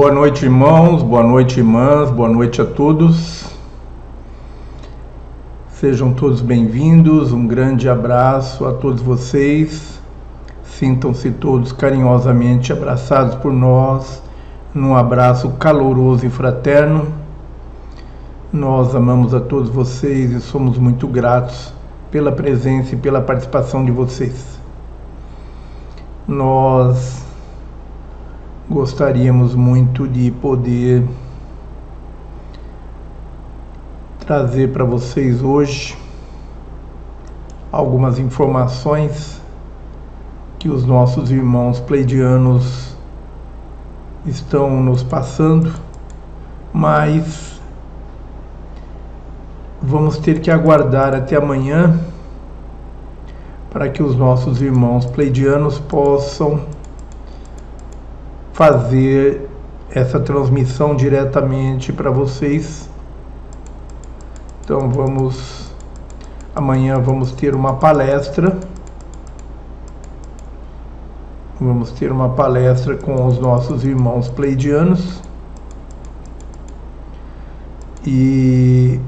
Boa noite, irmãos, boa noite, irmãs, boa noite a todos. Sejam todos bem-vindos, um grande abraço a todos vocês. Sintam-se todos carinhosamente abraçados por nós, num abraço caloroso e fraterno. Nós amamos a todos vocês e somos muito gratos pela presença e pela participação de vocês. Nós gostaríamos muito de poder trazer para vocês hoje algumas informações que os nossos irmãos pleidianos estão nos passando, mas vamos ter que aguardar até amanhã para que os nossos irmãos pleidianos possam fazer essa transmissão diretamente para vocês. Então vamos amanhã vamos ter uma palestra. Vamos ter uma palestra com os nossos irmãos pleidianos. E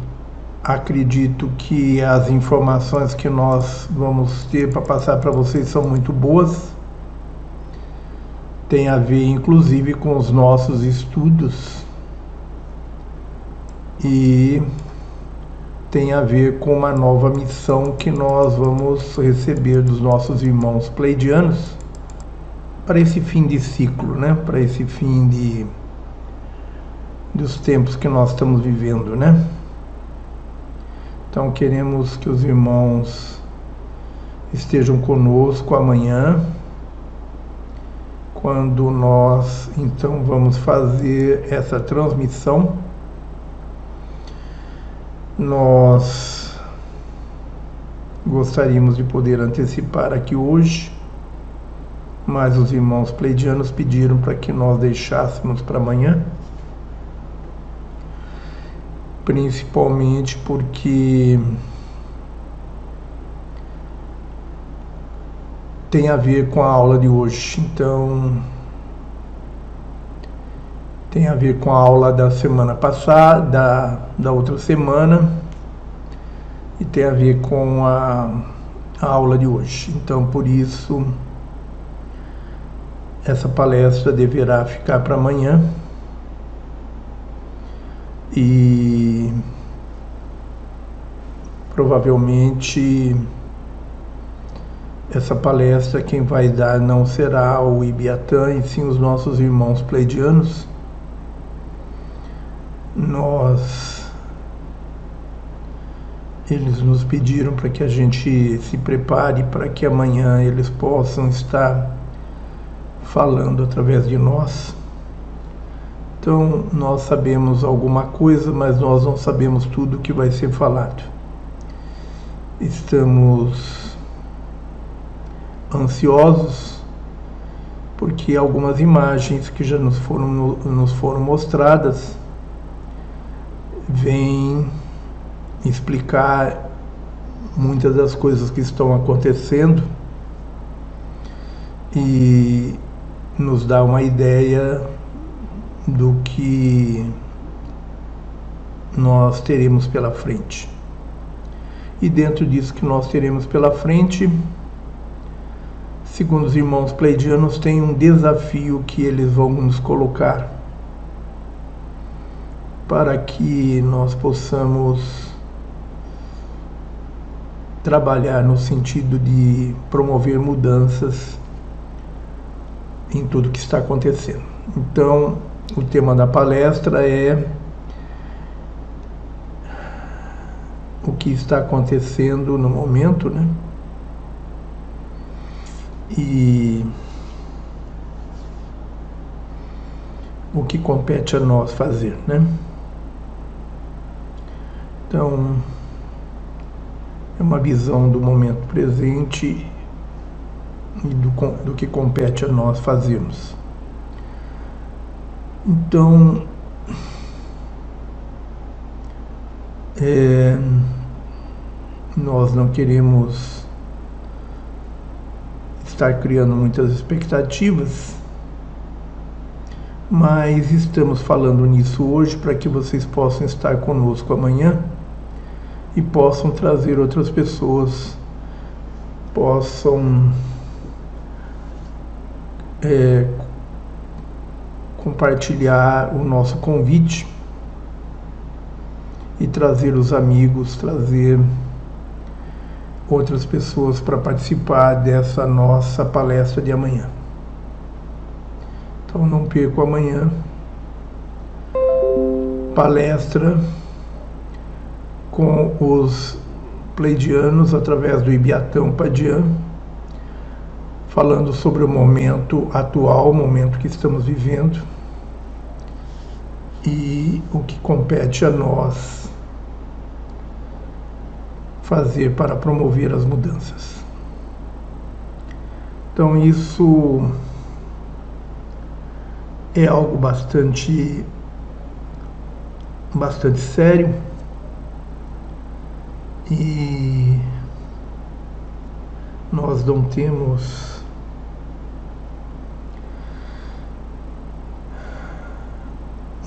acredito que as informações que nós vamos ter para passar para vocês são muito boas tem a ver inclusive com os nossos estudos e tem a ver com uma nova missão que nós vamos receber dos nossos irmãos pleidianos para esse fim de ciclo, né? Para esse fim de dos tempos que nós estamos vivendo, né? Então queremos que os irmãos estejam conosco amanhã quando nós então vamos fazer essa transmissão, nós gostaríamos de poder antecipar aqui hoje, mas os irmãos pleidianos pediram para que nós deixássemos para amanhã, principalmente porque tem a ver com a aula de hoje. Então, tem a ver com a aula da semana passada, da, outra semana, e tem a ver com a, a aula de hoje. Então, por isso, essa palestra deverá ficar para amanhã. E provavelmente essa palestra quem vai dar não será o Ibiatã, e sim os nossos irmãos pleidianos. Nós eles nos pediram para que a gente se prepare para que amanhã eles possam estar falando através de nós. Então, nós sabemos alguma coisa, mas nós não sabemos tudo o que vai ser falado. Estamos ansiosos porque algumas imagens que já nos foram, nos foram mostradas vêm explicar muitas das coisas que estão acontecendo e nos dá uma ideia do que nós teremos pela frente. E dentro disso que nós teremos pela frente, segundo os irmãos pleidianos, tem um desafio que eles vão nos colocar para que nós possamos trabalhar no sentido de promover mudanças em tudo que está acontecendo. Então, o tema da palestra é o que está acontecendo no momento, né? E o que compete a nós fazer, né? Então, é uma visão do momento presente e do, do que compete a nós fazermos. Então, é, nós não queremos estar criando muitas expectativas, mas estamos falando nisso hoje para que vocês possam estar conosco amanhã e possam trazer outras pessoas, possam é, compartilhar o nosso convite e trazer os amigos, trazer outras pessoas para participar dessa nossa palestra de amanhã. Então não perco amanhã. Palestra com os pleidianos através do Ibiatão Padian, falando sobre o momento atual, o momento que estamos vivendo e o que compete a nós fazer para promover as mudanças. Então isso é algo bastante bastante sério e nós não temos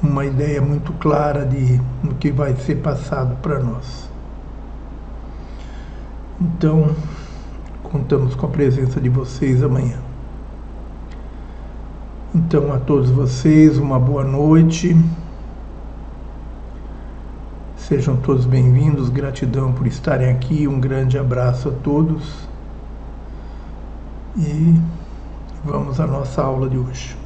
uma ideia muito clara de o que vai ser passado para nós. Então, contamos com a presença de vocês amanhã. Então, a todos vocês, uma boa noite. Sejam todos bem-vindos, gratidão por estarem aqui, um grande abraço a todos. E vamos à nossa aula de hoje.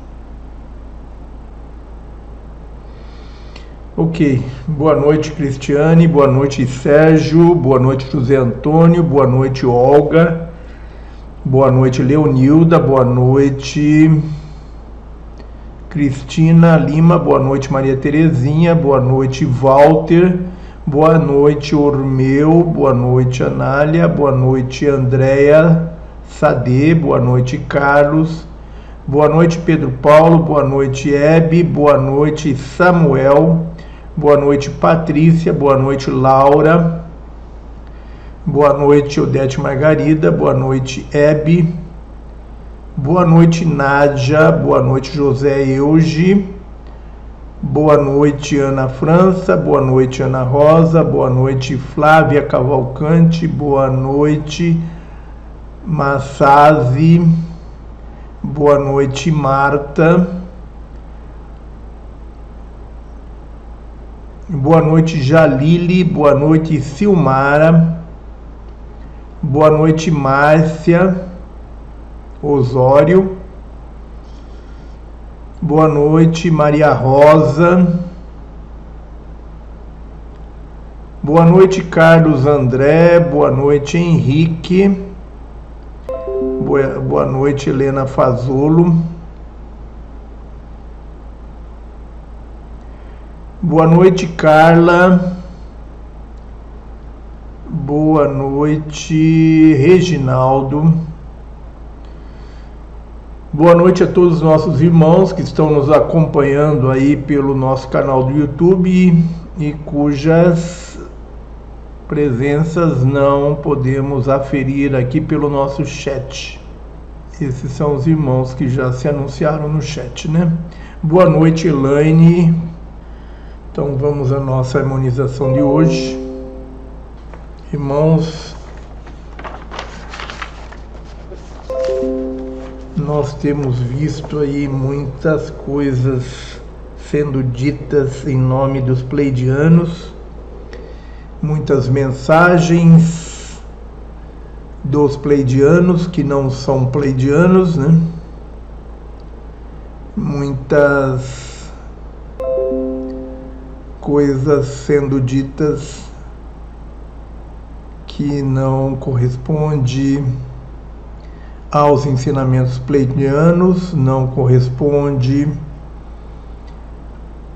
Ok, boa noite Cristiane, boa noite Sérgio, boa noite José Antônio, boa noite Olga, boa noite Leonilda, boa noite Cristina Lima, boa noite Maria Terezinha, boa noite Walter, boa noite Ormeu, boa noite Anália, boa noite Andréia Sade, boa noite Carlos, boa noite Pedro Paulo, boa noite Hebe, boa noite Samuel, boa noite Patrícia, boa noite Laura, boa noite Odete Margarida, boa noite Hebe, Boa noite, Nádia. Boa noite, José Euge. Boa noite, Ana França. Boa noite, Ana Rosa. Boa noite, Flávia Cavalcante. Boa noite, Massazi. Boa noite, Marta. Boa noite, Jalile. Boa noite, Silmara. Boa noite, Márcia. Osório. Boa noite, Maria Rosa. Boa noite, Carlos André. Boa noite, Henrique. Boa, boa noite, Helena Fazolo. Boa noite, Carla. Boa noite, Reginaldo. Boa noite a todos os nossos irmãos que estão nos acompanhando aí pelo nosso canal do YouTube e cujas presenças não podemos aferir aqui pelo nosso chat. Esses são os irmãos que já se anunciaram no chat, né? Boa noite, Elaine. Então vamos à nossa harmonização de hoje. Irmãos, nós temos visto aí muitas coisas sendo ditas em nome dos pleidianos, muitas mensagens dos pleidianos que não são pleidianos, né? Muitas coisas sendo ditas que não corresponde aos ensinamentos pleidianos, não corresponde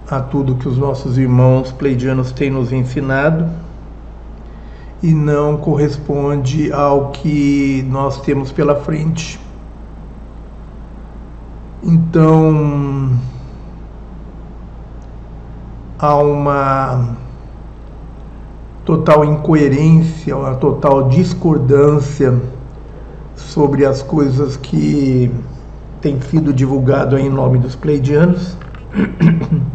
a tudo que os nossos irmãos pleidianos têm nos ensinado e não corresponde ao que nós temos pela frente. Então, há uma total incoerência, uma total discordância sobre as coisas que têm sido divulgado em nome dos pleidianos.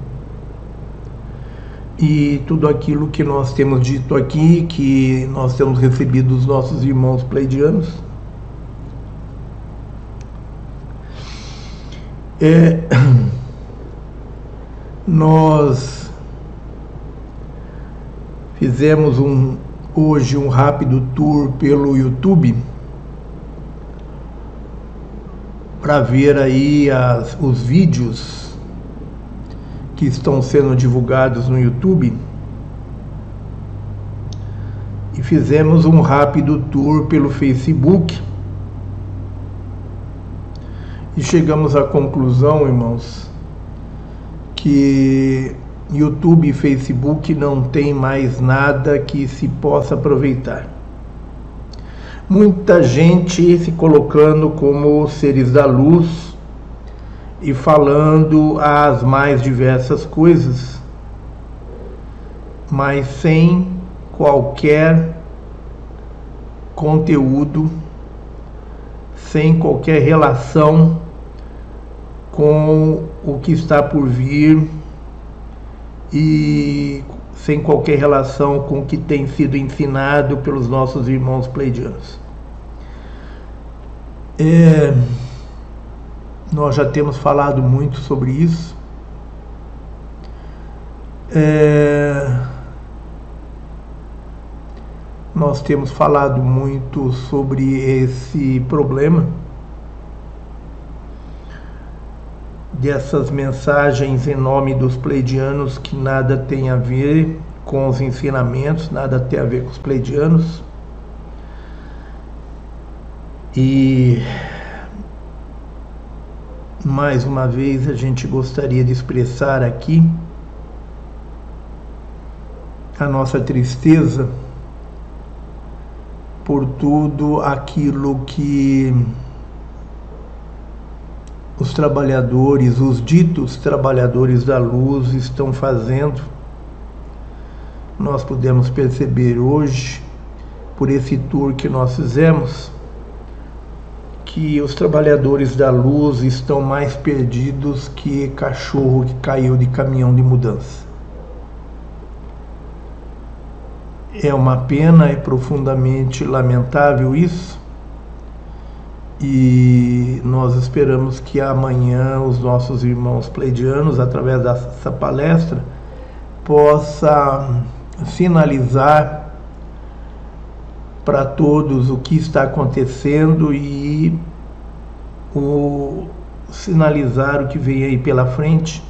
e tudo aquilo que nós temos dito aqui, que nós temos recebido dos nossos irmãos pleidianos. É, nós fizemos um, hoje um rápido tour pelo YouTube para ver aí as, os vídeos que estão sendo divulgados no YouTube. E fizemos um rápido tour pelo Facebook. E chegamos à conclusão, irmãos, que YouTube e Facebook não tem mais nada que se possa aproveitar. Muita gente se colocando como seres da luz e falando as mais diversas coisas, mas sem qualquer conteúdo, sem qualquer relação com o que está por vir e sem qualquer relação com o que tem sido ensinado pelos nossos irmãos pleidianos. É nós já temos falado muito sobre isso. É... Nós temos falado muito sobre esse problema dessas mensagens em nome dos pleidianos que nada tem a ver com os ensinamentos, nada tem a ver com os pleidianos. E mais uma vez a gente gostaria de expressar aqui a nossa tristeza por tudo aquilo que os trabalhadores, os ditos trabalhadores da luz estão fazendo. Nós pudemos perceber hoje, por esse tour que nós fizemos, que os trabalhadores da luz estão mais perdidos que cachorro que caiu de caminhão de mudança. É uma pena, é profundamente lamentável isso. E nós esperamos que amanhã os nossos irmãos pleidianos, através dessa palestra, possa sinalizar para todos o que está acontecendo e o, sinalizar o que vem aí pela frente,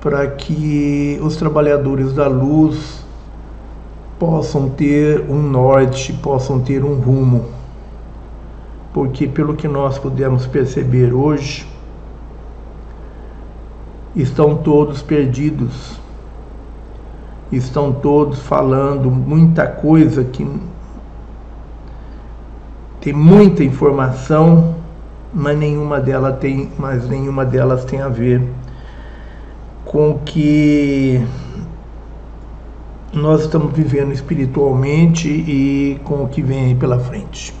para que os trabalhadores da luz possam ter um norte, possam ter um rumo. Porque, pelo que nós pudemos perceber hoje, estão todos perdidos estão todos falando muita coisa que tem muita informação, mas nenhuma delas tem, mas nenhuma delas tem a ver com o que nós estamos vivendo espiritualmente e com o que vem aí pela frente.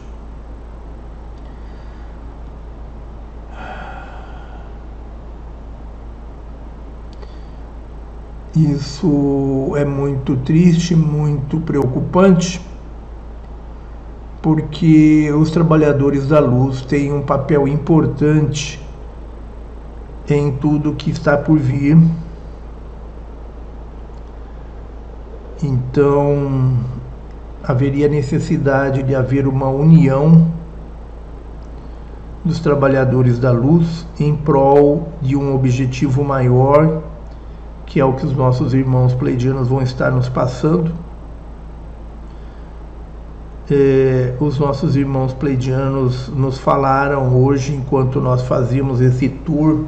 Isso é muito triste, muito preocupante, porque os trabalhadores da luz têm um papel importante em tudo que está por vir. Então, haveria necessidade de haver uma união dos trabalhadores da luz em prol de um objetivo maior que é o que os nossos irmãos pleidianos vão estar nos passando. É, os nossos irmãos pleidianos nos falaram hoje, enquanto nós fazíamos esse tour,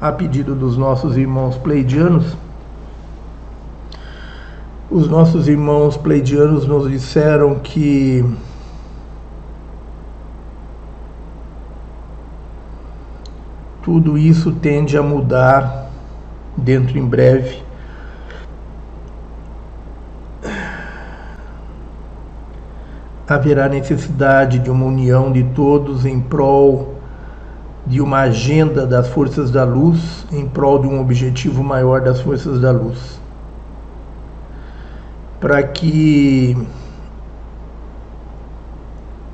a pedido dos nossos irmãos pleidianos. Os nossos irmãos pleidianos nos disseram que tudo isso tende a mudar dentro em breve. Haverá necessidade de uma união de todos em prol de uma agenda das forças da luz em prol de um objetivo maior das forças da luz. Para que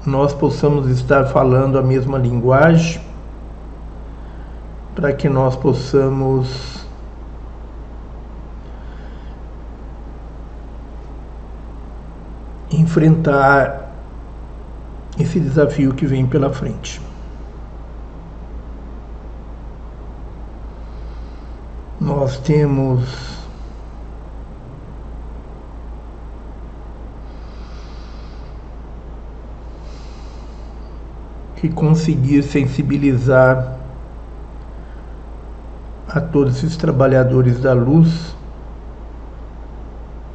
nós possamos estar falando a mesma linguagem, para que nós possamos enfrentar esse desafio que vem pela frente. Nós temos que conseguir sensibilizar a todos esses trabalhadores da luz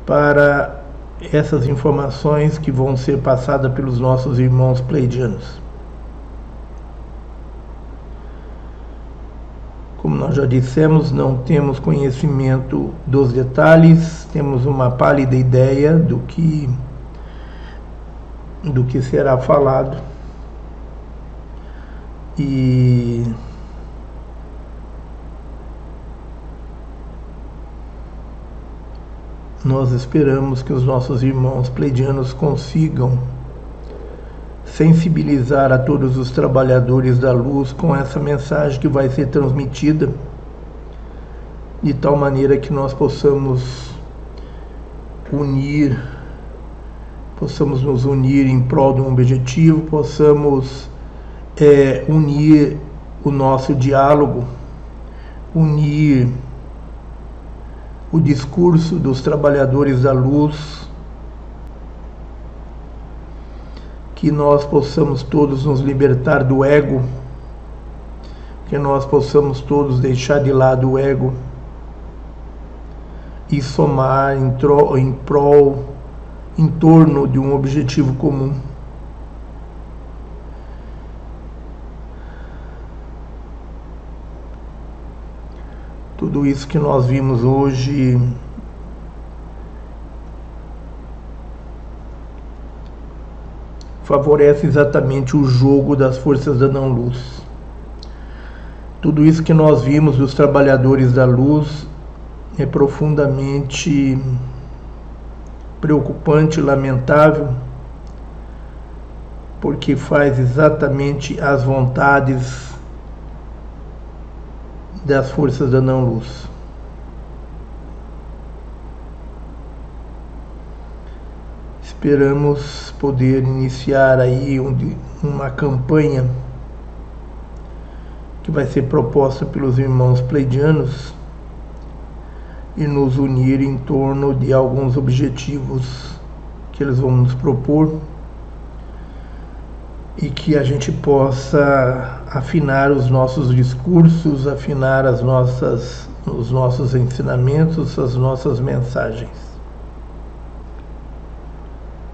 para essas informações que vão ser passadas pelos nossos irmãos pleidianos. Como nós já dissemos, não temos conhecimento dos detalhes, temos uma pálida ideia do que do que será falado e nós esperamos que os nossos irmãos pleidianos consigam sensibilizar a todos os trabalhadores da luz com essa mensagem que vai ser transmitida de tal maneira que nós possamos unir, possamos nos unir em prol de um objetivo, possamos é, unir o nosso diálogo, unir o discurso dos trabalhadores da luz, que nós possamos todos nos libertar do ego, que nós possamos todos deixar de lado o ego e somar em, tro, em prol, em torno de um objetivo comum. Tudo isso que nós vimos hoje favorece exatamente o jogo das forças da não-luz. Tudo isso que nós vimos dos trabalhadores da luz é profundamente preocupante lamentável, porque faz exatamente as vontades das forças da não-luz. Esperamos poder iniciar aí uma campanha que vai ser proposta pelos irmãos pleidianos e nos unir em torno de alguns objetivos que eles vão nos propor e que a gente possa afinar os nossos discursos, afinar as nossas, os nossos ensinamentos, as nossas mensagens.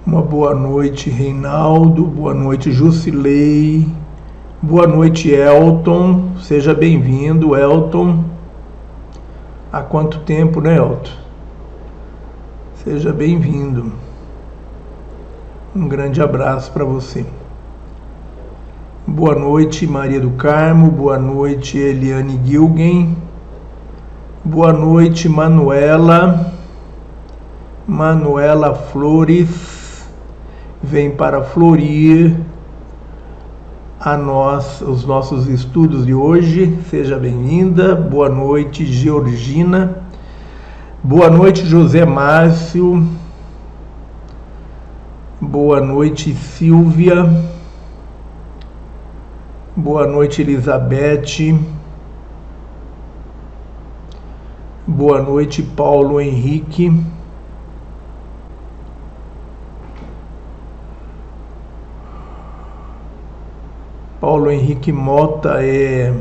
Uma boa noite, Reinaldo, boa noite, Jusilei, boa noite, Elton, seja bem-vindo, Elton. Há quanto tempo, né, Elton? Seja bem-vindo. Um grande abraço para você. Boa noite, Maria do Carmo. Boa noite, Eliane Gilgen. Boa noite, Manuela. Manuela Flores vem para florir a nós os nossos estudos de hoje. Seja bem-vinda. Boa noite, Georgina. Boa noite, José Márcio. Boa noite, Silvia. Boa noite, Elizabeth. Boa noite, Paulo Henrique. Paulo Henrique Mota é,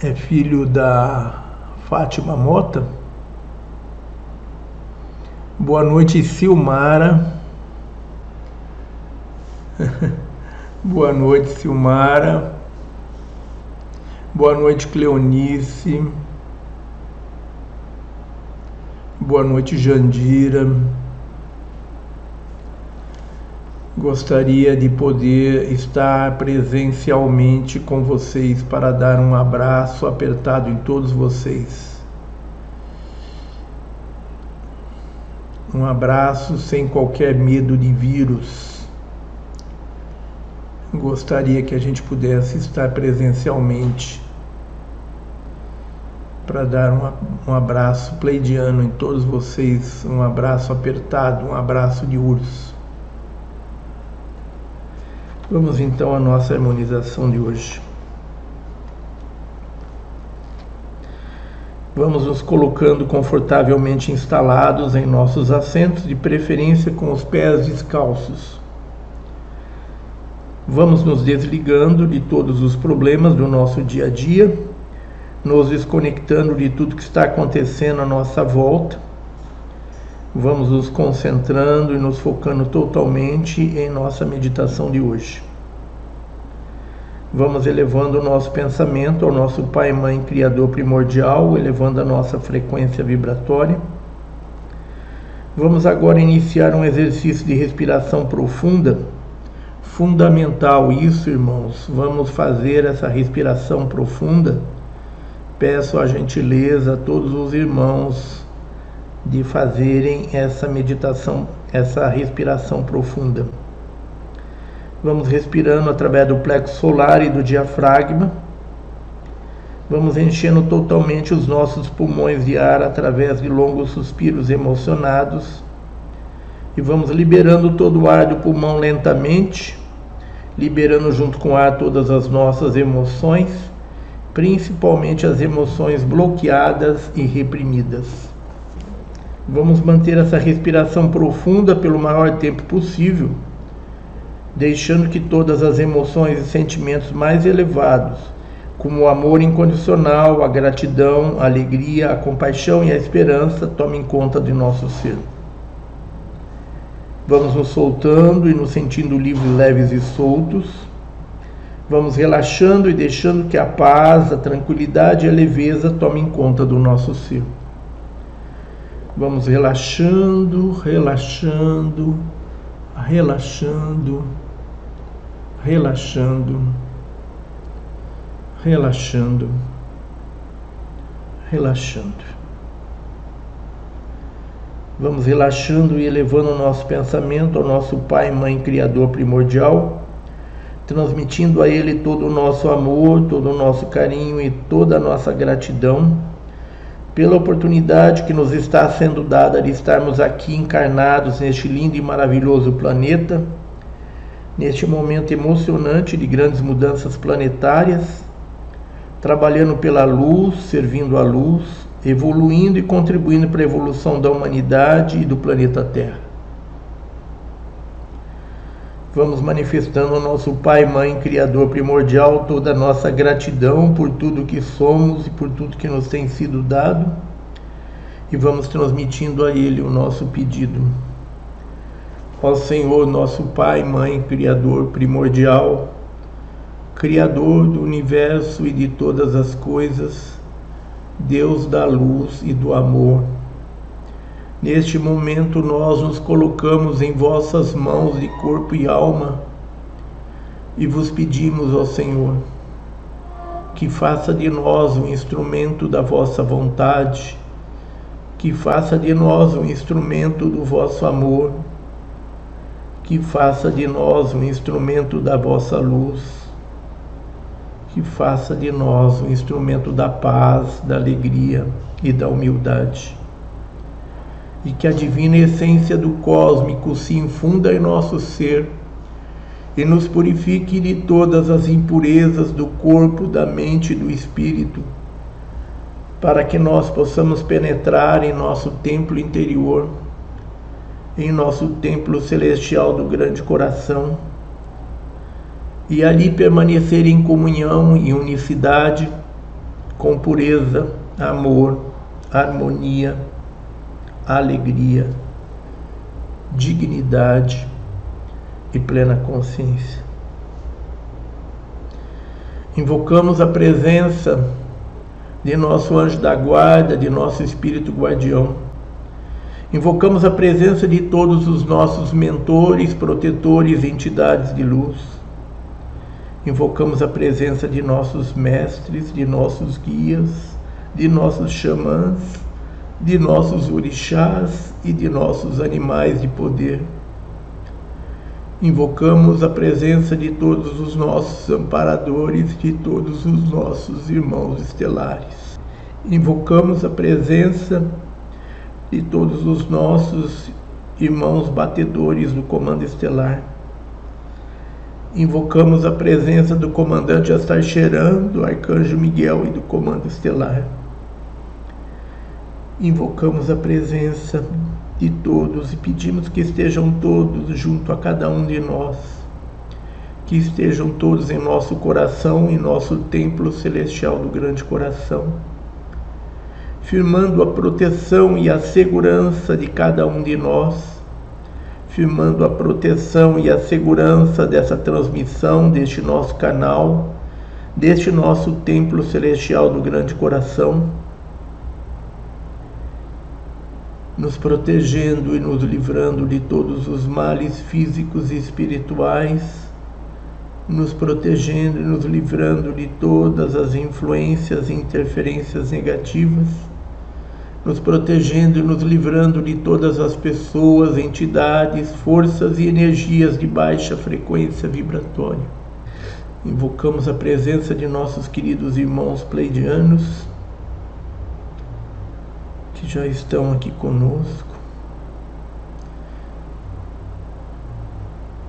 é filho da Fátima Mota. Boa noite, Silmara. Boa noite, Silmara. Boa noite, Cleonice. Boa noite, Jandira. Gostaria de poder estar presencialmente com vocês para dar um abraço apertado em todos vocês. Um abraço sem qualquer medo de vírus. Gostaria que a gente pudesse estar presencialmente para dar um, um abraço pleidiano em todos vocês, um abraço apertado, um abraço de urso. Vamos então à nossa harmonização de hoje. Vamos nos colocando confortavelmente instalados em nossos assentos, de preferência com os pés descalços. Vamos nos desligando de todos os problemas do nosso dia a dia, nos desconectando de tudo que está acontecendo à nossa volta Vamos nos concentrando e nos focando totalmente em nossa meditação de hoje. Vamos elevando o nosso pensamento ao nosso Pai, Mãe, Criador primordial, elevando a nossa frequência vibratória. Vamos agora iniciar um exercício de respiração profunda. Fundamental isso, irmãos. Vamos fazer essa respiração profunda. Peço a gentileza a todos os irmãos de fazerem essa meditação, essa respiração profunda. Vamos respirando através do plexo solar e do diafragma. Vamos enchendo totalmente os nossos pulmões de ar através de longos suspiros emocionados. E vamos liberando todo o ar do pulmão lentamente, liberando junto com o ar todas as nossas emoções, principalmente as emoções bloqueadas e reprimidas. Vamos manter essa respiração profunda pelo maior tempo possível, deixando que todas as emoções e sentimentos mais elevados, como o amor incondicional, a gratidão, a alegria, a compaixão e a esperança, tomem conta de nosso ser. Vamos nos soltando e nos sentindo livres, leves e soltos. Vamos relaxando e deixando que a paz, a tranquilidade e a leveza tomem conta do nosso ser. Vamos relaxando, relaxando, relaxando, relaxando, relaxando, relaxando. Vamos relaxando e elevando o nosso pensamento ao nosso Pai, Mãe, Criador primordial, transmitindo a Ele todo o nosso amor, todo o nosso carinho e toda a nossa gratidão pela oportunidade que nos está sendo dada de estarmos aqui encarnados neste lindo e maravilhoso planeta, neste momento emocionante de grandes mudanças planetárias, trabalhando pela luz, servindo a luz, evoluindo e contribuindo para a evolução da humanidade e do planeta Terra. Vamos manifestando ao nosso Pai, Mãe, Criador primordial, toda a nossa gratidão por tudo que somos e por tudo que nos tem sido dado. E vamos transmitindo a Ele o nosso pedido. Ó Senhor, nosso Pai, Mãe, Criador primordial, Criador do universo e de todas as coisas, Deus da luz e do amor. Neste momento nós nos colocamos em vossas mãos de corpo e alma e vos pedimos, ó Senhor, que faça de nós um instrumento da vossa vontade, que faça de nós um instrumento do vosso amor, que faça de nós um instrumento da vossa luz, que faça de nós um instrumento da paz, da alegria e da humildade. E que a divina essência do cósmico se infunda em nosso ser e nos purifique de todas as impurezas do corpo, da mente e do espírito, para que nós possamos penetrar em nosso templo interior, em nosso templo celestial do grande coração, e ali permanecer em comunhão e unicidade, com pureza, amor, harmonia alegria, dignidade e plena consciência. Invocamos a presença de nosso anjo da guarda, de nosso espírito guardião, Invocamos a presença de todos os nossos mentores, protetores, entidades de luz. Invocamos a presença de nossos mestres, de nossos guias, de nossos xamãs, de nossos orixás e de nossos animais de poder. Invocamos a presença de todos os nossos amparadores, de todos os nossos irmãos estelares. Invocamos a presença de todos os nossos irmãos batedores do Comando Estelar. Invocamos a presença do comandante Astarcheran, do Arcanjo Miguel e do Comando Estelar. Invocamos a presença de todos e pedimos que estejam todos junto a cada um de nós, que estejam todos em nosso coração, em nosso templo celestial do grande coração firmando a proteção e a segurança de cada um de nós, firmando a proteção e a segurança dessa transmissão, deste nosso canal, deste nosso templo celestial do grande coração, nos protegendo e nos livrando de todos os males físicos e espirituais, nos protegendo e nos livrando de todas as influências e interferências negativas nos protegendo e nos livrando de todas as pessoas, entidades, forças e energias de baixa frequência vibratória. Invocamos a presença de nossos queridos irmãos pleidianos que já estão aqui conosco.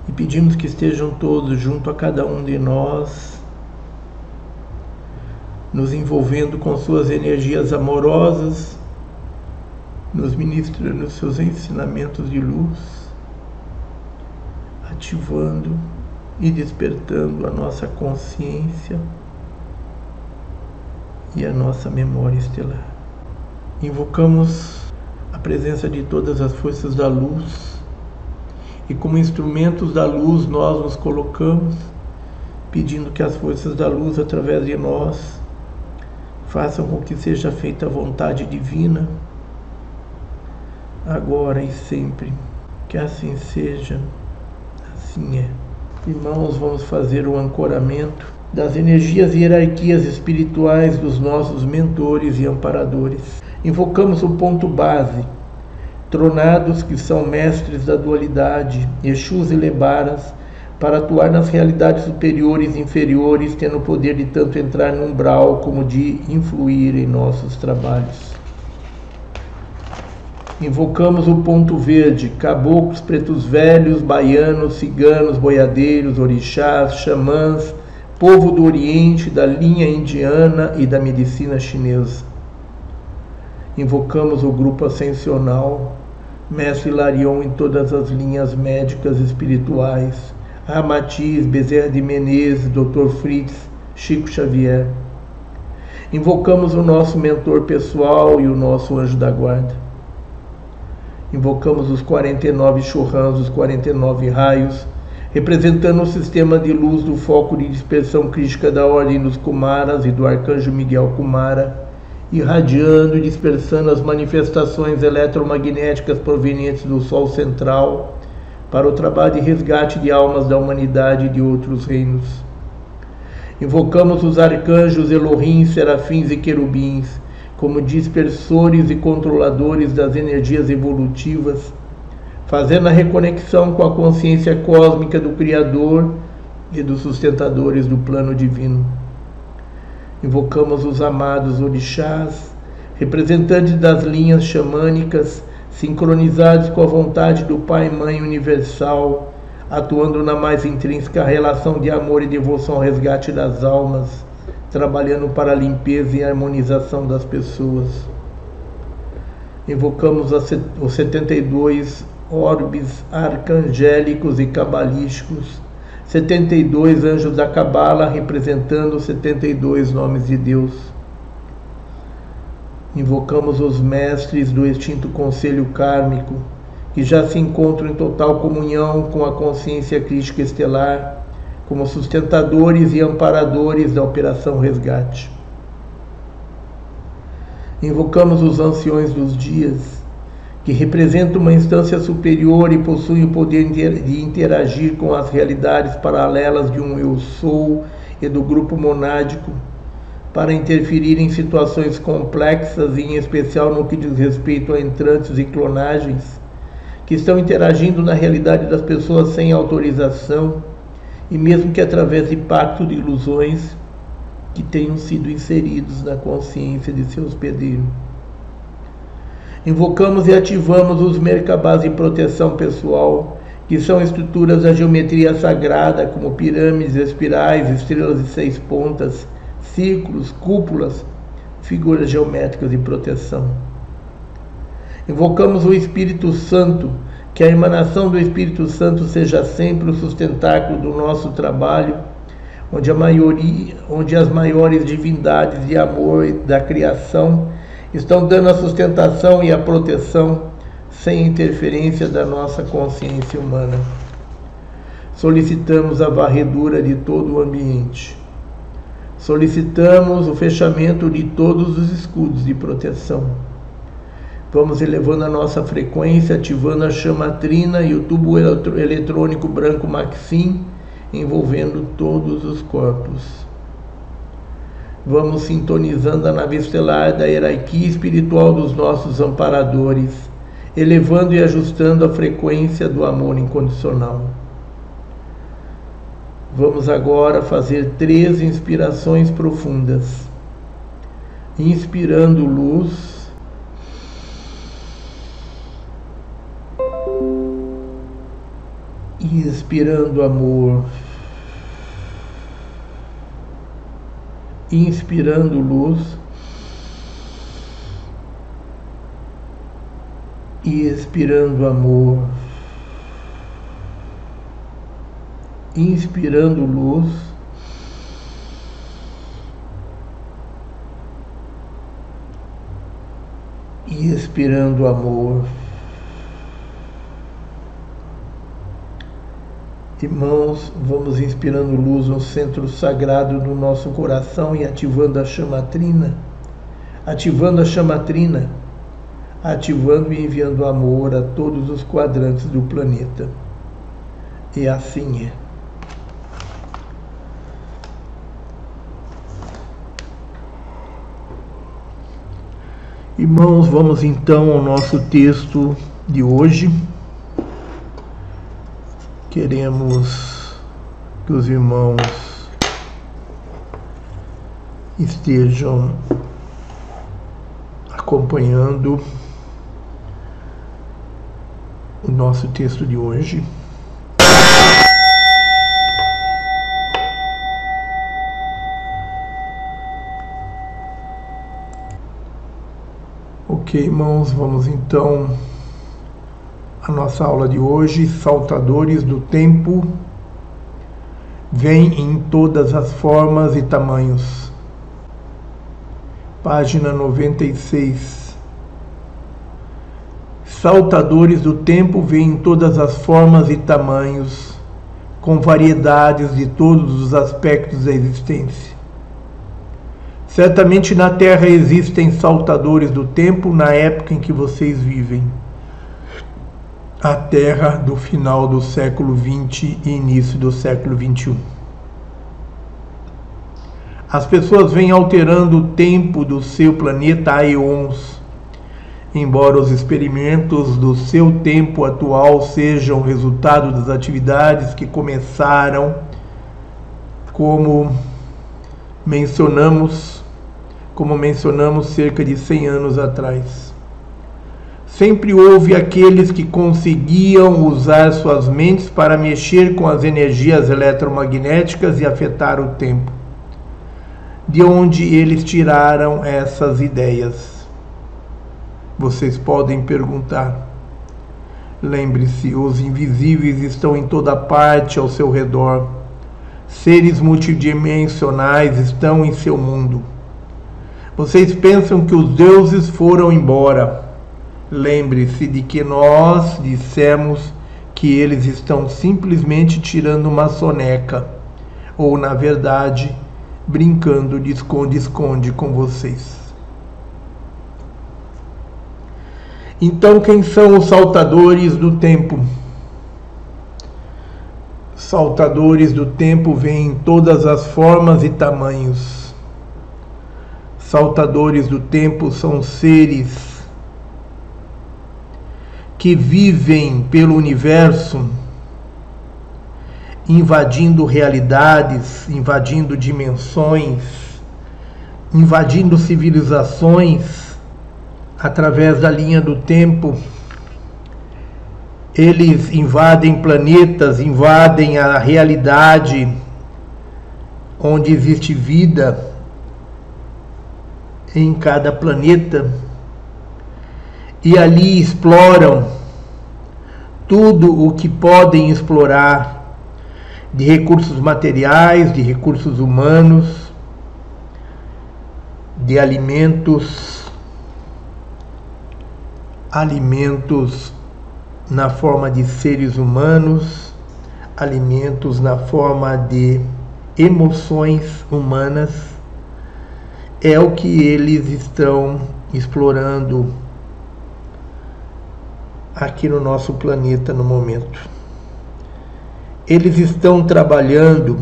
E pedimos que estejam todos junto a cada um de nós, nos envolvendo com suas energias amorosas nos ministrando seus ensinamentos de luz, ativando e despertando a nossa consciência e a nossa memória estelar. Invocamos a presença de todas as forças da luz e, como instrumentos da luz, nós nos colocamos, pedindo que as forças da luz, através de nós, façam com que seja feita a vontade divina agora e sempre. Que assim seja, assim é. Irmãos, vamos fazer o ancoramento das energias e hierarquias espirituais dos nossos mentores e amparadores. Invocamos o ponto base, tronados que são mestres da dualidade, Exus e Lebaras, para atuar nas realidades superiores e inferiores, tendo o poder de tanto entrar no umbral como de influir em nossos trabalhos. Invocamos o ponto verde, caboclos, pretos velhos, baianos, ciganos, boiadeiros, orixás, xamãs, povo do Oriente, da linha indiana e da medicina chinesa. Invocamos o grupo ascensional, Mestre Larion em todas as linhas médicas espirituais, Ramatiz, Bezerra de Menezes, Dr. Fritz, Chico Xavier. Invocamos o nosso mentor pessoal e o nosso anjo da guarda invocamos os 49 churrans, os 49 raios, representando o sistema de luz do foco de dispersão crítica da ordem dos Kumaras e do arcanjo Miguel Kumara, irradiando e dispersando as manifestações eletromagnéticas provenientes do Sol central para o trabalho de resgate de almas da humanidade e de outros reinos. Invocamos os arcanjos Elohim, serafins e querubins, como dispersores e controladores das energias evolutivas, fazendo a reconexão com a consciência cósmica do Criador e dos sustentadores do plano divino. Invocamos os amados orixás, representantes das linhas xamânicas, sincronizados com a vontade do Pai Mãe Universal, atuando na mais intrínseca relação de amor e devoção ao resgate das almas trabalhando para a limpeza e harmonização das pessoas. Invocamos os 72 orbes arcangélicos e cabalísticos, 72 anjos da Cabala representando os 72 nomes de Deus. Invocamos os mestres do extinto conselho kármico, que já se encontram em total comunhão com a consciência crítica estelar como sustentadores e amparadores da Operação Resgate. Invocamos os anciões dos dias, que representa uma instância superior e possui o poder de interagir com as realidades paralelas de um eu sou e do grupo monádico, para interferir em situações complexas e em especial no que diz respeito a entrantes e clonagens, que estão interagindo na realidade das pessoas sem autorização e mesmo que através de pacto de ilusões que tenham sido inseridos na consciência de seus hospedeiro. Invocamos e ativamos os mercabás de proteção pessoal, que são estruturas da geometria sagrada, como pirâmides, espirais, estrelas de seis pontas, círculos, cúpulas, figuras geométricas de proteção. Invocamos o Espírito Santo, que a emanação do Espírito Santo seja sempre o sustentáculo do nosso trabalho, onde, a maioria, onde as maiores divindades de amor da criação estão dando a sustentação e a proteção sem interferência da nossa consciência humana. Solicitamos a varredura de todo o ambiente. Solicitamos o fechamento de todos os escudos de proteção. Vamos elevando a nossa frequência, ativando a chamatrina e o tubo eletrônico branco Maxim, envolvendo todos os corpos vamos sintonizando a nave estelar da hierarquia espiritual dos nossos amparadores, elevando e ajustando a frequência do amor incondicional. Vamos agora fazer três inspirações profundas. Inspirando luz. Expirando amor. inspirando luz e expirando amor, inspirando luz e expirando amor. Irmãos, vamos inspirando luz no centro sagrado do nosso coração e ativando a chamatrina, ativando a chamatrina, ativando e enviando amor a todos os quadrantes do planeta. E assim é. Irmãos, vamos então ao nosso texto de hoje queremos que os irmãos estejam acompanhando o nosso texto de hoje. Ok, irmãos, vamos então a nossa aula de hoje, Saltadores do Tempo, vem em todas as formas e tamanhos. Página 96. Saltadores do tempo vêm em todas as formas e tamanhos, com variedades de todos os aspectos da existência. Certamente na Terra existem saltadores do tempo na época em que vocês vivem a Terra do final do século XX e início do século XXI. As pessoas vêm alterando o tempo do seu planeta há eons, embora os experimentos do seu tempo atual sejam resultado das atividades que começaram, como mencionamos, como mencionamos cerca de 100 anos atrás. Sempre houve aqueles que conseguiam usar suas mentes para mexer com as energias eletromagnéticas e afetar o tempo. De onde eles tiraram essas ideias? Vocês podem perguntar. Lembre-se, os invisíveis estão em toda parte ao seu redor. Seres multidimensionais estão em seu mundo. Vocês pensam que os deuses foram embora Lembre-se de que nós dissemos que eles estão simplesmente tirando uma soneca, ou na verdade, brincando de esconde-esconde com vocês. Então, quem são os saltadores do tempo? Saltadores do tempo vêm em todas as formas e tamanhos. Saltadores do tempo são seres que vivem pelo universo, invadindo realidades, invadindo dimensões, invadindo civilizações através da linha do tempo. Eles invadem planetas, invadem a realidade onde existe vida em cada planeta e ali exploram tudo o que podem explorar de recursos materiais, de recursos humanos, de alimentos, alimentos na forma de seres humanos, alimentos na forma de emoções humanas, é o que eles estão explorando aqui no nosso planeta no momento. Eles estão trabalhando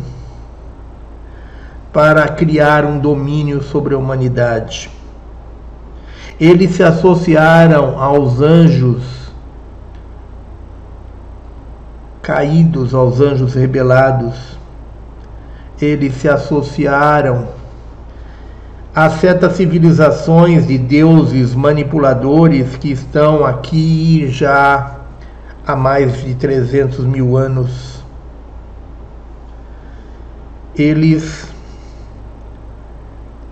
para criar um domínio sobre a humanidade. Eles se associaram aos anjos caídos aos anjos rebelados, eles se associaram a certas civilizações de deuses manipuladores que estão aqui já há mais de 300 mil anos. Eles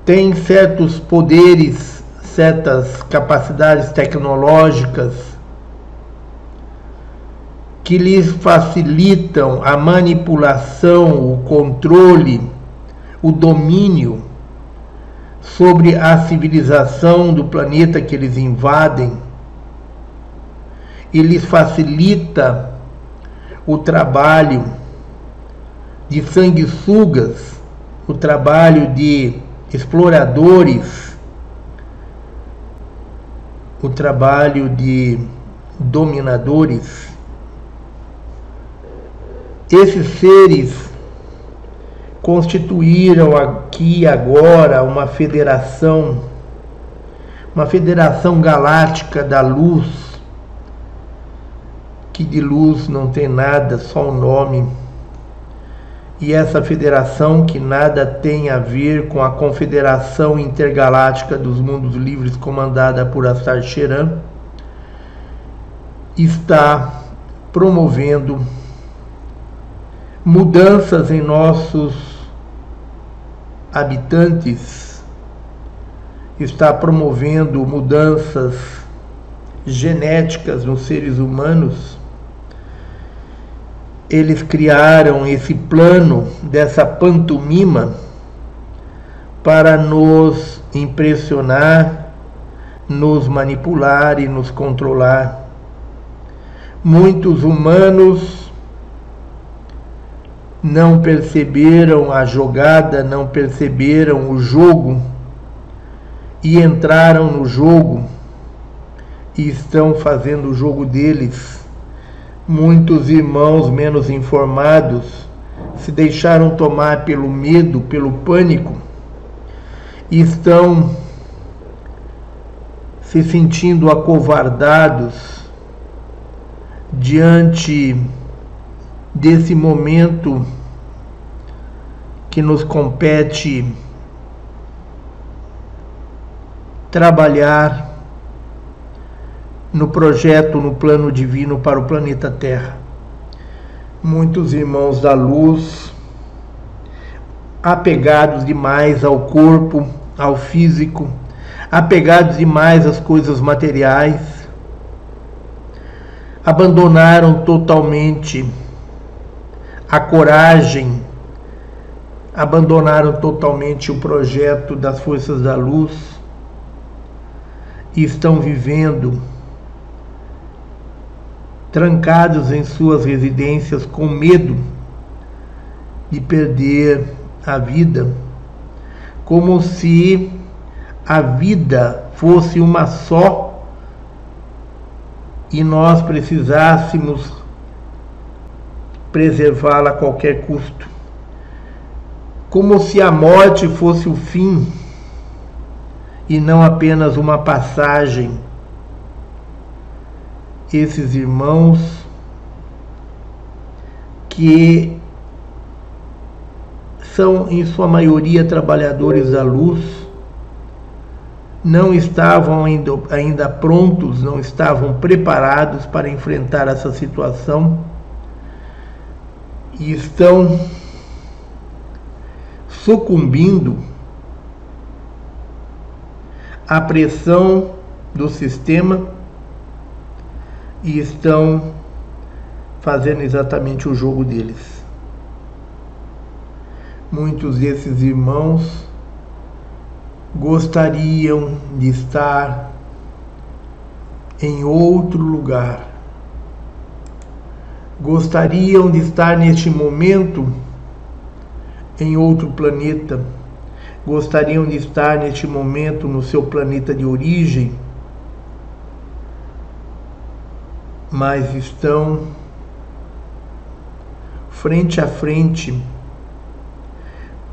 têm certos poderes, certas capacidades tecnológicas que lhes facilitam a manipulação, o controle, o domínio sobre a civilização do planeta que eles invadem e lhes facilita o trabalho de sanguessugas, o trabalho de exploradores, o trabalho de dominadores. Esses seres constituíram aqui agora uma federação, uma federação galáctica da luz, que de luz não tem nada, só o um nome. E essa federação, que nada tem a ver com a Confederação Intergaláctica dos Mundos Livres, comandada por Astar Sheran, está promovendo mudanças em nossos habitantes, está promovendo mudanças genéticas nos seres humanos. Eles criaram esse plano dessa pantomima para nos impressionar, nos manipular e nos controlar. Muitos humanos não perceberam a jogada, não perceberam o jogo e entraram no jogo e estão fazendo o jogo deles. Muitos irmãos menos informados se deixaram tomar pelo medo, pelo pânico e estão se sentindo acovardados diante desse momento que nos compete trabalhar no projeto, no plano divino para o planeta Terra. Muitos irmãos da luz, apegados demais ao corpo, ao físico, apegados demais às coisas materiais, abandonaram totalmente a coragem abandonaram totalmente o projeto das forças da luz e estão vivendo trancados em suas residências com medo de perder a vida, como se a vida fosse uma só e nós precisássemos preservá-la a qualquer custo. Como se a morte fosse o fim e não apenas uma passagem. Esses irmãos que são, em sua maioria, trabalhadores da luz, não estavam ainda, prontos, não estavam preparados para enfrentar essa situação e estão sucumbindo à pressão do sistema e estão fazendo exatamente o jogo deles. Muitos desses irmãos gostariam de estar em outro lugar. Gostariam de estar neste momento em outro planeta. Gostariam de estar neste momento no seu planeta de origem, mas estão frente a frente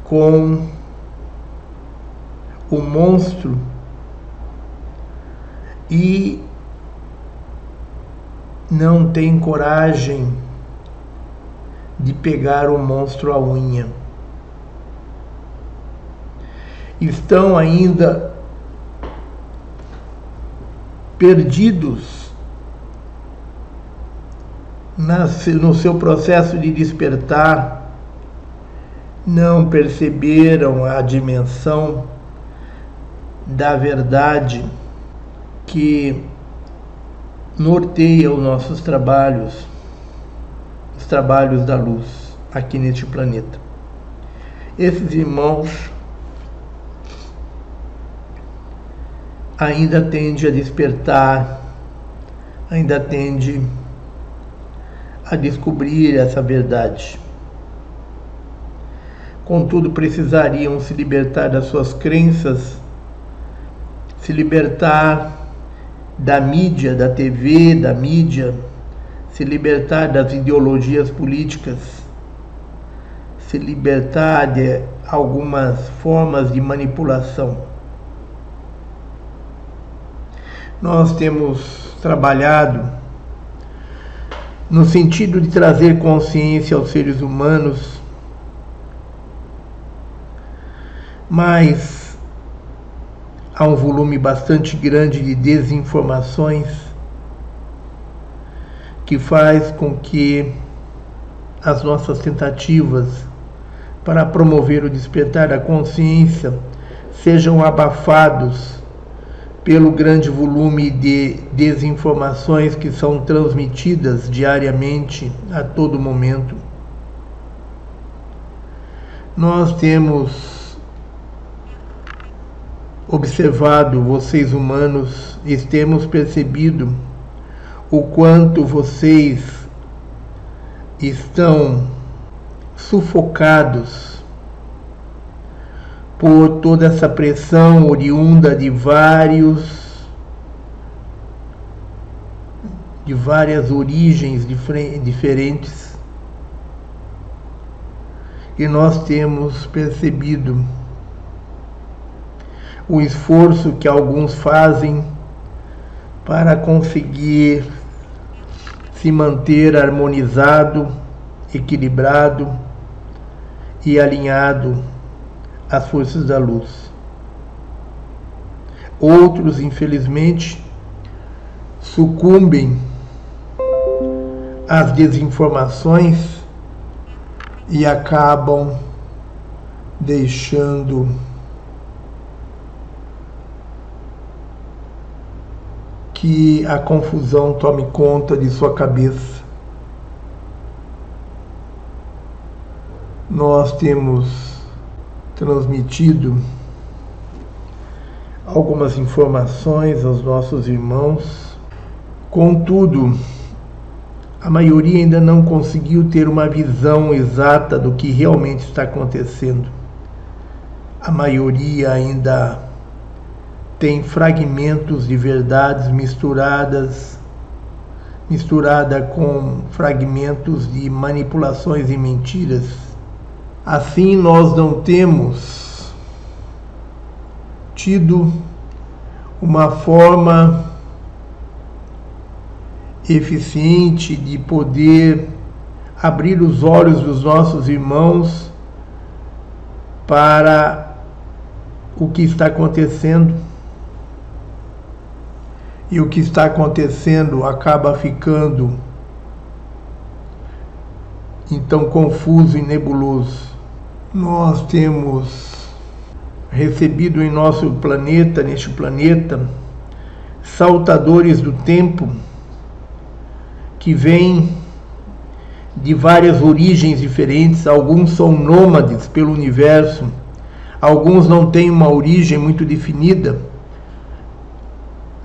com o monstro e não tem coragem de pegar o monstro à unha. Estão ainda perdidos no seu processo de despertar não perceberam a dimensão da verdade que norteia os nossos trabalhos, os trabalhos da luz aqui neste planeta. Esses irmãos ainda tende a despertar, ainda tende a descobrir essa verdade. Contudo, precisariam se libertar das suas crenças, se libertar da mídia, da TV, da mídia, se libertar das ideologias políticas, se libertar de algumas formas de manipulação. Nós temos trabalhado no sentido de trazer consciência aos seres humanos mas há um volume bastante grande de desinformações que faz com que as nossas tentativas para promover o despertar da consciência sejam abafados pelo grande volume de desinformações que são transmitidas diariamente a todo momento. Nós temos observado vocês humanos e temos percebido o quanto vocês estão sufocados por toda essa pressão oriunda de vários de várias origens diferentes. E nós temos percebido o esforço que alguns fazem para conseguir se manter harmonizado, equilibrado e alinhado às forças da luz. Outros, infelizmente, sucumbem às desinformações e acabam deixando que a confusão tome conta de sua cabeça. Nós temos transmitido algumas informações aos nossos irmãos, contudo, a maioria ainda não conseguiu ter uma visão exata do que realmente está acontecendo. A maioria ainda tem fragmentos de verdades misturadas misturada com fragmentos de manipulações e mentiras. Assim, nós não temos tido uma forma eficiente de poder abrir os olhos dos nossos irmãos para o que está acontecendo. E o que está acontecendo acaba ficando então confuso e nebuloso. Nós temos recebido em nosso planeta, neste planeta, saltadores do tempo que vêm de várias origens diferentes, alguns são nômades pelo universo, alguns não têm uma origem muito definida,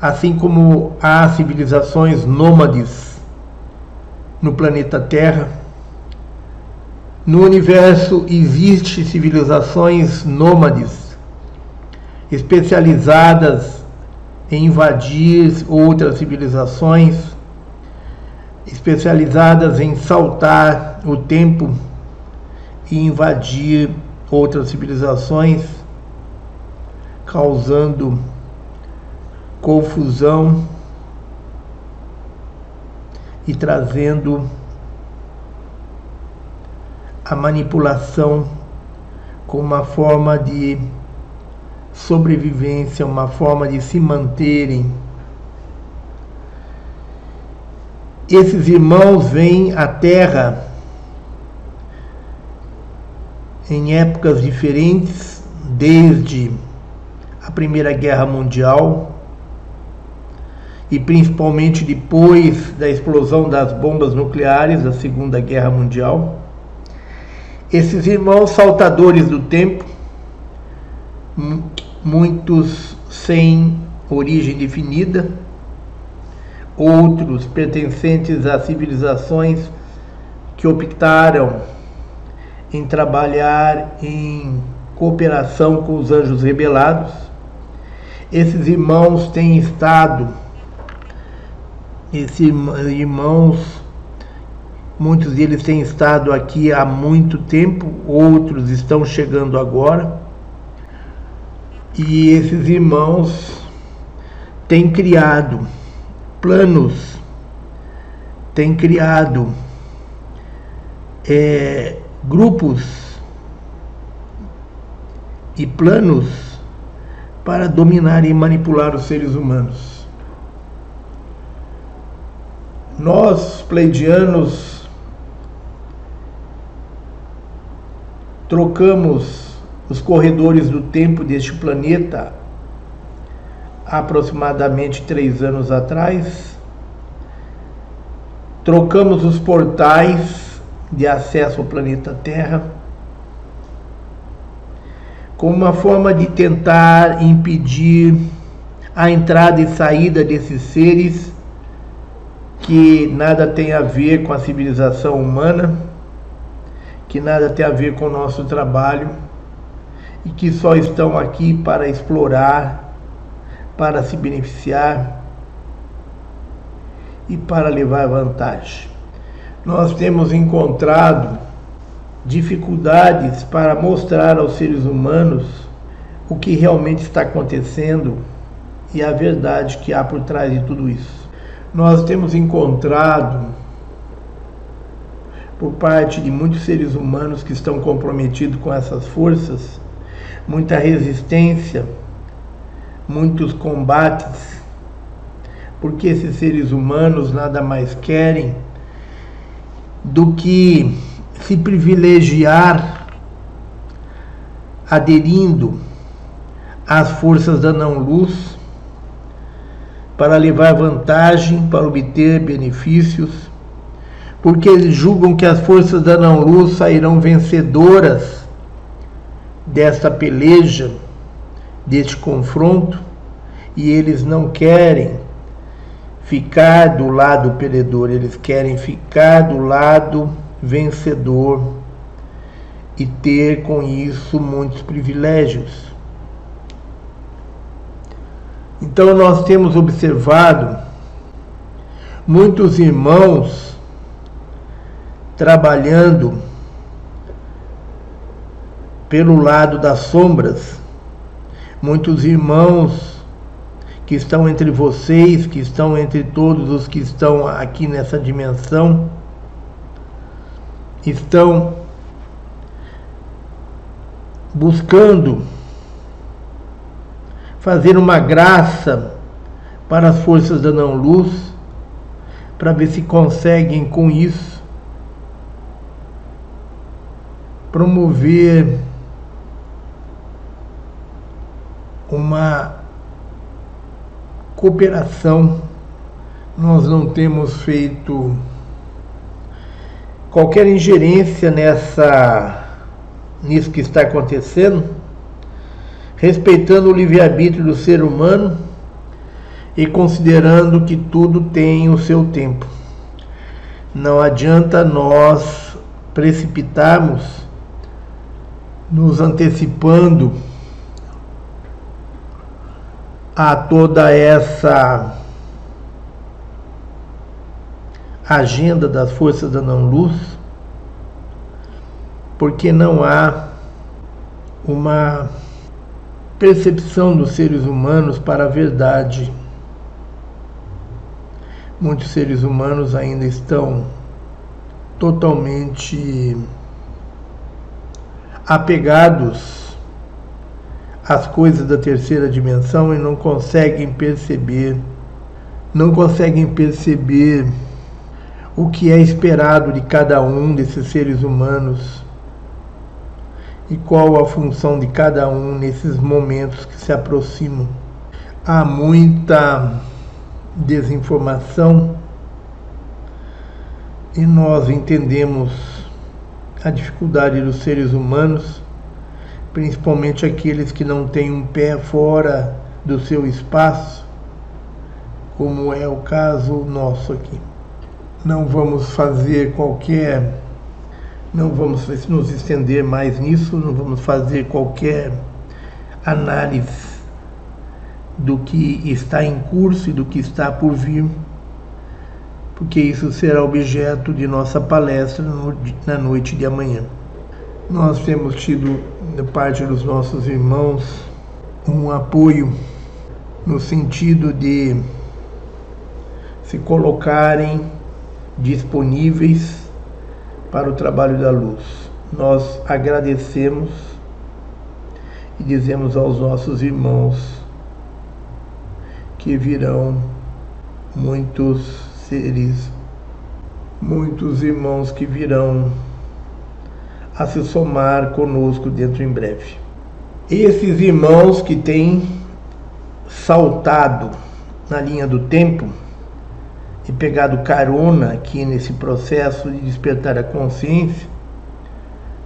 assim como há civilizações nômades no planeta Terra. No universo existem civilizações nômades, especializadas em invadir outras civilizações especializadas em saltar o tempo e invadir outras civilizações, causando confusão e trazendo a manipulação como uma forma de sobrevivência, uma forma de se manterem. Esses irmãos vêm à Terra em épocas diferentes, desde a Primeira Guerra Mundial e principalmente depois da explosão das bombas nucleares da Segunda Guerra Mundial. Esses irmãos saltadores do tempo, muitos sem origem definida, outros pertencentes a civilizações que optaram em trabalhar em cooperação com os anjos rebelados. Esses irmãos têm estado, esses irmãos, muitos deles têm estado aqui há muito tempo, outros estão chegando agora. E esses irmãos têm criado planos tem criado é, grupos e planos para dominar e manipular os seres humanos. Nós, pleidianos, trocamos os corredores do tempo deste planeta aproximadamente três anos atrás. Trocamos os portais de acesso ao planeta Terra como uma forma de tentar impedir a entrada e saída desses seres que nada tem a ver com a civilização humana, que nada tem a ver com o nosso trabalho e que só estão aqui para explorar para se beneficiar e para levar vantagem. Nós temos encontrado dificuldades para mostrar aos seres humanos o que realmente está acontecendo e a verdade que há por trás de tudo isso. Nós temos encontrado, por parte de muitos seres humanos que estão comprometidos com essas forças, muita resistência muitos combates, porque esses seres humanos nada mais querem do que se privilegiar aderindo às forças da não-luz para levar vantagem, para obter benefícios, porque eles julgam que as forças da não-luz sairão vencedoras desta peleja deste confronto e eles não querem ficar do lado perdedor, eles querem ficar do lado vencedor e ter com isso muitos privilégios. Então nós temos observado muitos irmãos trabalhando pelo lado das sombras, muitos irmãos que estão entre vocês, que estão entre todos os que estão aqui nessa dimensão, estão buscando fazer uma graça para as forças da não-luz, para ver se conseguem com isso promover uma cooperação. Nós não temos feito qualquer ingerência nessa nisso que está acontecendo, respeitando o livre-arbítrio do ser humano e considerando que tudo tem o seu tempo. Não adianta nós precipitarmos, nos antecipando a toda essa agenda das forças da não-luz, porque não há uma percepção dos seres humanos para a verdade. Muitos seres humanos ainda estão totalmente apegados as coisas da terceira dimensão e não conseguem perceber, não conseguem perceber o que é esperado de cada um desses seres humanos e qual a função de cada um nesses momentos que se aproximam. Há muita desinformação e nós entendemos a dificuldade dos seres humanos principalmente aqueles que não têm um pé fora do seu espaço, como é o caso nosso aqui. Não vamos fazer qualquer, não vamos nos estender mais nisso, não vamos fazer qualquer análise do que está em curso e do que está por vir, porque isso será objeto de nossa palestra na noite de amanhã. Nós temos tido, da parte dos nossos irmãos, um apoio no sentido de se colocarem disponíveis para o trabalho da luz. Nós agradecemos e dizemos aos nossos irmãos que virão muitos seres, muitos irmãos que virão a se somar conosco dentro em breve. Esses irmãos que têm saltado na linha do tempo e pegado carona aqui nesse processo de despertar a consciência,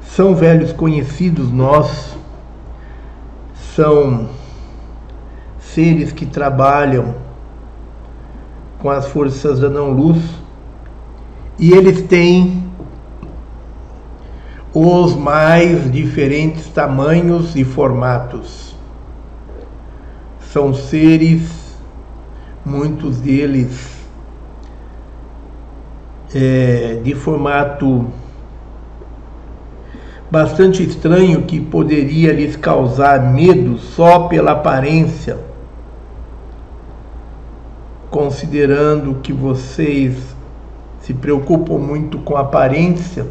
são velhos conhecidos nossos, são seres que trabalham com as forças da não-luz e eles têm os mais diferentes tamanhos e formatos. São seres, muitos deles é, de formato bastante estranho que poderia lhes causar medo só pela aparência, considerando que vocês se preocupam muito com aparência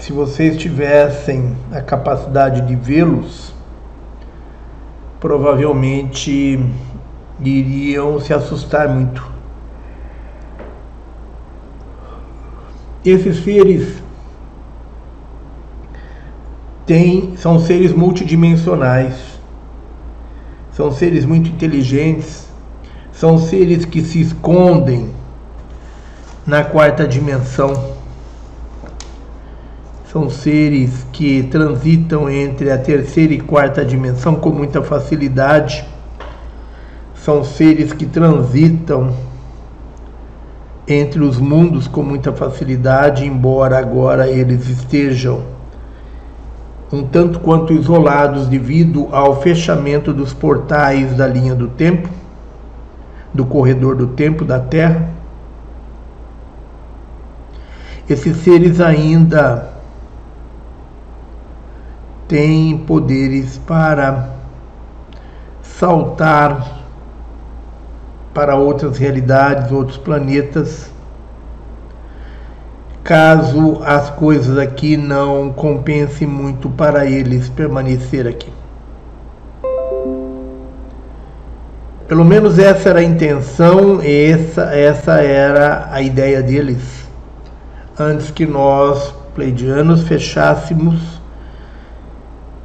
se vocês tivessem a capacidade de vê-los, provavelmente iriam se assustar muito. Esses seres têm, são seres multidimensionais, são seres muito inteligentes, são seres que se escondem na quarta dimensão. São seres que transitam entre a terceira e quarta dimensão com muita facilidade. São seres que transitam entre os mundos com muita facilidade, embora agora eles estejam um tanto quanto isolados devido ao fechamento dos portais da linha do tempo, do corredor do tempo da Terra. Esses seres ainda têm poderes para saltar para outras realidades, outros planetas, caso as coisas aqui não compensem muito para eles permanecer aqui. Pelo menos essa era a intenção, essa, essa era a ideia deles, antes que nós, pleidianos, fechássemos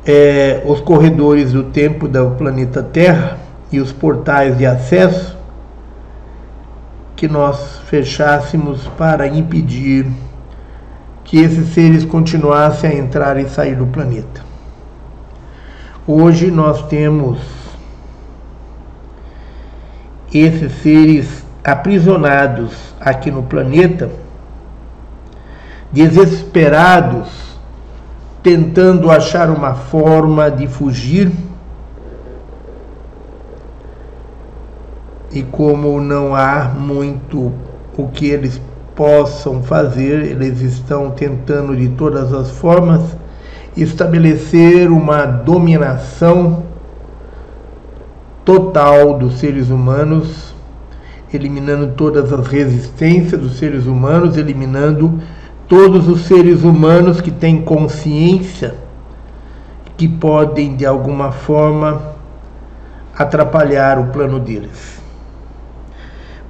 é, os corredores do tempo do planeta Terra e os portais de acesso, que nós fechássemos para impedir que esses seres continuassem a entrar e sair do planeta. Hoje nós temos esses seres aprisionados aqui no planeta, desesperados, tentando achar uma forma de fugir. E como não há muito o que eles possam fazer, eles estão tentando de todas as formas estabelecer uma dominação total dos seres humanos, eliminando todas as resistências dos seres humanos, eliminando todos os seres humanos que têm consciência que podem de alguma forma atrapalhar o plano deles.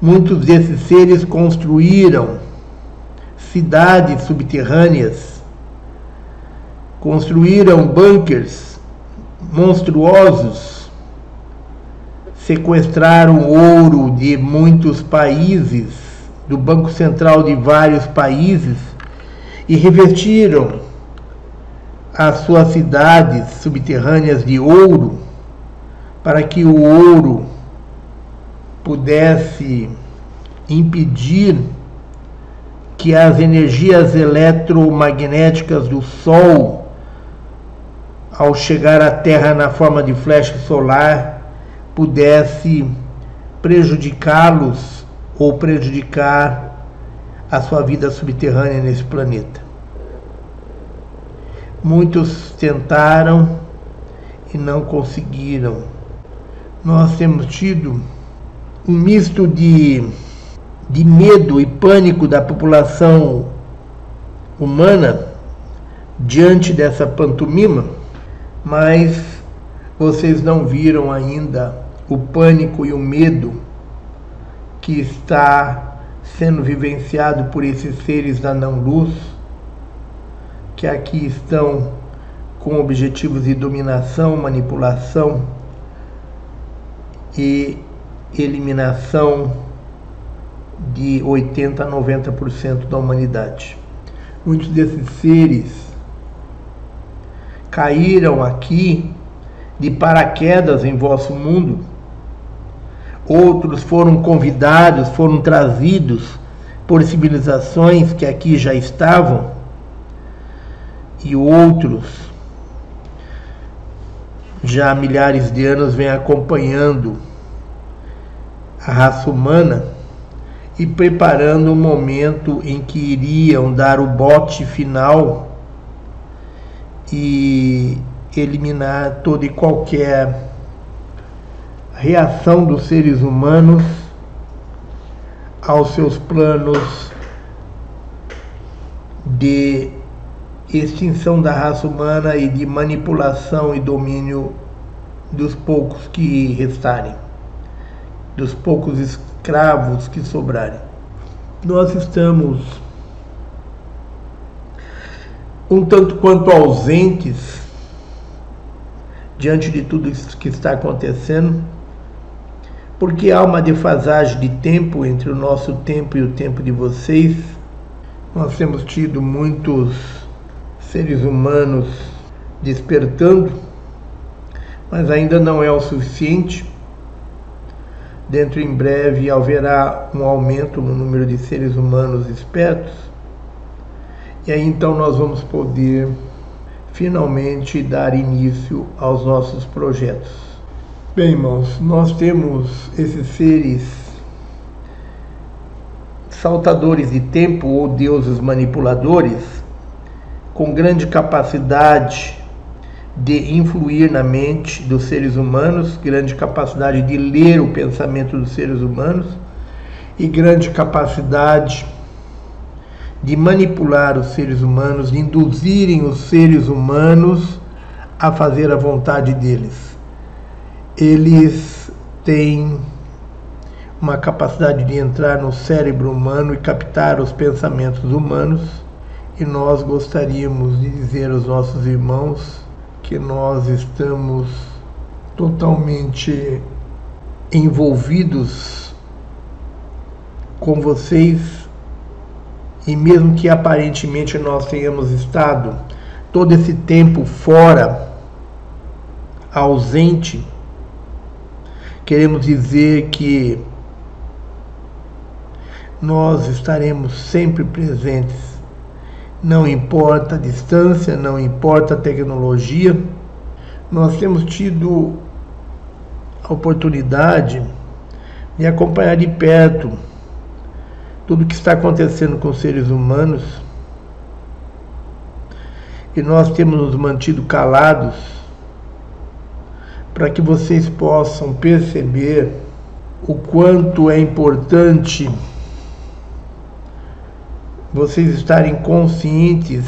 Muitos desses seres construíram cidades subterrâneas, construíram bunkers monstruosos sequestraram ouro de muitos países, do Banco Central de vários países, e revestiram as suas cidades subterrâneas de ouro, para que o ouro pudesse impedir que as energias eletromagnéticas do Sol, ao chegar à Terra na forma de flecha solar, pudesse prejudicá-los ou prejudicar a sua vida subterrânea nesse planeta. Muitos tentaram e não conseguiram. Nós temos tido um misto de, de medo e pânico da população humana diante dessa pantomima, mas vocês não viram ainda o pânico e o medo que está sendo vivenciado por esses seres da não-luz, que aqui estão com objetivos de dominação, manipulação e eliminação de 80 a 90% da humanidade. Muitos desses seres caíram aqui de paraquedas em vosso mundo outros foram convidados, foram trazidos por civilizações que aqui já estavam, e outros já há milhares de anos vêm acompanhando a raça humana e preparando o momento em que iriam dar o bote final e eliminar toda e qualquer reação dos seres humanos aos seus planos de extinção da raça humana e de manipulação e domínio dos poucos que restarem, dos poucos escravos que sobrarem. Nós estamos um tanto quanto ausentes diante de tudo isso que está acontecendo porque há uma defasagem de tempo entre o nosso tempo e o tempo de vocês. Nós temos tido muitos seres humanos despertando, mas ainda não é o suficiente. Dentro em breve haverá um aumento no número de seres humanos espertos, e aí então nós vamos poder finalmente dar início aos nossos projetos. Bem, irmãos, nós temos esses seres saltadores de tempo ou deuses manipuladores com grande capacidade de influir na mente dos seres humanos, grande capacidade de ler o pensamento dos seres humanos e grande capacidade de manipular os seres humanos, de induzirem os seres humanos a fazer a vontade deles. Eles têm uma capacidade de entrar no cérebro humano e captar os pensamentos humanos, e nós gostaríamos de dizer aos nossos irmãos que nós estamos totalmente envolvidos com vocês e mesmo que aparentemente nós tenhamos estado todo esse tempo fora, ausente, queremos dizer que nós estaremos sempre presentes. Não importa a distância, não importa a tecnologia, nós temos tido a oportunidade de acompanhar de perto tudo o que está acontecendo com os seres humanos. E nós temos nos mantido calados para que vocês possam perceber o quanto é importante vocês estarem conscientes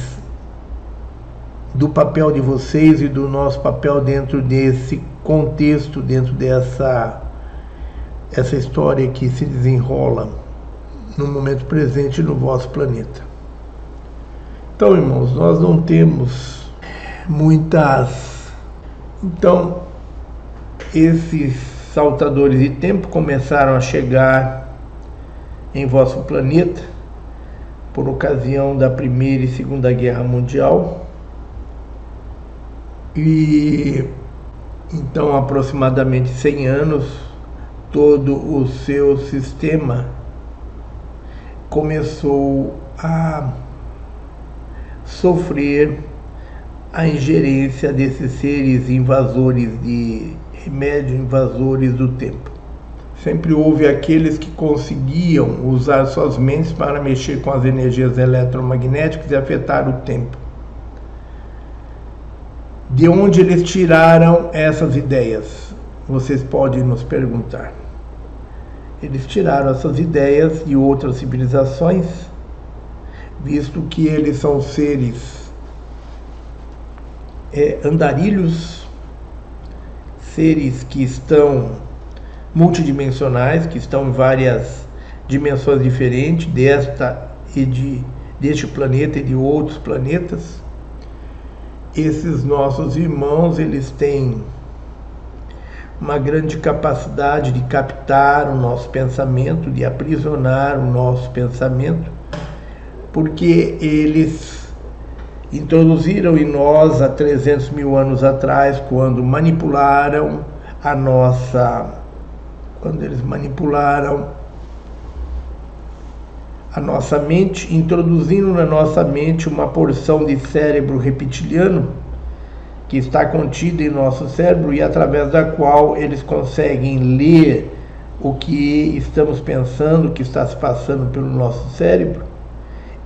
do papel de vocês e do nosso papel dentro desse contexto, dentro dessa essa história que se desenrola no momento presente no vosso planeta. Então, irmãos, nós não temos muitas. Então, esses saltadores de tempo começaram a chegar em vosso planeta por ocasião da Primeira e Segunda Guerra Mundial. E então, aproximadamente 100 anos, todo o seu sistema começou a sofrer a ingerência desses seres invasores de remédio, invasores do tempo. Sempre houve aqueles que conseguiam usar suas mentes para mexer com as energias eletromagnéticas e afetar o tempo. De onde eles tiraram essas ideias? Vocês podem nos perguntar. Eles tiraram essas ideias de outras civilizações, visto que eles são seres é, andarilhos, seres que estão multidimensionais, que estão em várias dimensões diferentes desta e de deste planeta e de outros planetas. Esses nossos irmãos, eles têm uma grande capacidade de captar o nosso pensamento, de aprisionar o nosso pensamento, porque eles introduziram em nós há 300 mil anos atrás, quando manipularam a nossa. Quando eles manipularam a nossa mente, introduzindo na nossa mente uma porção de cérebro reptiliano que está contida em nosso cérebro e através da qual eles conseguem ler o que estamos pensando, o que está se passando pelo nosso cérebro,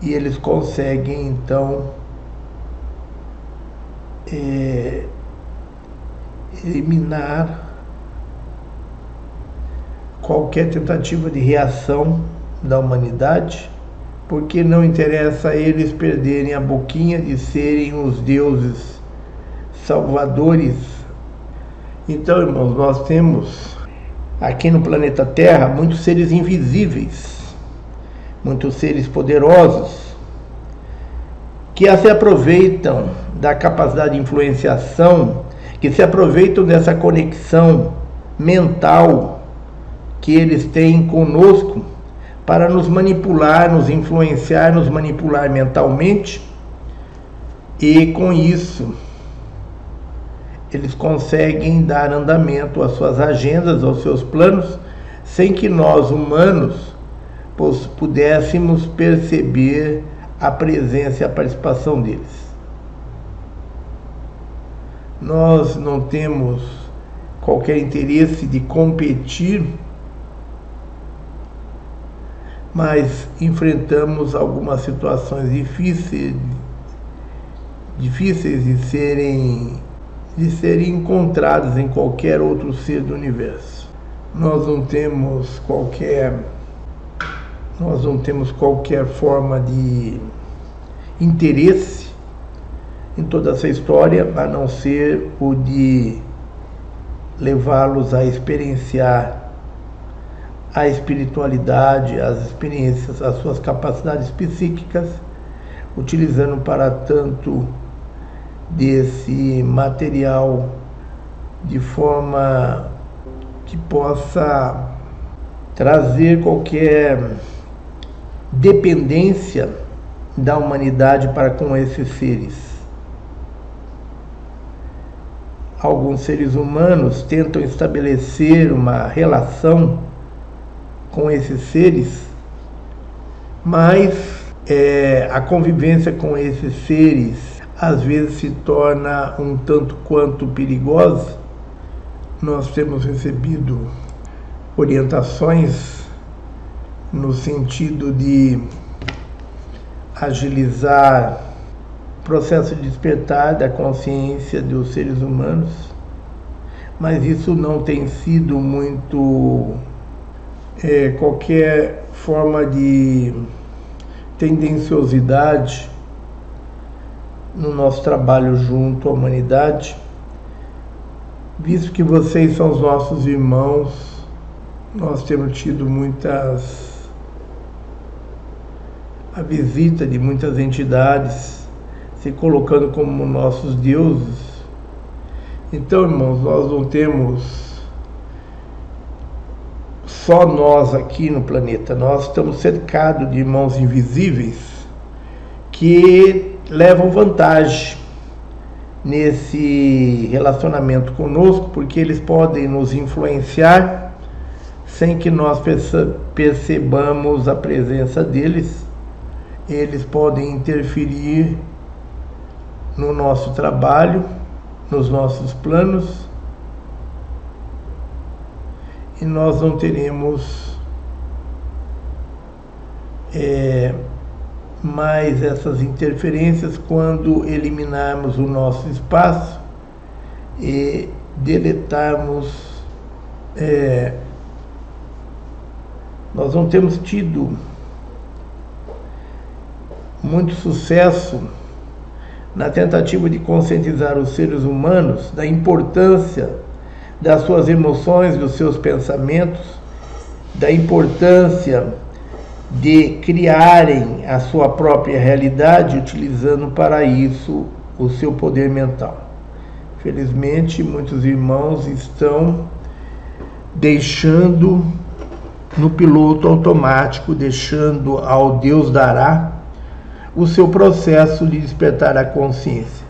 e eles conseguem então é, eliminar qualquer tentativa de reação da humanidade, porque não interessa a eles perderem a boquinha de serem os deuses salvadores. Então, irmãos, nós temos aqui no planeta Terra muitos seres invisíveis, muitos seres poderosos, que se aproveitam da capacidade de influenciação, que se aproveitam dessa conexão mental que eles têm conosco para nos manipular, nos influenciar, nos manipular mentalmente e com isso eles conseguem dar andamento às suas agendas, aos seus planos, sem que nós humanos pudéssemos perceber a presença e a participação deles. Nós não temos qualquer interesse de competir, mas enfrentamos algumas situações difíceis, difíceis de serem de serem encontradas em qualquer outro ser do universo. Nós não temos qualquer nós não temos qualquer forma de interesse em toda essa história, a não ser o de levá-los a experienciar a espiritualidade, as experiências, as suas capacidades psíquicas, utilizando para tanto desse material de forma que possa trazer qualquer dependência da humanidade para com esses seres. Alguns seres humanos tentam estabelecer uma relação com esses seres, mas é, a convivência com esses seres às vezes se torna um tanto quanto perigosa. Nós temos recebido orientações no sentido de agilizar o processo de despertar da consciência dos seres humanos, mas isso não tem sido muito é, qualquer forma de tendenciosidade no nosso trabalho junto à humanidade, visto que vocês são os nossos irmãos, nós temos tido muitas a visita de muitas entidades se colocando como nossos deuses. Então, irmãos, nós não temos só nós aqui no planeta, nós estamos cercados de irmãos invisíveis que levam vantagem nesse relacionamento conosco, porque eles podem nos influenciar sem que nós percebamos a presença deles. Eles podem interferir no nosso trabalho, nos nossos planos, e nós não teremos é, mais essas interferências quando eliminarmos o nosso espaço e deletarmos. É, nós não temos tido muito sucesso na tentativa de conscientizar os seres humanos da importância das suas emoções, dos seus pensamentos, da importância de criarem a sua própria realidade utilizando para isso o seu poder mental. Felizmente, muitos irmãos estão deixando no piloto automático, deixando ao Deus dará o seu processo de despertar a consciência.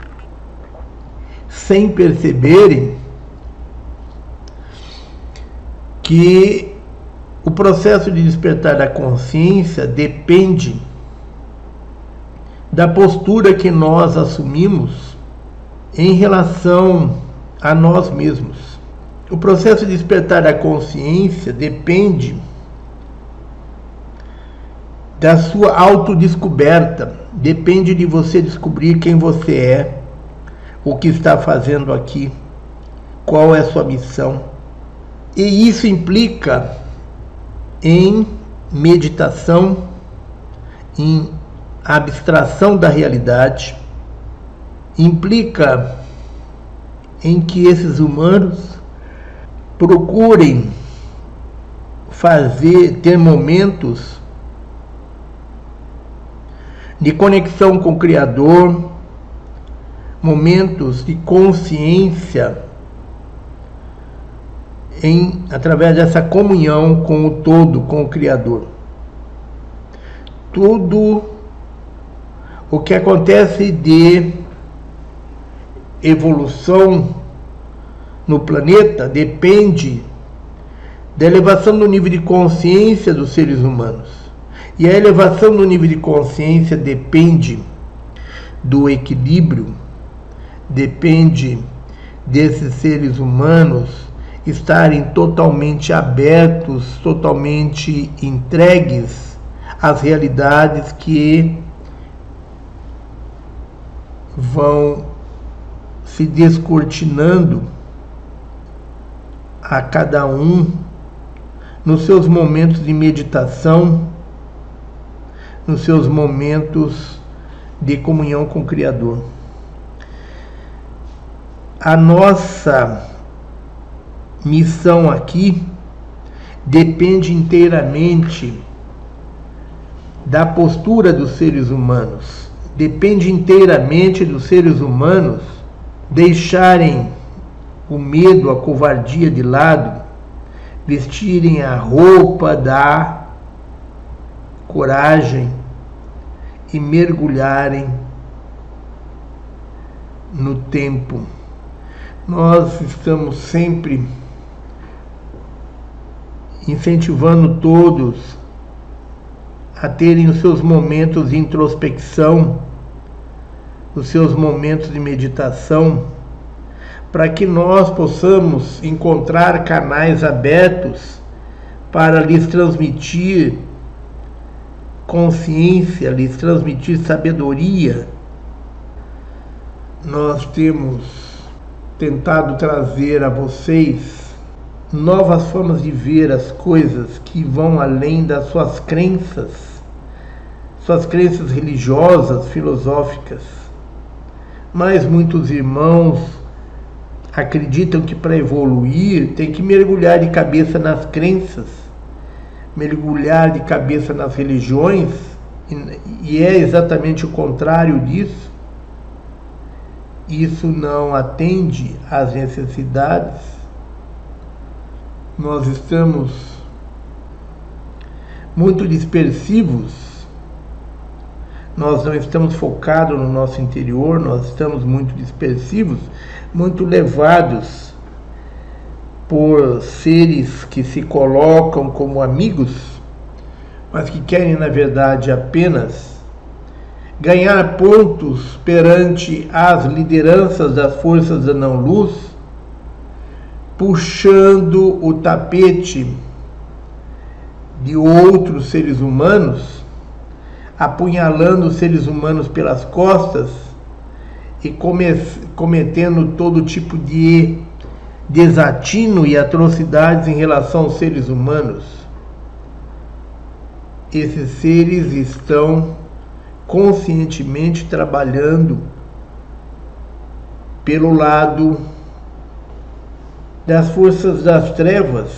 Sem perceberem que o processo de despertar da consciência depende da postura que nós assumimos em relação a nós mesmos. O processo de despertar da consciência depende da sua autodescoberta. Depende de você descobrir quem você é, o que está fazendo aqui, qual é a sua missão. E isso implica em meditação, em abstração da realidade, implica em que esses humanos procurem fazer, ter momentos de conexão com o Criador, momentos de consciência em através dessa comunhão com o todo, com o Criador. Tudo o que acontece de evolução no planeta depende da elevação do nível de consciência dos seres humanos. E a elevação no nível de consciência depende do equilíbrio, depende desses seres humanos estarem totalmente abertos, totalmente entregues as realidades que vão se descortinando a cada um nos seus momentos de meditação, nos seus momentos de comunhão com o Criador. A nossa missão aqui depende inteiramente da postura dos seres humanos, depende inteiramente dos seres humanos deixarem o medo, a covardia de lado, vestirem a roupa da coragem e mergulharem no tempo. Nós estamos sempre incentivando todos a terem os seus momentos de introspecção, os seus momentos de meditação, para que nós possamos encontrar canais abertos para lhes transmitir consciência, lhes transmitir sabedoria. Nós temos tentado trazer a vocês novas formas de ver as coisas que vão além das suas crenças, suas crenças religiosas, filosóficas. Mas muitos irmãos acreditam que para evoluir tem que mergulhar de cabeça nas crenças, mergulhar de cabeça nas religiões, e é exatamente o contrário disso. Isso não atende às necessidades nós estamos muito dispersivos, nós não estamos focados no nosso interior, nós estamos muito dispersivos, muito levados por seres que se colocam como amigos, mas que querem, na verdade, apenas ganhar pontos perante as lideranças das forças da não-luz puxando o tapete de outros seres humanos, apunhalando seres humanos pelas costas e cometendo todo tipo de desatino e atrocidades em relação aos seres humanos. Esses seres estão conscientemente trabalhando pelo lado das forças das trevas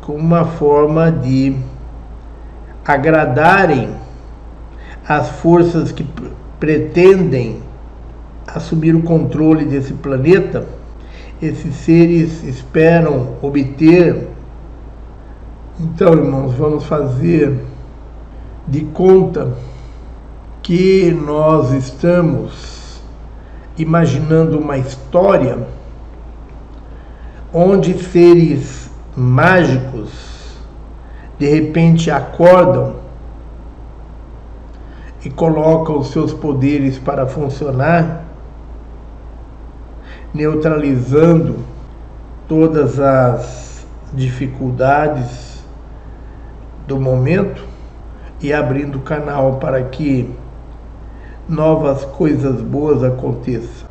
como uma forma de agradarem as forças que pretendem assumir o controle desse planeta. Esses seres esperam obter. Então, irmãos, vamos fazer de conta que nós estamos imaginando uma história onde seres mágicos de repente acordam e colocam os seus poderes para funcionar, neutralizando todas as dificuldades do momento e abrindo canal para que novas coisas boas aconteçam.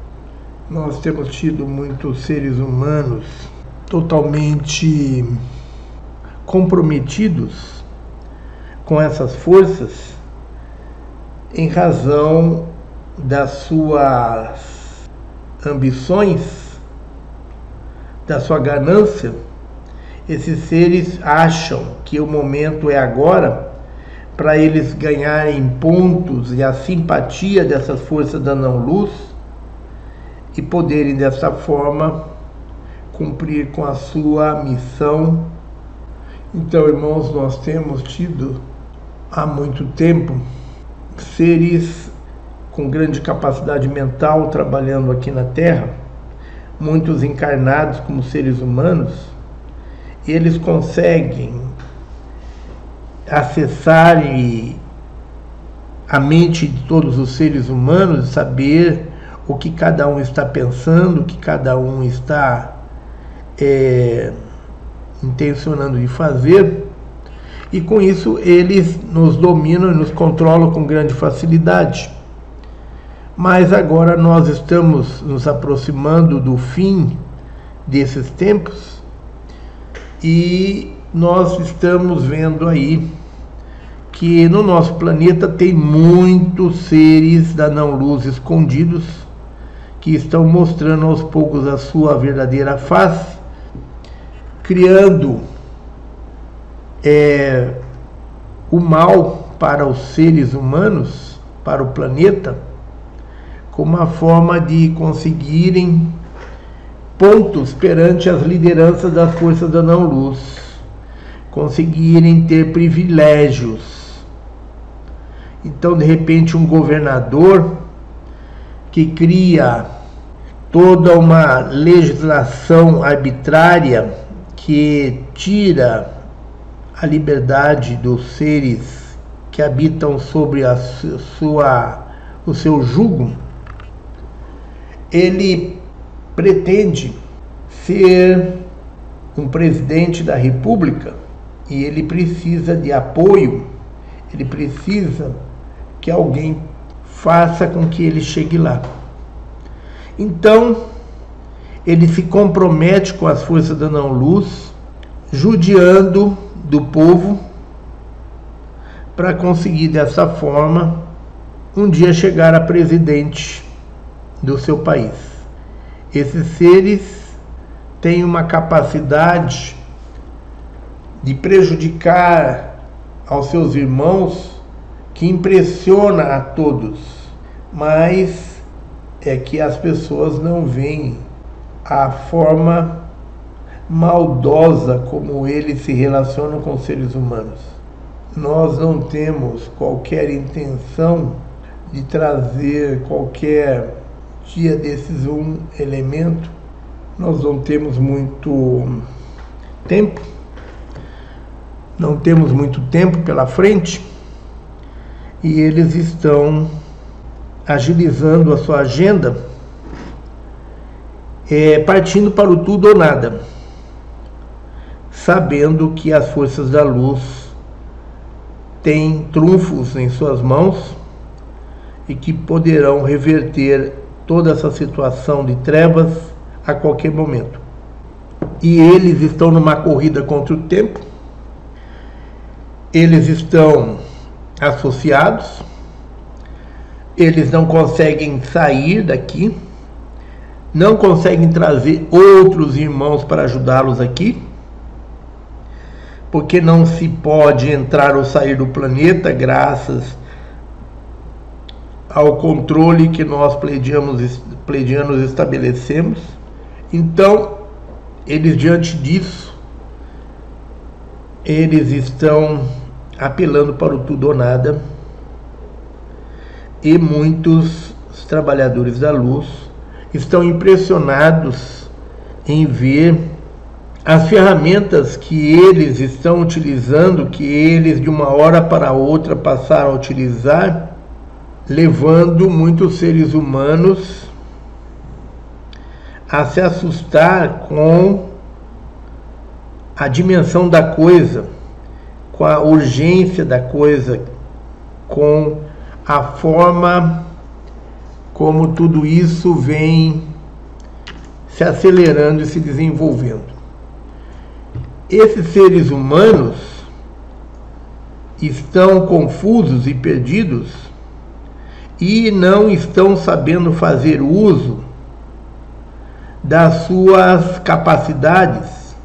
Nós temos tido muitos seres humanos totalmente comprometidos com essas forças em razão das suas ambições, da sua ganância. Esses seres acham que o momento é agora para eles ganharem pontos e a simpatia dessas forças da não-luz e poderem dessa forma cumprir com a sua missão. Então, irmãos, nós temos tido há muito tempo seres com grande capacidade mental trabalhando aqui na Terra, muitos encarnados como seres humanos, eles conseguem acessar a mente de todos os seres humanos, saber o que cada um está pensando, o que cada um está é, intencionando de fazer, e com isso eles nos dominam e nos controlam com grande facilidade. Mas agora nós estamos nos aproximando do fim desses tempos e nós estamos vendo aí que no nosso planeta tem muitos seres da não-luz escondidos que estão mostrando aos poucos a sua verdadeira face, criando é, o mal para os seres humanos, para o planeta, como uma forma de conseguirem pontos perante as lideranças das forças da não-luz, conseguirem ter privilégios. Então, de repente, um governador que cria toda uma legislação arbitrária que tira a liberdade dos seres que habitam sobre a sua, o seu jugo, ele pretende ser um presidente da República e ele precisa de apoio, ele precisa que alguém faça com que ele chegue lá. Então, ele se compromete com as forças da não-luz, judiando do povo, para conseguir dessa forma um dia chegar a presidente do seu país. Esses seres têm uma capacidade de prejudicar aos seus irmãos que impressiona a todos, mas é que as pessoas não veem a forma maldosa como eles se relacionam com os seres humanos. Nós não temos qualquer intenção de trazer qualquer dia desses um elemento. Nós não temos muito tempo, não temos muito tempo pela frente e eles estão agilizando a sua agenda, é, partindo para o tudo ou nada, sabendo que as forças da luz têm trunfos em suas mãos e que poderão reverter toda essa situação de trevas a qualquer momento. E eles estão numa corrida contra o tempo, eles estão associados, eles não conseguem sair daqui, não conseguem trazer outros irmãos para ajudá-los aqui, porque não se pode entrar ou sair do planeta graças ao controle que nós pleidianos, pleidianos estabelecemos. Então, eles diante disso, eles estão apelando para o tudo ou nada, e muitos trabalhadores da luz estão impressionados em ver as ferramentas que eles estão utilizando, que eles de uma hora para outra passaram a utilizar, levando muitos seres humanos a se assustar com a dimensão da coisa com a urgência da coisa, com a forma como tudo isso vem se acelerando e se desenvolvendo. Esses seres humanos estão confusos e perdidos e não estão sabendo fazer uso das suas capacidades,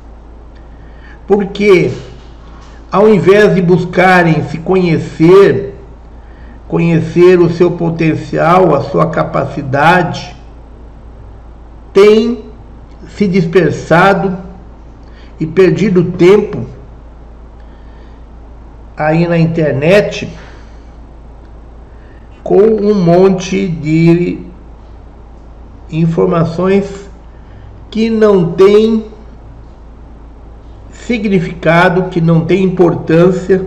porque ao invés de buscarem se conhecer, conhecer o seu potencial, a sua capacidade, têm se dispersado e perdido tempo aí na internet com um monte de informações que não têm significado, que não tem importância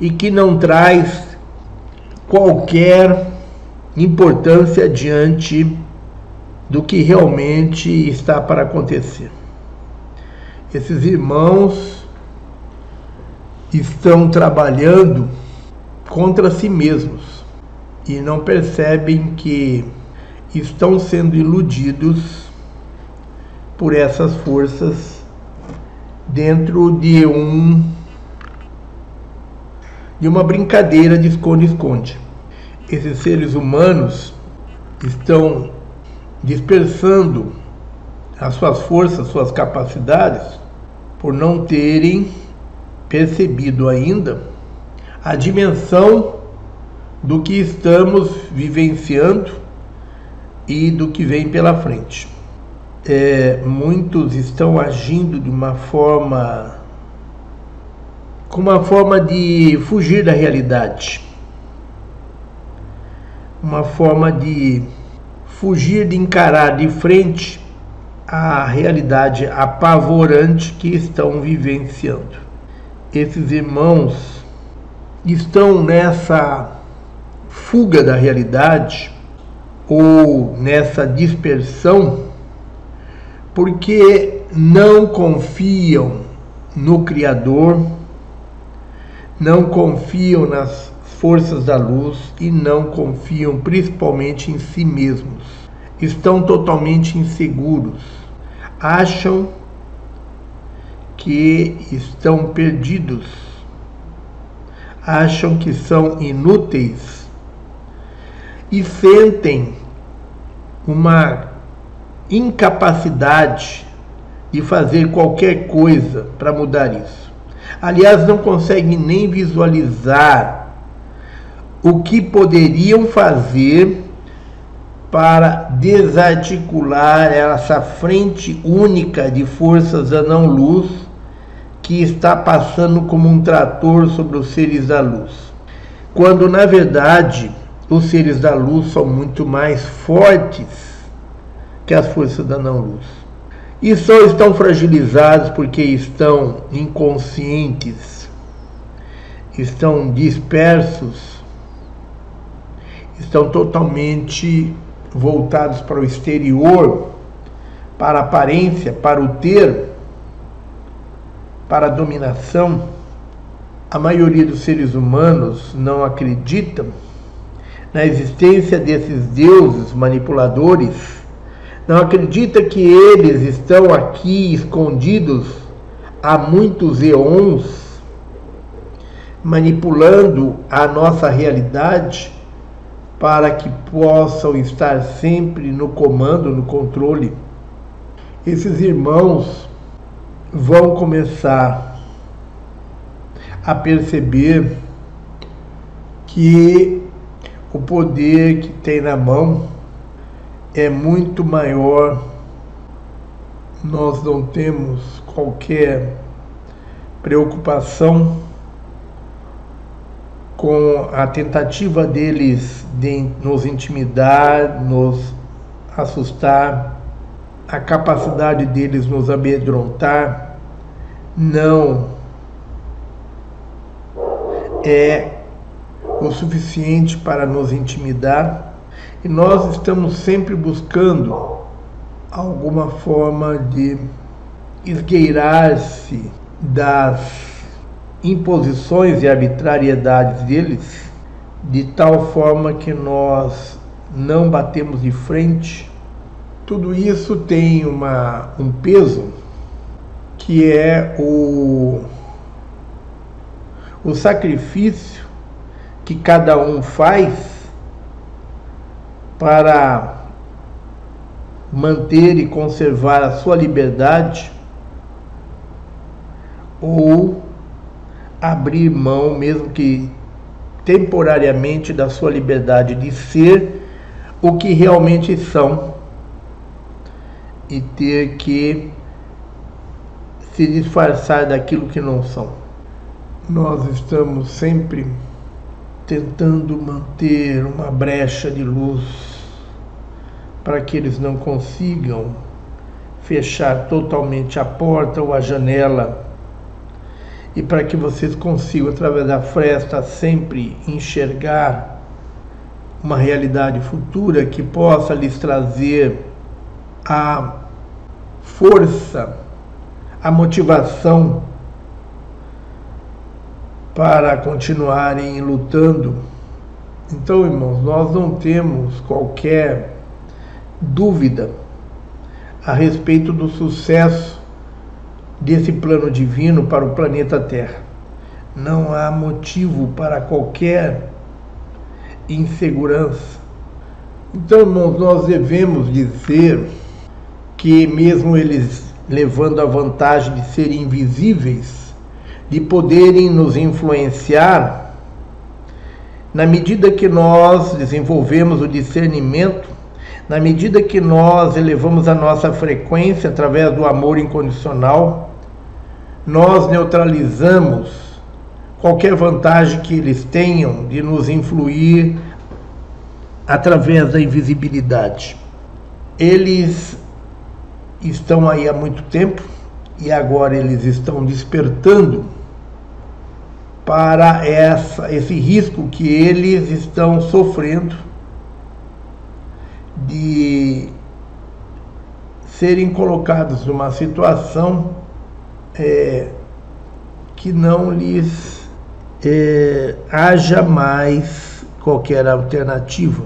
e que não traz qualquer importância diante do que realmente está para acontecer. Esses irmãos estão trabalhando contra si mesmos e não percebem que estão sendo iludidos por essas forças dentro de um de uma brincadeira de esconde-esconde. Esses seres humanos estão dispersando as suas forças, suas capacidades, por não terem percebido ainda a dimensão do que estamos vivenciando e do que vem pela frente. É, muitos estão agindo de uma forma com uma forma de fugir da realidade, uma forma de fugir de encarar de frente a realidade apavorante que estão vivenciando. Esses irmãos estão nessa fuga da realidade ou nessa dispersão porque não confiam no Criador, não confiam nas forças da luz e não confiam principalmente em si mesmos. Estão totalmente inseguros, acham que estão perdidos, acham que são inúteis e sentem uma incapacidade de fazer qualquer coisa para mudar isso. Aliás, não conseguem nem visualizar o que poderiam fazer para desarticular essa frente única de forças da não-luz que está passando como um trator sobre os seres da luz. Quando, na verdade, os seres da luz são muito mais fortes que as forças da não-luz. E só estão fragilizados porque estão inconscientes, estão dispersos, estão totalmente voltados para o exterior, para a aparência, para o ter, para a dominação. A maioria dos seres humanos não acreditam na existência desses deuses manipuladores, não acredita que eles estão aqui escondidos há muitos eons, manipulando a nossa realidade para que possam estar sempre no comando, no controle. Esses irmãos vão começar a perceber que o poder que tem na mão é muito maior. Nós não temos qualquer preocupação com a tentativa deles de nos intimidar, nos assustar, a capacidade deles nos amedrontar, não é o suficiente para nos intimidar e nós estamos sempre buscando alguma forma de esgueirar-se das imposições e arbitrariedades deles, de tal forma que nós não batemos de frente. Tudo isso tem uma, um peso que é o, o sacrifício que cada um faz para manter e conservar a sua liberdade ou abrir mão, mesmo que temporariamente, da sua liberdade de ser o que realmente são e ter que se disfarçar daquilo que não são. Nós estamos sempre tentando manter uma brecha de luz para que eles não consigam fechar totalmente a porta ou a janela e para que vocês consigam, através da fresta, sempre enxergar uma realidade futura que possa lhes trazer a força, a motivação para continuarem lutando. Então, irmãos, nós não temos qualquer dúvida a respeito do sucesso desse plano divino para o planeta Terra. Não há motivo para qualquer insegurança. Então, irmãos, nós devemos dizer que, mesmo eles levando a vantagem de serem invisíveis, de poderem nos influenciar, na medida que nós desenvolvemos o discernimento, na medida que nós elevamos a nossa frequência através do amor incondicional, nós neutralizamos qualquer vantagem que eles tenham de nos influir através da invisibilidade. Eles estão aí há muito tempo e agora eles estão despertando para essa, esse risco que eles estão sofrendo de serem colocados numa situação é, que não lhes é, haja mais qualquer alternativa.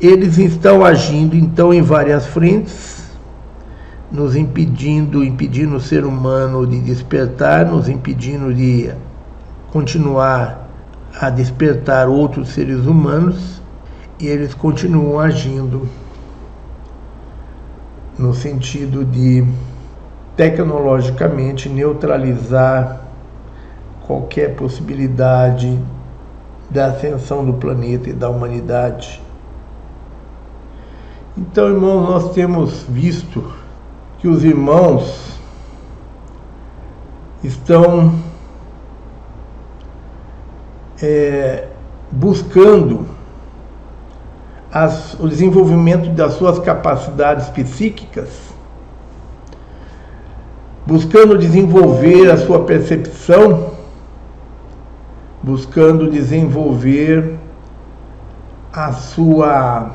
Eles estão agindo então em várias frentes, nos impedindo, impedindo o ser humano de despertar, nos impedindo de continuar a despertar outros seres humanos e eles continuam agindo no sentido de tecnologicamente neutralizar qualquer possibilidade da ascensão do planeta e da humanidade. Então, irmãos, nós temos visto que os irmãos estão é, buscando as, o desenvolvimento das suas capacidades psíquicas, buscando desenvolver a sua percepção, buscando desenvolver a sua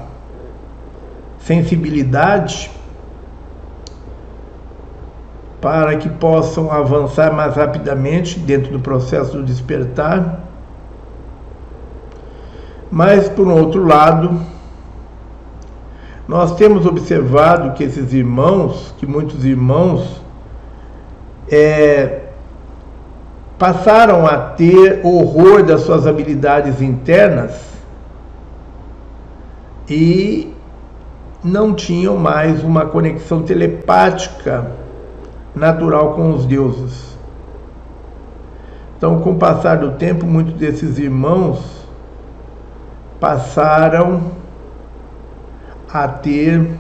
sensibilidade para que possam avançar mais rapidamente dentro do processo do despertar. Mas, por outro lado, nós temos observado que esses irmãos, que muitos irmãos, é, passaram a ter horror das suas habilidades internas e não tinham mais uma conexão telepática natural com os deuses. Então, com o passar do tempo, muitos desses irmãos passaram a ter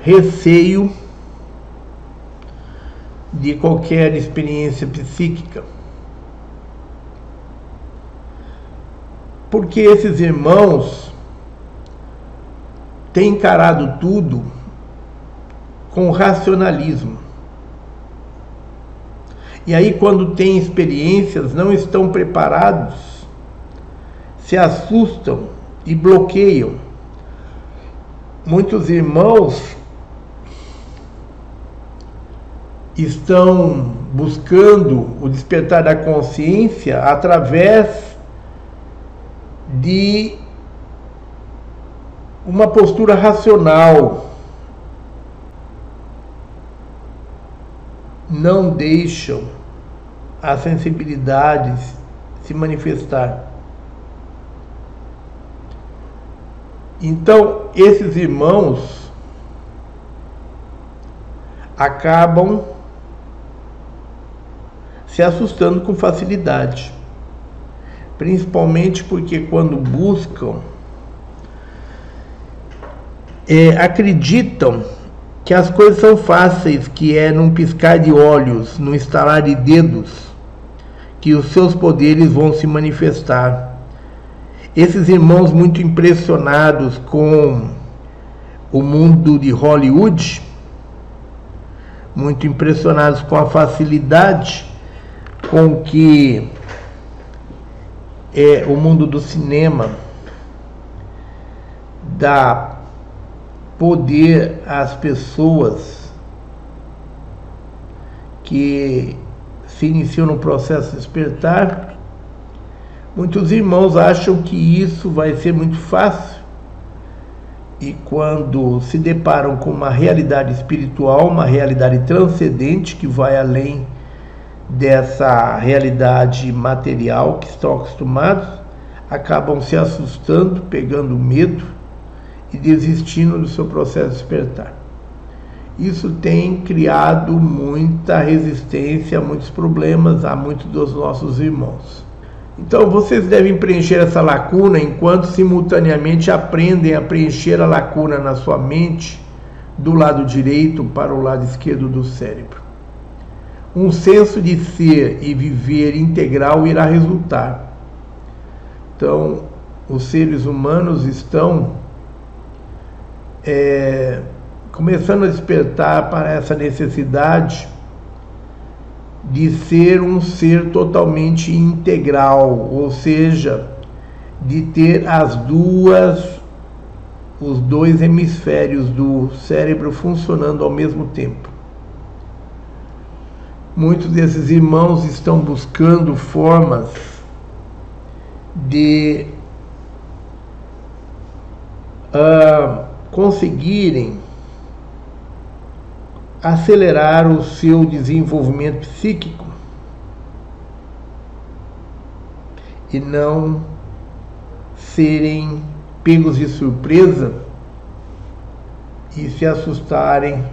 receio de qualquer experiência psíquica. Porque esses irmãos têm encarado tudo com racionalismo. E aí, quando têm experiências, não estão preparados, se assustam e bloqueiam muitos irmãos estão buscando o despertar da consciência através de uma postura racional. Não deixam a sensibilidade se manifestar. Então, esses irmãos acabam se assustando com facilidade, principalmente porque quando buscam, é, acreditam que as coisas são fáceis, que é num piscar de olhos, num estalar de dedos, que os seus poderes vão se manifestar. Esses irmãos muito impressionados com o mundo de Hollywood, muito impressionados com a facilidade com que é, o mundo do cinema dá poder às pessoas que se iniciam no processo de despertar, muitos irmãos acham que isso vai ser muito fácil. E quando se deparam com uma realidade espiritual, uma realidade transcendente que vai além dessa realidade material que estão acostumados, acabam se assustando, pegando medo e desistindo do seu processo de despertar isso tem criado muita resistência, muitos problemas a muitos dos nossos irmãos. Então vocês devem preencher essa lacuna enquanto simultaneamente aprendem a preencher a lacuna na sua mente do lado direito para o lado esquerdo do cérebro. Um senso de ser e viver integral irá resultar. Então, os seres humanos estão é, começando a despertar para essa necessidade de ser um ser totalmente integral, ou seja, de ter as duas os dois hemisférios do cérebro funcionando ao mesmo tempo. Muitos desses irmãos estão buscando formas de uh, conseguirem acelerar o seu desenvolvimento psíquico e não serem pegos de surpresa e se assustarem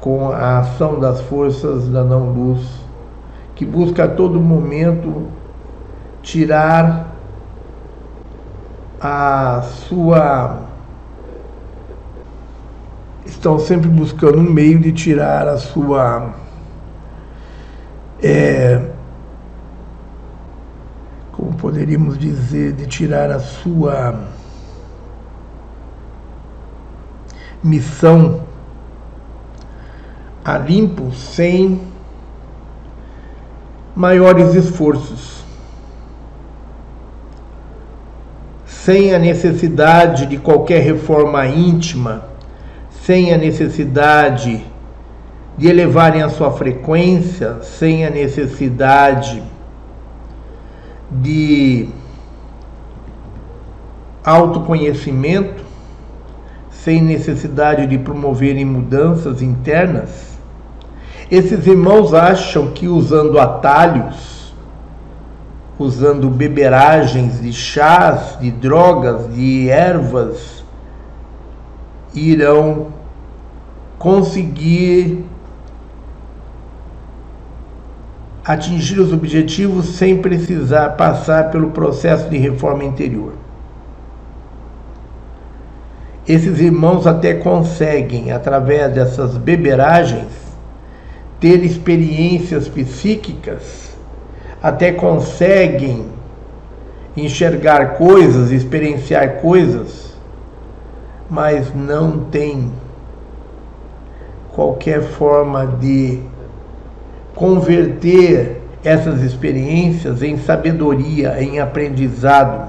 com a ação das forças da não-luz, que busca a todo momento tirar a sua estão sempre buscando um meio de tirar a sua. É, como poderíamos dizer, de tirar a sua missão a limpo sem maiores esforços, sem a necessidade de qualquer reforma íntima sem a necessidade de elevarem a sua frequência, sem a necessidade de autoconhecimento, sem necessidade de promoverem mudanças internas, esses irmãos acham que usando atalhos, usando beberagens de chás, de drogas, de ervas, irão conseguir atingir os objetivos sem precisar passar pelo processo de reforma interior. Esses irmãos até conseguem, através dessas beberagens, ter experiências psíquicas, até conseguem enxergar coisas, experienciar coisas mas não tem qualquer forma de converter essas experiências em sabedoria, em aprendizado,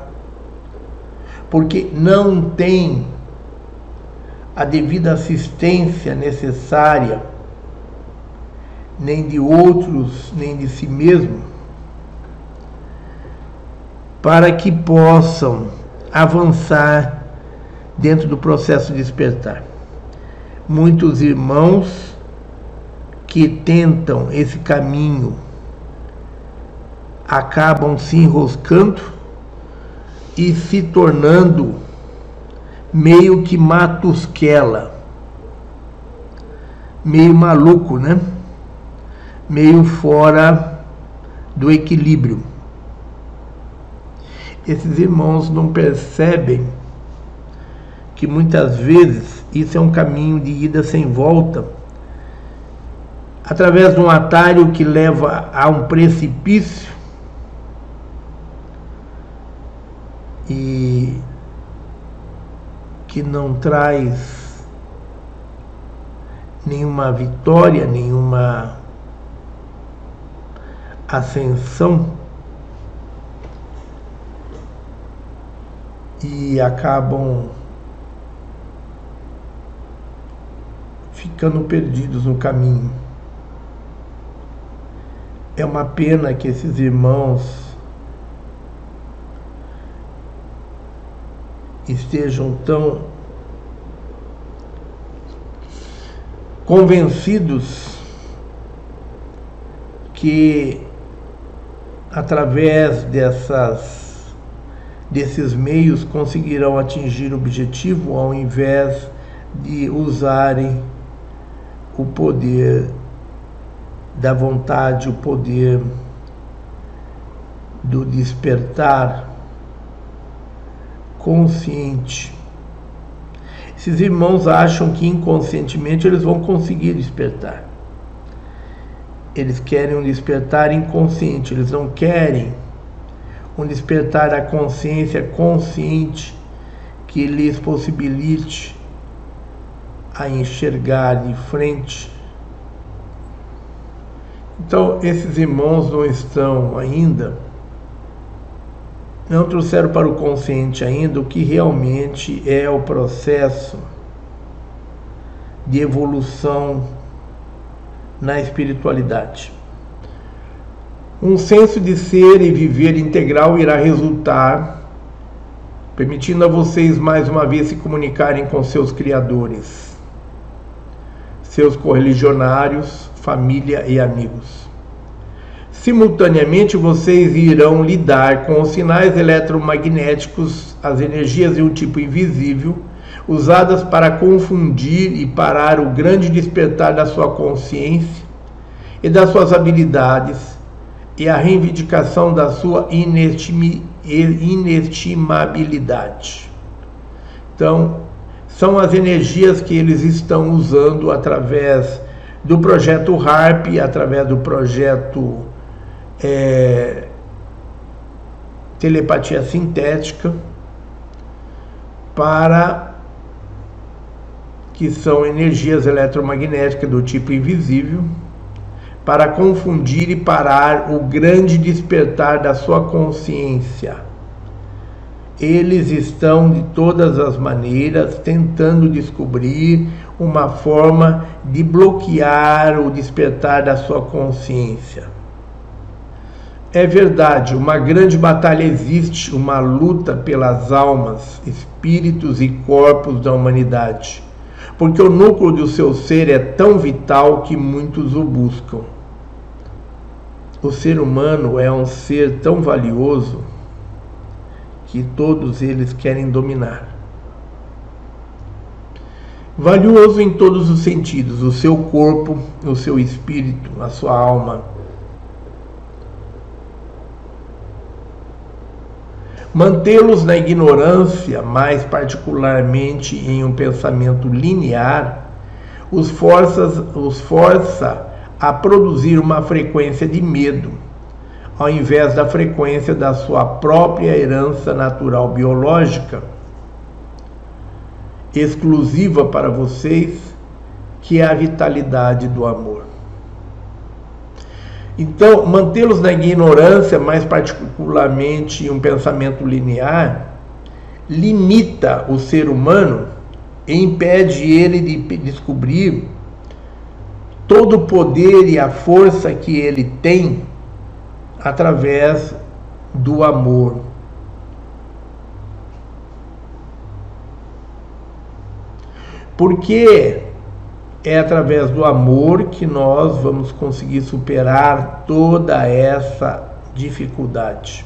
porque não tem a devida assistência necessária, nem de outros, nem de si mesmo, para que possam avançar dentro do processo de despertar. Muitos irmãos que tentam esse caminho acabam se enroscando e se tornando meio que matusquela, meio maluco, né? Meio fora do equilíbrio. Esses irmãos não percebem que muitas vezes isso é um caminho de ida sem volta, através de um atalho que leva a um precipício e que não traz nenhuma vitória, nenhuma ascensão e acabam ficando perdidos no caminho. é uma pena que esses irmãos estejam tão convencidos que através dessas desses meios conseguirão atingir o objetivo ao invés de usarem o poder da vontade, o poder do despertar consciente. Esses irmãos acham que inconscientemente eles vão conseguir despertar. Eles querem um despertar inconsciente, eles não querem um despertar da consciência consciente que lhes possibilite a enxergar de frente. Então, esses irmãos não estão ainda, não trouxeram para o consciente ainda o que realmente é o processo de evolução na espiritualidade. Um senso de ser e viver integral irá resultar, permitindo a vocês mais uma vez se comunicarem com seus criadores, seus correligionários, família e amigos. Simultaneamente, vocês irão lidar com os sinais eletromagnéticos, as energias de um tipo invisível, usadas para confundir e parar o grande despertar da sua consciência e das suas habilidades e a reivindicação da sua inestimabilidade. Então, são as energias que eles estão usando através do projeto HARP, através do projeto é, Telepatia Sintética, para que são energias eletromagnéticas do tipo invisível para confundir e parar o grande despertar da sua consciência. Eles estão de todas as maneiras tentando descobrir uma forma de bloquear o despertar da sua consciência. É verdade, uma grande batalha existe, uma luta pelas almas, espíritos e corpos da humanidade, porque o núcleo do seu ser é tão vital que muitos o buscam. O ser humano é um ser tão valioso que todos eles querem dominar. Valioso em todos os sentidos: o seu corpo, o seu espírito, a sua alma. Mantê-los na ignorância, mais particularmente em um pensamento linear, os, forças, os força a produzir uma frequência de medo, ao invés da frequência da sua própria herança natural biológica, exclusiva para vocês, que é a vitalidade do amor. Então, mantê-los na ignorância, mais particularmente em um pensamento linear, limita o ser humano e impede ele de descobrir todo o poder e a força que ele tem através do amor. Porque é através do amor que nós vamos conseguir superar toda essa dificuldade.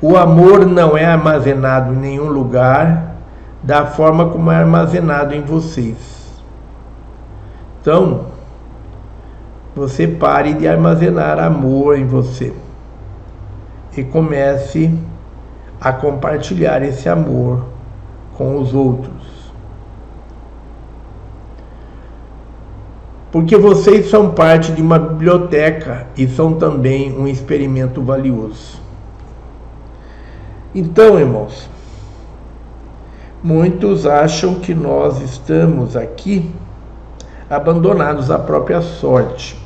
O amor não é armazenado em nenhum lugar da forma como é armazenado em vocês. Então, você pare de armazenar amor em você e comece a compartilhar esse amor com os outros. Porque vocês são parte de uma biblioteca e são também um experimento valioso. Então, irmãos, muitos acham que nós estamos aqui abandonados à própria sorte.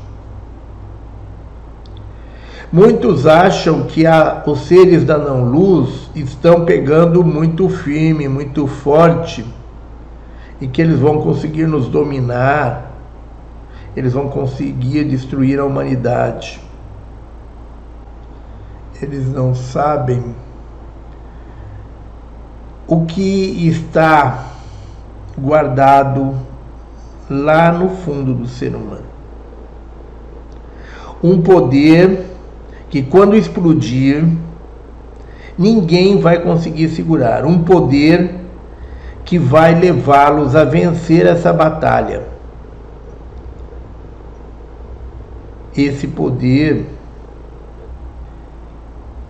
Muitos acham que a, os seres da não-luz estão pegando muito firme, muito forte, e que eles vão conseguir nos dominar, eles vão conseguir destruir a humanidade. Eles não sabem o que está guardado lá no fundo do ser humano. Um poder que, quando explodir, ninguém vai conseguir segurar. Um poder que vai levá-los a vencer essa batalha. Esse poder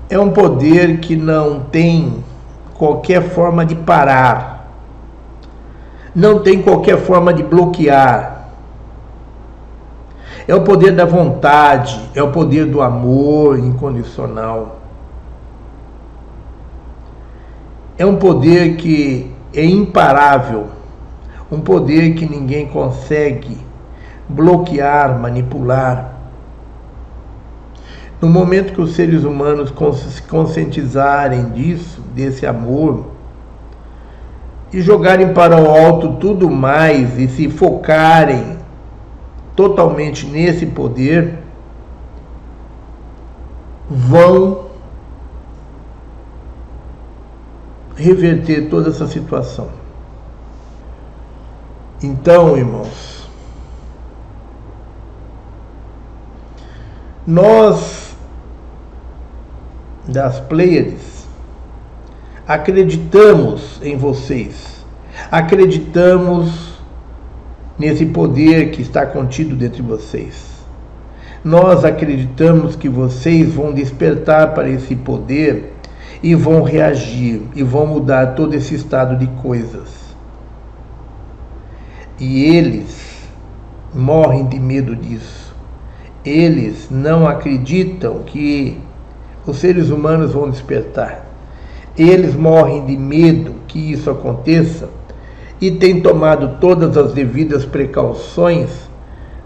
é um poder que não tem qualquer forma de parar, não tem qualquer forma de bloquear. É o poder da vontade, é o poder do amor incondicional. É um poder que é imparável, um poder que ninguém consegue bloquear, manipular. No momento que os seres humanos se conscientizarem disso, desse amor, e jogarem para o alto tudo mais e se focarem totalmente nesse poder, vão reverter toda essa situação. Então, irmãos, nós das Pleiades, acreditamos em vocês, acreditamos nesse poder que está contido dentro de vocês. Nós acreditamos que vocês vão despertar para esse poder e vão reagir e vão mudar todo esse estado de coisas. E eles morrem de medo disso. Eles não acreditam que os seres humanos vão despertar. Eles morrem de medo que isso aconteça e têm tomado todas as devidas precauções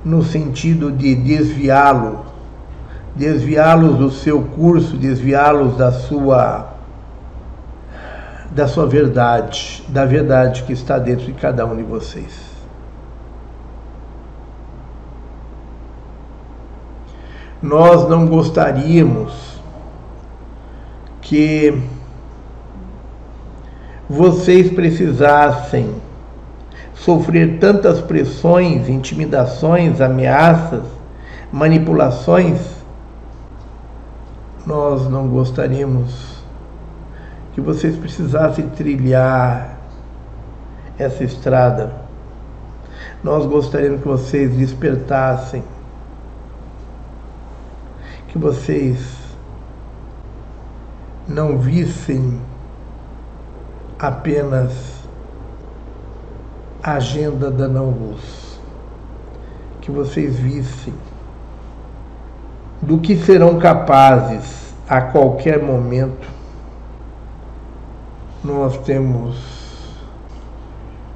no sentido de desviá-lo, desviá-los do seu curso, desviá-los da sua da sua verdade, da verdade que está dentro de cada um de vocês. Nós não gostaríamos que vocês precisassem sofrer tantas pressões, intimidações, ameaças, manipulações, nós não gostaríamos que vocês precisassem trilhar essa estrada. Nós gostaríamos que vocês despertassem, que vocês não vissem apenas a agenda da não-luz, que vocês vissem do que serão capazes a qualquer momento. Nós temos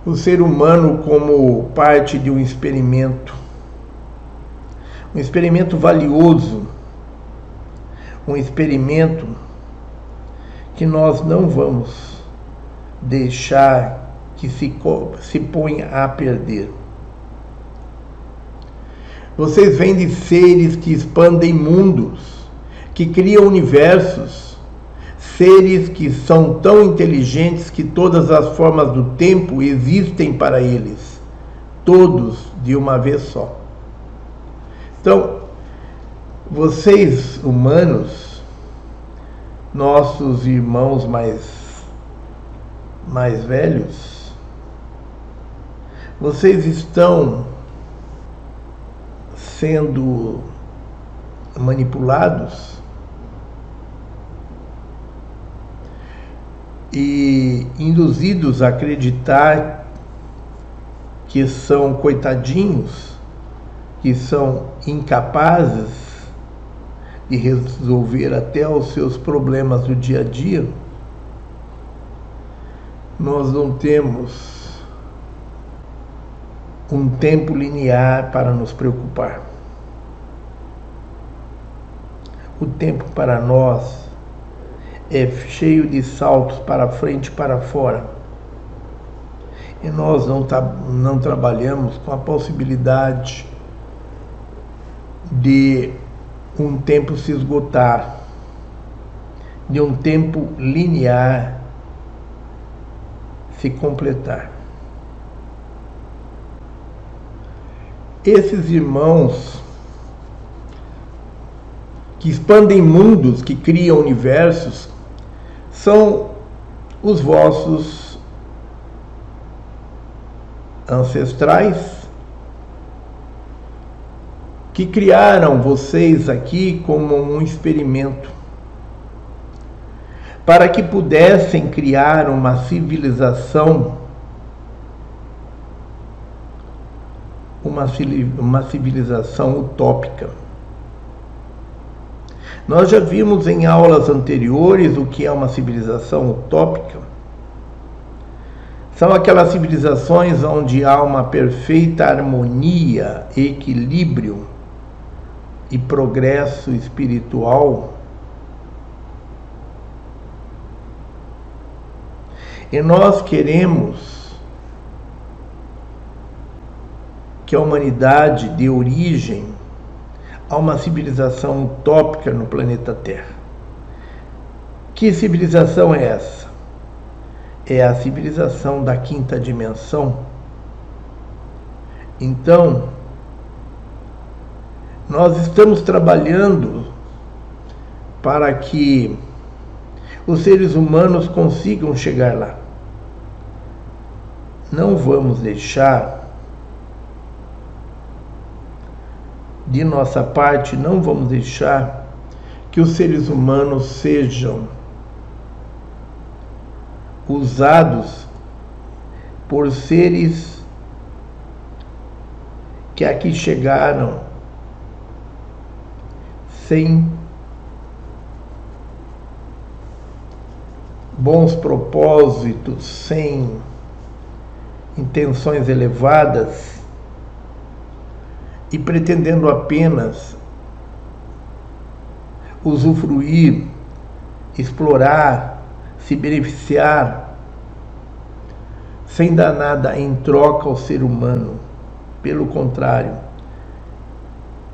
o ser humano como parte de um experimento, um experimento valioso, um experimento que nós não vamos deixar que se, se ponha a perder. Vocês vêm de seres que expandem mundos, que criam universos, seres que são tão inteligentes que todas as formas do tempo existem para eles, todos de uma vez só. Então, vocês humanos nossos irmãos mais, mais velhos, vocês estão sendo manipulados? E induzidos a acreditar que são coitadinhos, que são incapazes e resolver até os seus problemas do dia a dia, nós não temos um tempo linear para nos preocupar. O tempo para nós é cheio de saltos para frente e para fora. E nós não, não trabalhamos com a possibilidade de um tempo se esgotar, de um tempo linear se completar. Esses irmãos que expandem mundos, que criam universos, são os vossos ancestrais que criaram vocês aqui como um experimento, para que pudessem criar uma civilização, uma, civilização utópica. Nós já vimos em aulas anteriores o que é uma civilização utópica. São aquelas civilizações onde há uma perfeita harmonia, equilíbrio e progresso espiritual. E nós queremos que a humanidade dê origem a uma civilização utópica no planeta Terra. Que civilização é essa? É a civilização da quinta dimensão. Então, nós estamos trabalhando para que os seres humanos consigam chegar lá. Não vamos deixar, de nossa parte, não vamos deixar que os seres humanos sejam usados por seres que aqui chegaram sem bons propósitos, sem intenções elevadas e pretendendo apenas usufruir, explorar, se beneficiar, sem dar nada em troca ao ser humano. Pelo contrário,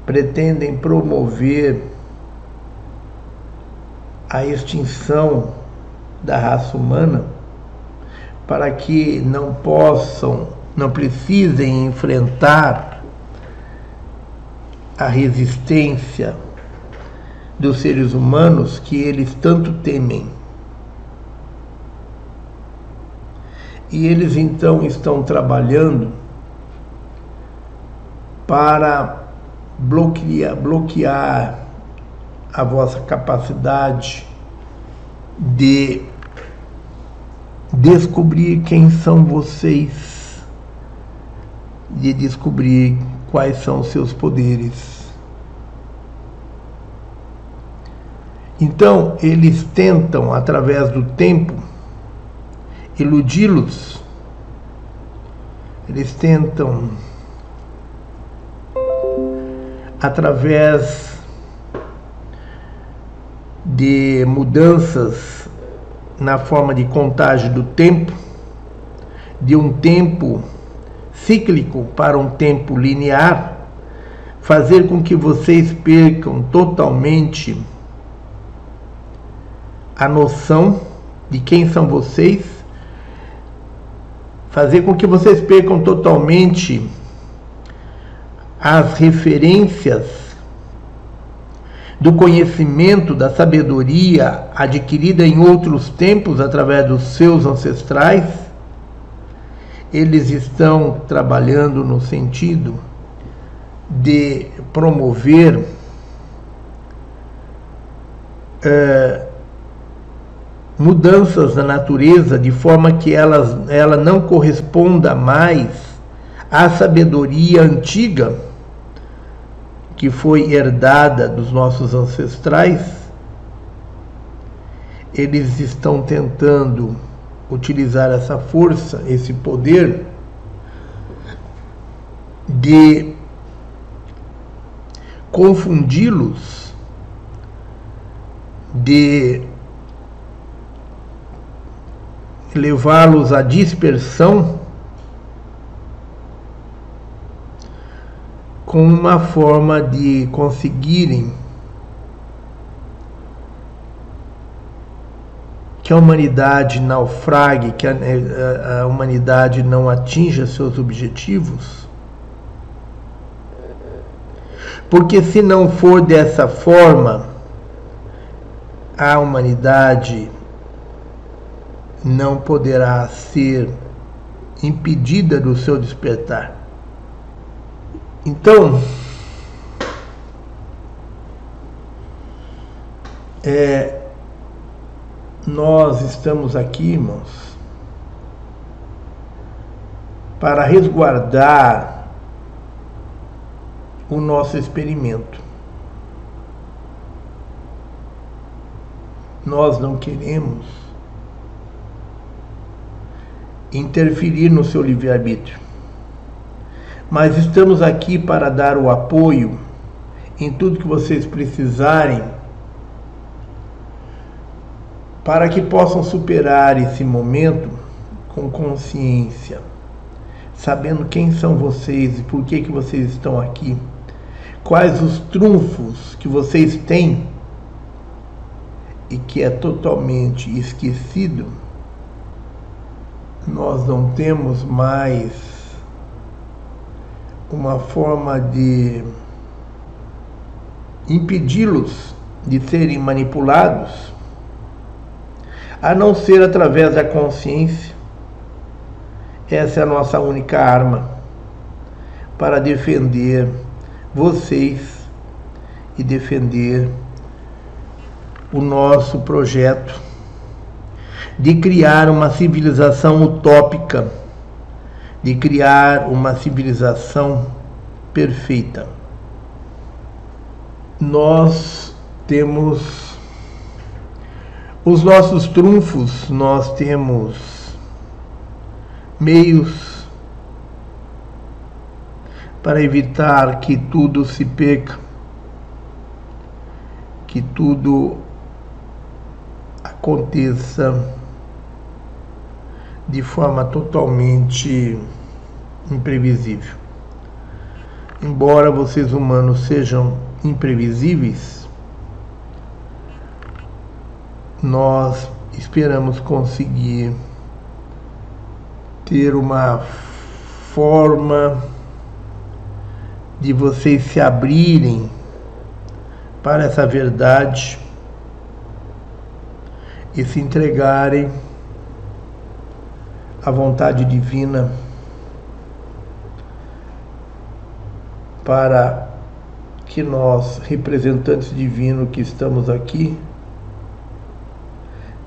pretendem promover a extinção da raça humana para que não possam, não precisem enfrentar a resistência dos seres humanos que eles tanto temem. E eles então estão trabalhando para bloquear, bloquear a vossa capacidade de descobrir quem são vocês, de descobrir quais são seus poderes. Então, eles tentam, através do tempo, iludi-los, eles tentam através de mudanças na forma de contagem do tempo, de um tempo cíclico para um tempo linear, fazer com que vocês percam totalmente a noção de quem são vocês, fazer com que vocês percam totalmente as referências do conhecimento, da sabedoria adquirida em outros tempos através dos seus ancestrais, eles estão trabalhando no sentido de promover é, mudanças na natureza de forma que elas, ela não corresponda mais à sabedoria antiga que foi herdada dos nossos ancestrais, eles estão tentando utilizar essa força, esse poder de confundi-los, de levá-los à dispersão com uma forma de conseguirem que a humanidade naufrague, que a, a, a humanidade não atinja seus objetivos? Porque se não for dessa forma, a humanidade não poderá ser impedida do seu despertar. Então, é, nós estamos aqui, irmãos, para resguardar o nosso experimento. Nós não queremos interferir no seu livre-arbítrio, mas estamos aqui para dar o apoio em tudo que vocês precisarem para que possam superar esse momento com consciência, sabendo quem são vocês e por que, que vocês estão aqui, quais os trunfos que vocês têm e que é totalmente esquecido, nós não temos mais uma forma de impedi-los de serem manipulados a não ser através da consciência. Essa é a nossa única arma para defender vocês e defender o nosso projeto de criar uma civilização utópica, de criar uma civilização perfeita. Nós temos os nossos trunfos, nós temos meios para evitar que tudo se perca, que tudo aconteça de forma totalmente imprevisível. Embora vocês humanos sejam imprevisíveis, nós esperamos conseguir ter uma forma de vocês se abrirem para essa verdade e se entregarem à vontade divina para que nós, representantes divinos que estamos aqui,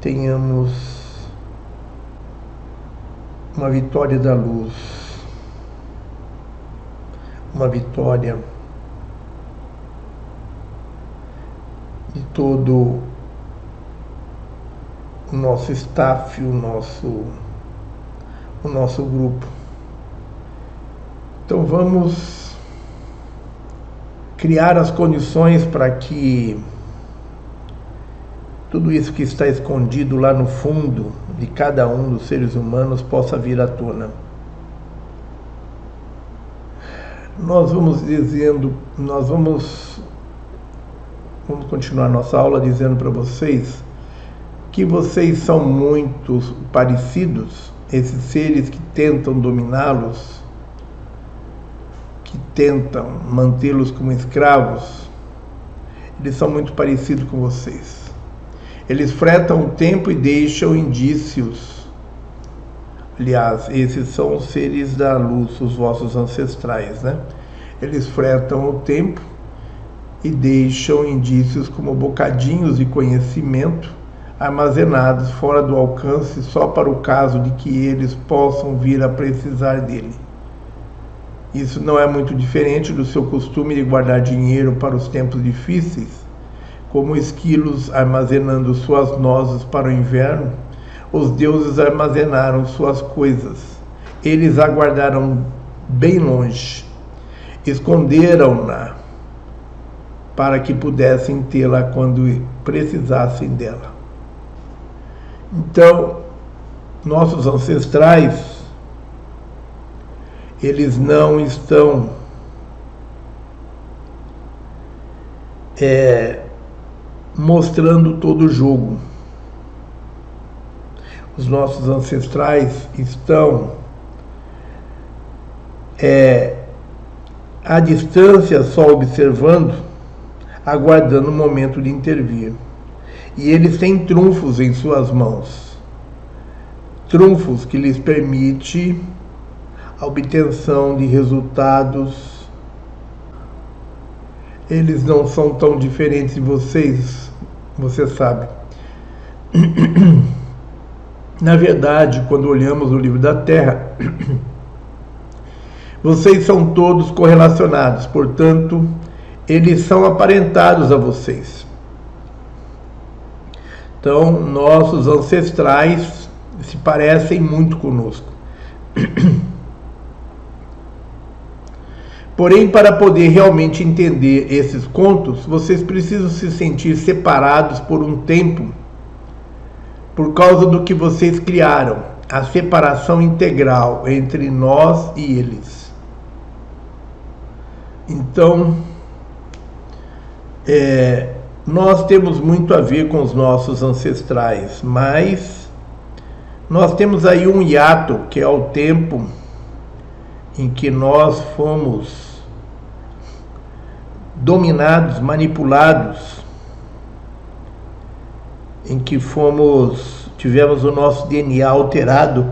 tenhamos uma vitória da luz, uma vitória de todo o nosso staff, o nosso, o nosso grupo. Então vamos criar as condições para que tudo isso que está escondido lá no fundo de cada um dos seres humanos possa vir à tona. Nós vamos dizendo, nós vamos vamos continuar nossa aula dizendo para vocês que vocês são muito parecidos, esses seres que tentam dominá-los, que tentam mantê-los como escravos, eles são muito parecidos com vocês. Eles fretam o tempo e deixam indícios. Aliás, esses são os seres da luz, os vossos ancestrais, né? Eles fretam o tempo e deixam indícios como bocadinhos de conhecimento armazenados fora do alcance só para o caso de que eles possam vir a precisar dele. Isso não é muito diferente do seu costume de guardar dinheiro para os tempos difíceis como esquilos armazenando suas nozes para o inverno, os deuses armazenaram suas coisas. Eles aguardaram bem longe, esconderam-na para que pudessem tê-la quando precisassem dela. Então, nossos ancestrais, eles não estão é, mostrando todo o jogo. Os nossos ancestrais estão é, à distância, só observando, aguardando o momento de intervir. E eles têm trunfos em suas mãos trunfos que lhes permite a obtenção de resultados eles não são tão diferentes de vocês, você sabe. Na verdade, quando olhamos o livro da Terra, vocês são todos correlacionados, portanto, eles são aparentados a vocês. Então, nossos ancestrais se parecem muito conosco. Porém, para poder realmente entender esses contos, vocês precisam se sentir separados por um tempo, por causa do que vocês criaram, a separação integral entre nós e eles. Então, é, nós temos muito a ver com os nossos ancestrais, mas nós temos aí um hiato, que é o tempo em que nós fomos dominados, manipulados, em que fomos, tivemos o nosso DNA alterado,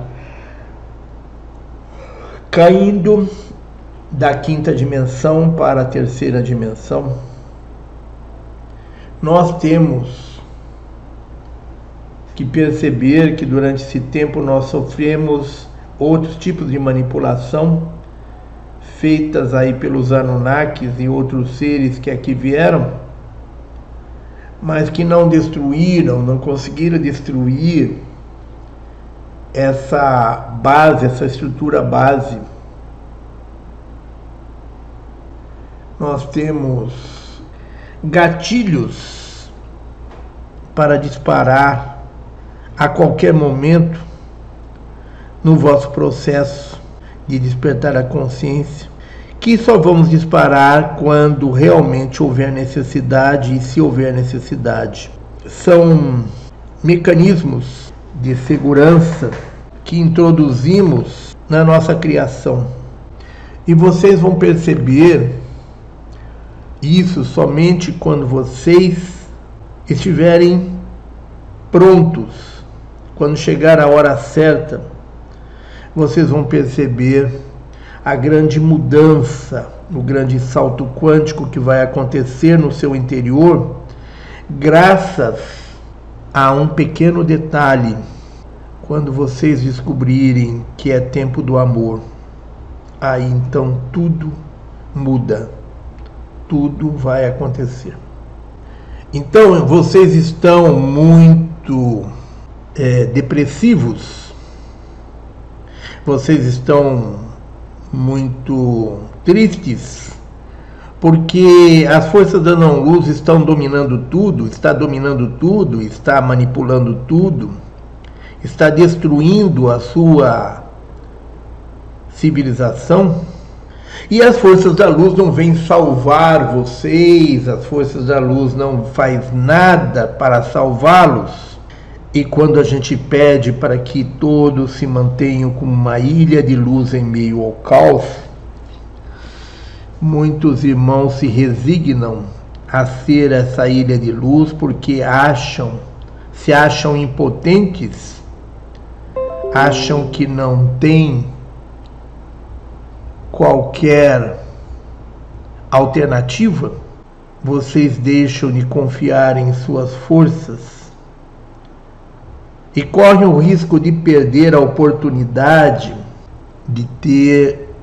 caindo da quinta dimensão para a terceira dimensão. Nós temos que perceber que durante esse tempo nós sofremos outros tipos de manipulação feitas aí pelos Anunnakis e outros seres que aqui vieram, mas que não destruíram, não conseguiram destruir essa base, essa estrutura base. Nós temos gatilhos para disparar a qualquer momento no vosso processo de despertar a consciência, que só vamos disparar quando realmente houver necessidade e se houver necessidade. São mecanismos de segurança que introduzimos na nossa criação. E vocês vão perceber isso somente quando vocês estiverem prontos, quando chegar a hora certa vocês vão perceber a grande mudança, o grande salto quântico que vai acontecer no seu interior, graças a um pequeno detalhe. Quando vocês descobrirem que é tempo do amor, aí então tudo muda, tudo vai acontecer. Então vocês estão muito é, depressivos vocês estão muito tristes porque as forças da não-luz estão dominando tudo, está dominando tudo, está manipulando tudo, está destruindo a sua civilização. E as forças da luz não vêm salvar vocês, as forças da luz não faz nada para salvá-los. E quando a gente pede para que todos se mantenham como uma ilha de luz em meio ao caos, muitos irmãos se resignam a ser essa ilha de luz porque acham, se acham impotentes, acham que não tem qualquer alternativa, vocês deixam de confiar em suas forças e correm o risco de perder a oportunidade de ter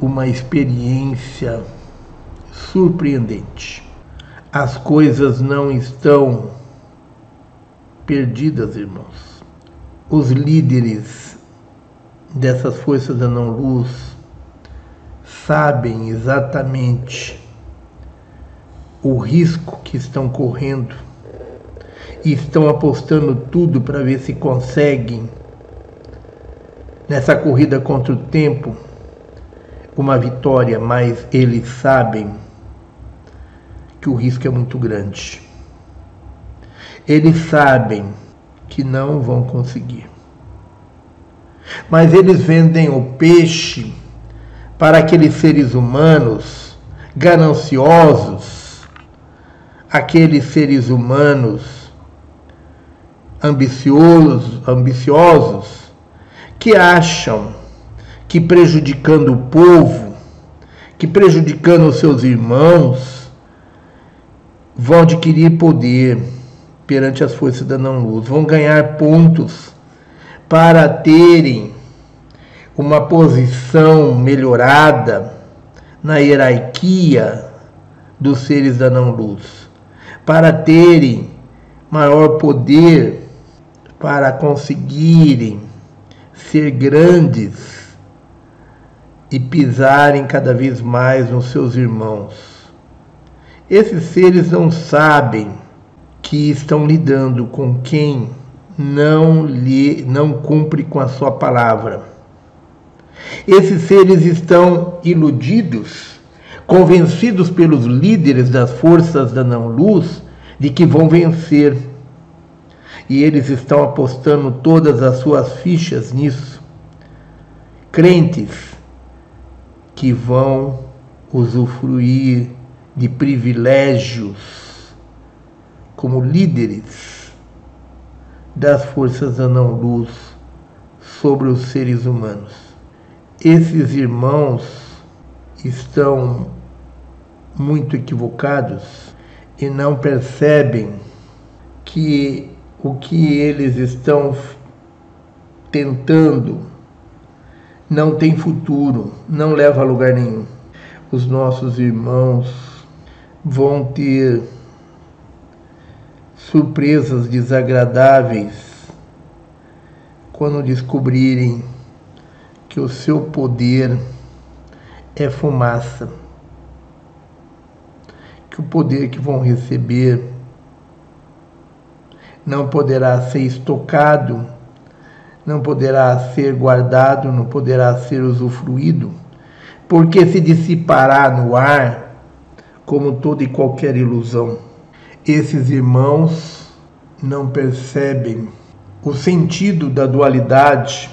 uma experiência surpreendente. As coisas não estão perdidas, irmãos. Os líderes dessas forças da não-luz sabem exatamente o risco que estão correndo e estão apostando tudo para ver se conseguem, nessa corrida contra o tempo, uma vitória, mas eles sabem que o risco é muito grande. Eles sabem que não vão conseguir. Mas eles vendem o peixe para aqueles seres humanos gananciosos, aqueles seres humanos ambiciosos, ambiciosos que acham que prejudicando o povo, que prejudicando os seus irmãos, vão adquirir poder perante as forças da não-luz, vão ganhar pontos para terem uma posição melhorada na hierarquia dos seres da não-luz, para terem maior poder, para conseguirem ser grandes e pisarem cada vez mais nos seus irmãos. Esses seres não sabem que estão lidando com quem não lhe não cumpre com a sua palavra. Esses seres estão iludidos, convencidos pelos líderes das forças da não-luz de que vão vencer. E eles estão apostando todas as suas fichas nisso. Crentes que vão usufruir de privilégios como líderes das forças da não-luz sobre os seres humanos. Esses irmãos estão muito equivocados e não percebem que o que eles estão tentando não tem futuro, não leva a lugar nenhum. Os nossos irmãos vão ter surpresas desagradáveis quando descobrirem que o seu poder é fumaça, que o poder que vão receber não poderá ser estocado não poderá ser guardado, não poderá ser usufruído, porque se dissipará no ar como toda e qualquer ilusão. Esses irmãos não percebem o sentido da dualidade,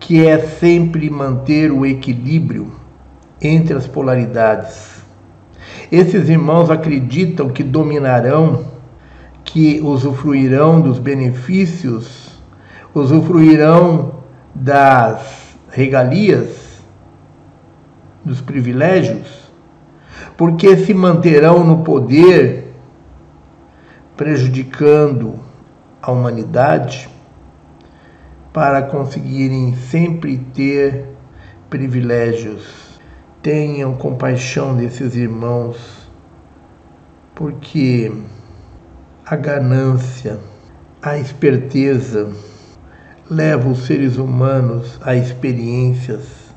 que é sempre manter o equilíbrio entre as polaridades. Esses irmãos acreditam que dominarão que usufruirão dos benefícios, usufruirão das regalias, dos privilégios, porque se manterão no poder, prejudicando a humanidade, para conseguirem sempre ter privilégios. Tenham compaixão desses irmãos, porque a ganância, a esperteza leva os seres humanos a experiências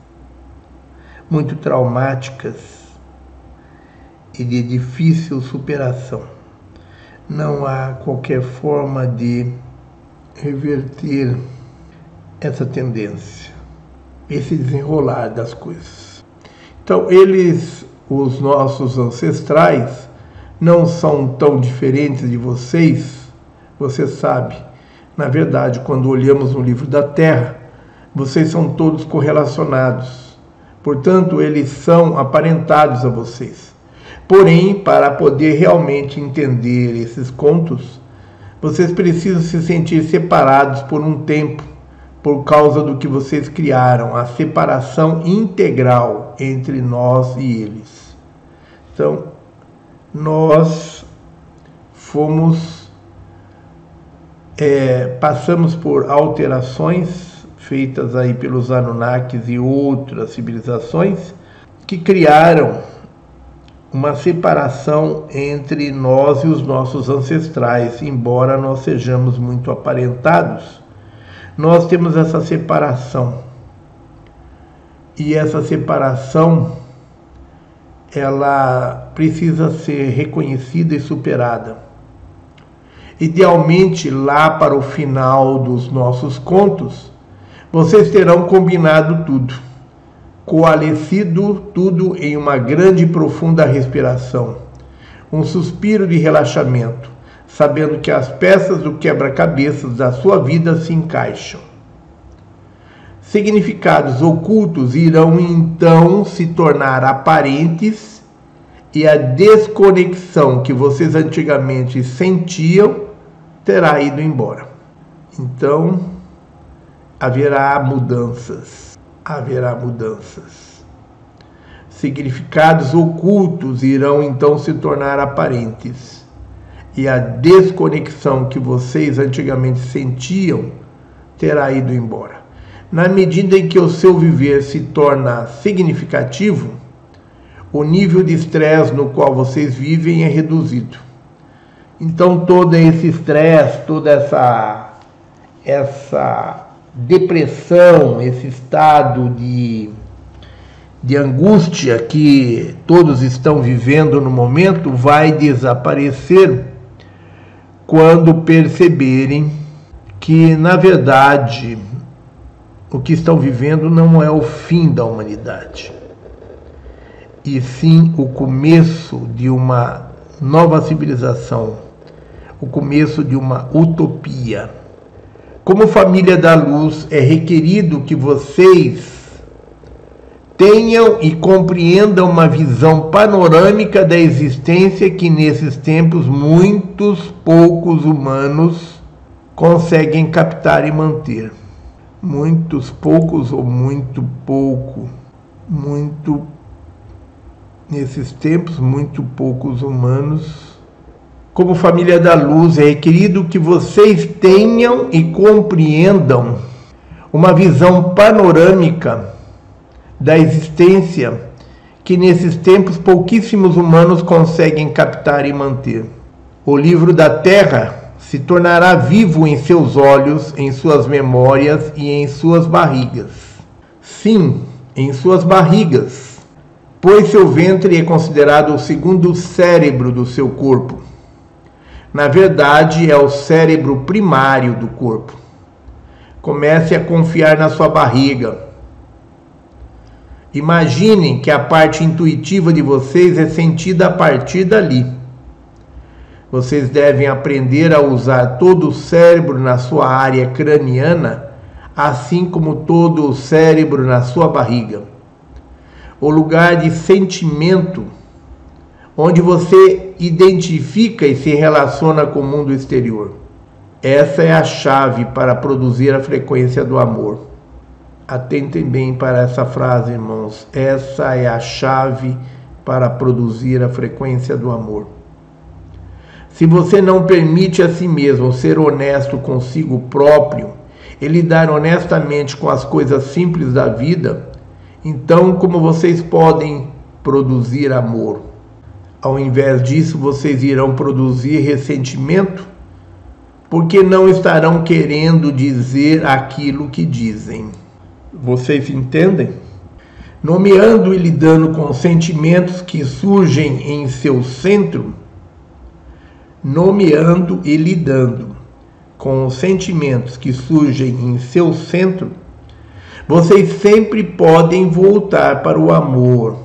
muito traumáticas e de difícil superação. Não há qualquer forma de reverter essa tendência, esse desenrolar das coisas. Então, eles, os nossos ancestrais, não são tão diferentes de vocês, você sabe. Na verdade, quando olhamos no livro da Terra, vocês são todos correlacionados. Portanto, eles são aparentados a vocês. Porém, para poder realmente entender esses contos, vocês precisam se sentir separados por um tempo, por causa do que vocês criaram, a separação integral entre nós e eles. Então, nós fomos é, passamos por alterações feitas aí pelos Anunnakis e outras civilizações que criaram uma separação entre nós e os nossos ancestrais, embora nós sejamos muito aparentados, nós temos essa separação. E essa separação ela precisa ser reconhecida e superada. Idealmente, lá para o final dos nossos contos, vocês terão combinado tudo. coalescido tudo em uma grande e profunda respiração, um suspiro de relaxamento, sabendo que as peças do quebra-cabeças da sua vida se encaixam. Significados ocultos irão então se tornar aparentes e a desconexão que vocês antigamente sentiam terá ido embora. Então, haverá mudanças. Haverá mudanças. Significados ocultos irão então se tornar aparentes. E a desconexão que vocês antigamente sentiam terá ido embora. Na medida em que o seu viver se torna significativo, o nível de estresse no qual vocês vivem é reduzido. Então todo esse estresse, toda essa essa depressão, esse estado de, de angústia que todos estão vivendo no momento vai desaparecer quando perceberem que, na verdade, o que estão vivendo não é o fim da humanidade, e sim o começo de uma nova civilização o começo de uma utopia. Como família da luz, é requerido que vocês tenham e compreendam uma visão panorâmica da existência que nesses tempos muitos poucos humanos conseguem captar e manter. Muitos poucos ou muito pouco, muito nesses tempos muito poucos humanos como família da luz, é requerido que vocês tenham e compreendam uma visão panorâmica da existência que nesses tempos pouquíssimos humanos conseguem captar e manter. O livro da Terra se tornará vivo em seus olhos, em suas memórias e em suas barrigas. Sim, em suas barrigas, pois seu ventre é considerado o segundo cérebro do seu corpo na verdade, é o cérebro primário do corpo. Comece a confiar na sua barriga. Imaginem que a parte intuitiva de vocês é sentida a partir dali. Vocês devem aprender a usar todo o cérebro na sua área craniana, assim como todo o cérebro na sua barriga. O lugar de sentimento onde você identifica e se relaciona com o mundo exterior. Essa é a chave para produzir a frequência do amor. Atentem bem para essa frase, irmãos. Essa é a chave para produzir a frequência do amor. Se você não permite a si mesmo ser honesto consigo próprio e lidar honestamente com as coisas simples da vida, então como vocês podem produzir amor? Ao invés disso, vocês irão produzir ressentimento, porque não estarão querendo dizer aquilo que dizem. Vocês entendem? Nomeando e lidando com sentimentos que surgem em seu centro, nomeando e lidando com os sentimentos que surgem em seu centro, vocês sempre podem voltar para o amor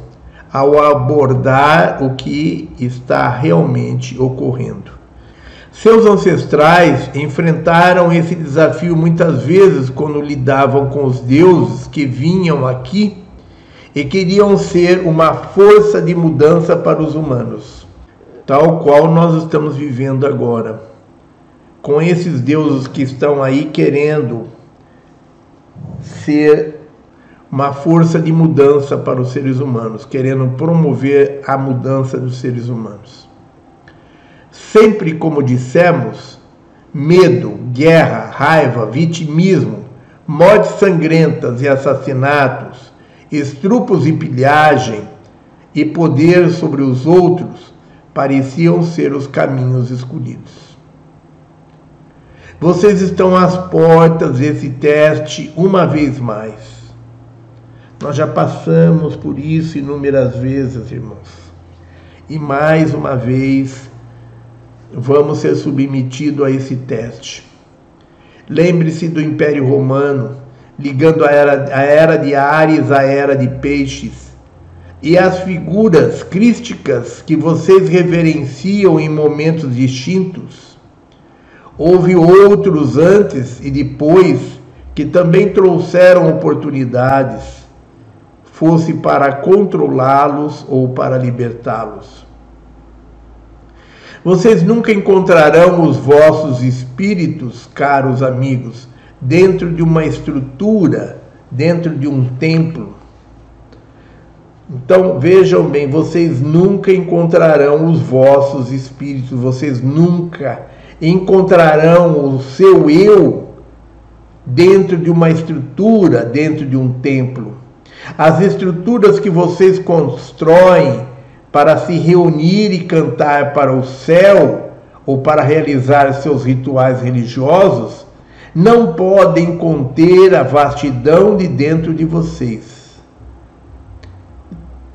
ao abordar o que está realmente ocorrendo. Seus ancestrais enfrentaram esse desafio muitas vezes quando lidavam com os deuses que vinham aqui e queriam ser uma força de mudança para os humanos, tal qual nós estamos vivendo agora. Com esses deuses que estão aí querendo ser uma força de mudança para os seres humanos, querendo promover a mudança dos seres humanos. Sempre, como dissemos, medo, guerra, raiva, vitimismo, mortes sangrentas e assassinatos, estrupos e pilhagem e poder sobre os outros pareciam ser os caminhos escolhidos. Vocês estão às portas desse teste uma vez mais. Nós já passamos por isso inúmeras vezes, irmãos. E mais uma vez vamos ser submetidos a esse teste. Lembre-se do Império Romano, ligando a era, a era de Ares à era de Peixes, e as figuras crísticas que vocês reverenciam em momentos distintos. Houve outros antes e depois que também trouxeram oportunidades, fosse para controlá-los ou para libertá-los. Vocês nunca encontrarão os vossos espíritos, caros amigos, dentro de uma estrutura, dentro de um templo. Então vejam bem, vocês nunca encontrarão os vossos espíritos, vocês nunca encontrarão o seu eu dentro de uma estrutura, dentro de um templo. As estruturas que vocês constroem para se reunir e cantar para o céu ou para realizar seus rituais religiosos, não podem conter a vastidão de dentro de vocês.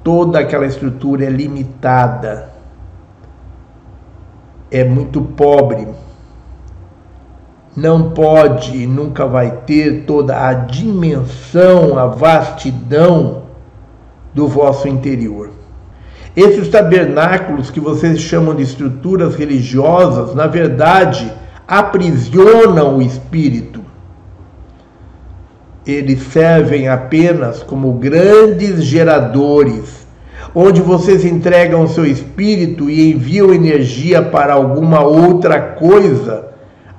Toda aquela estrutura é limitada, é muito pobre, não pode e nunca vai ter toda a dimensão, a vastidão do vosso interior. Esses tabernáculos que vocês chamam de estruturas religiosas, na verdade, aprisionam o espírito. Eles servem apenas como grandes geradores, onde vocês entregam seu espírito e enviam energia para alguma outra coisa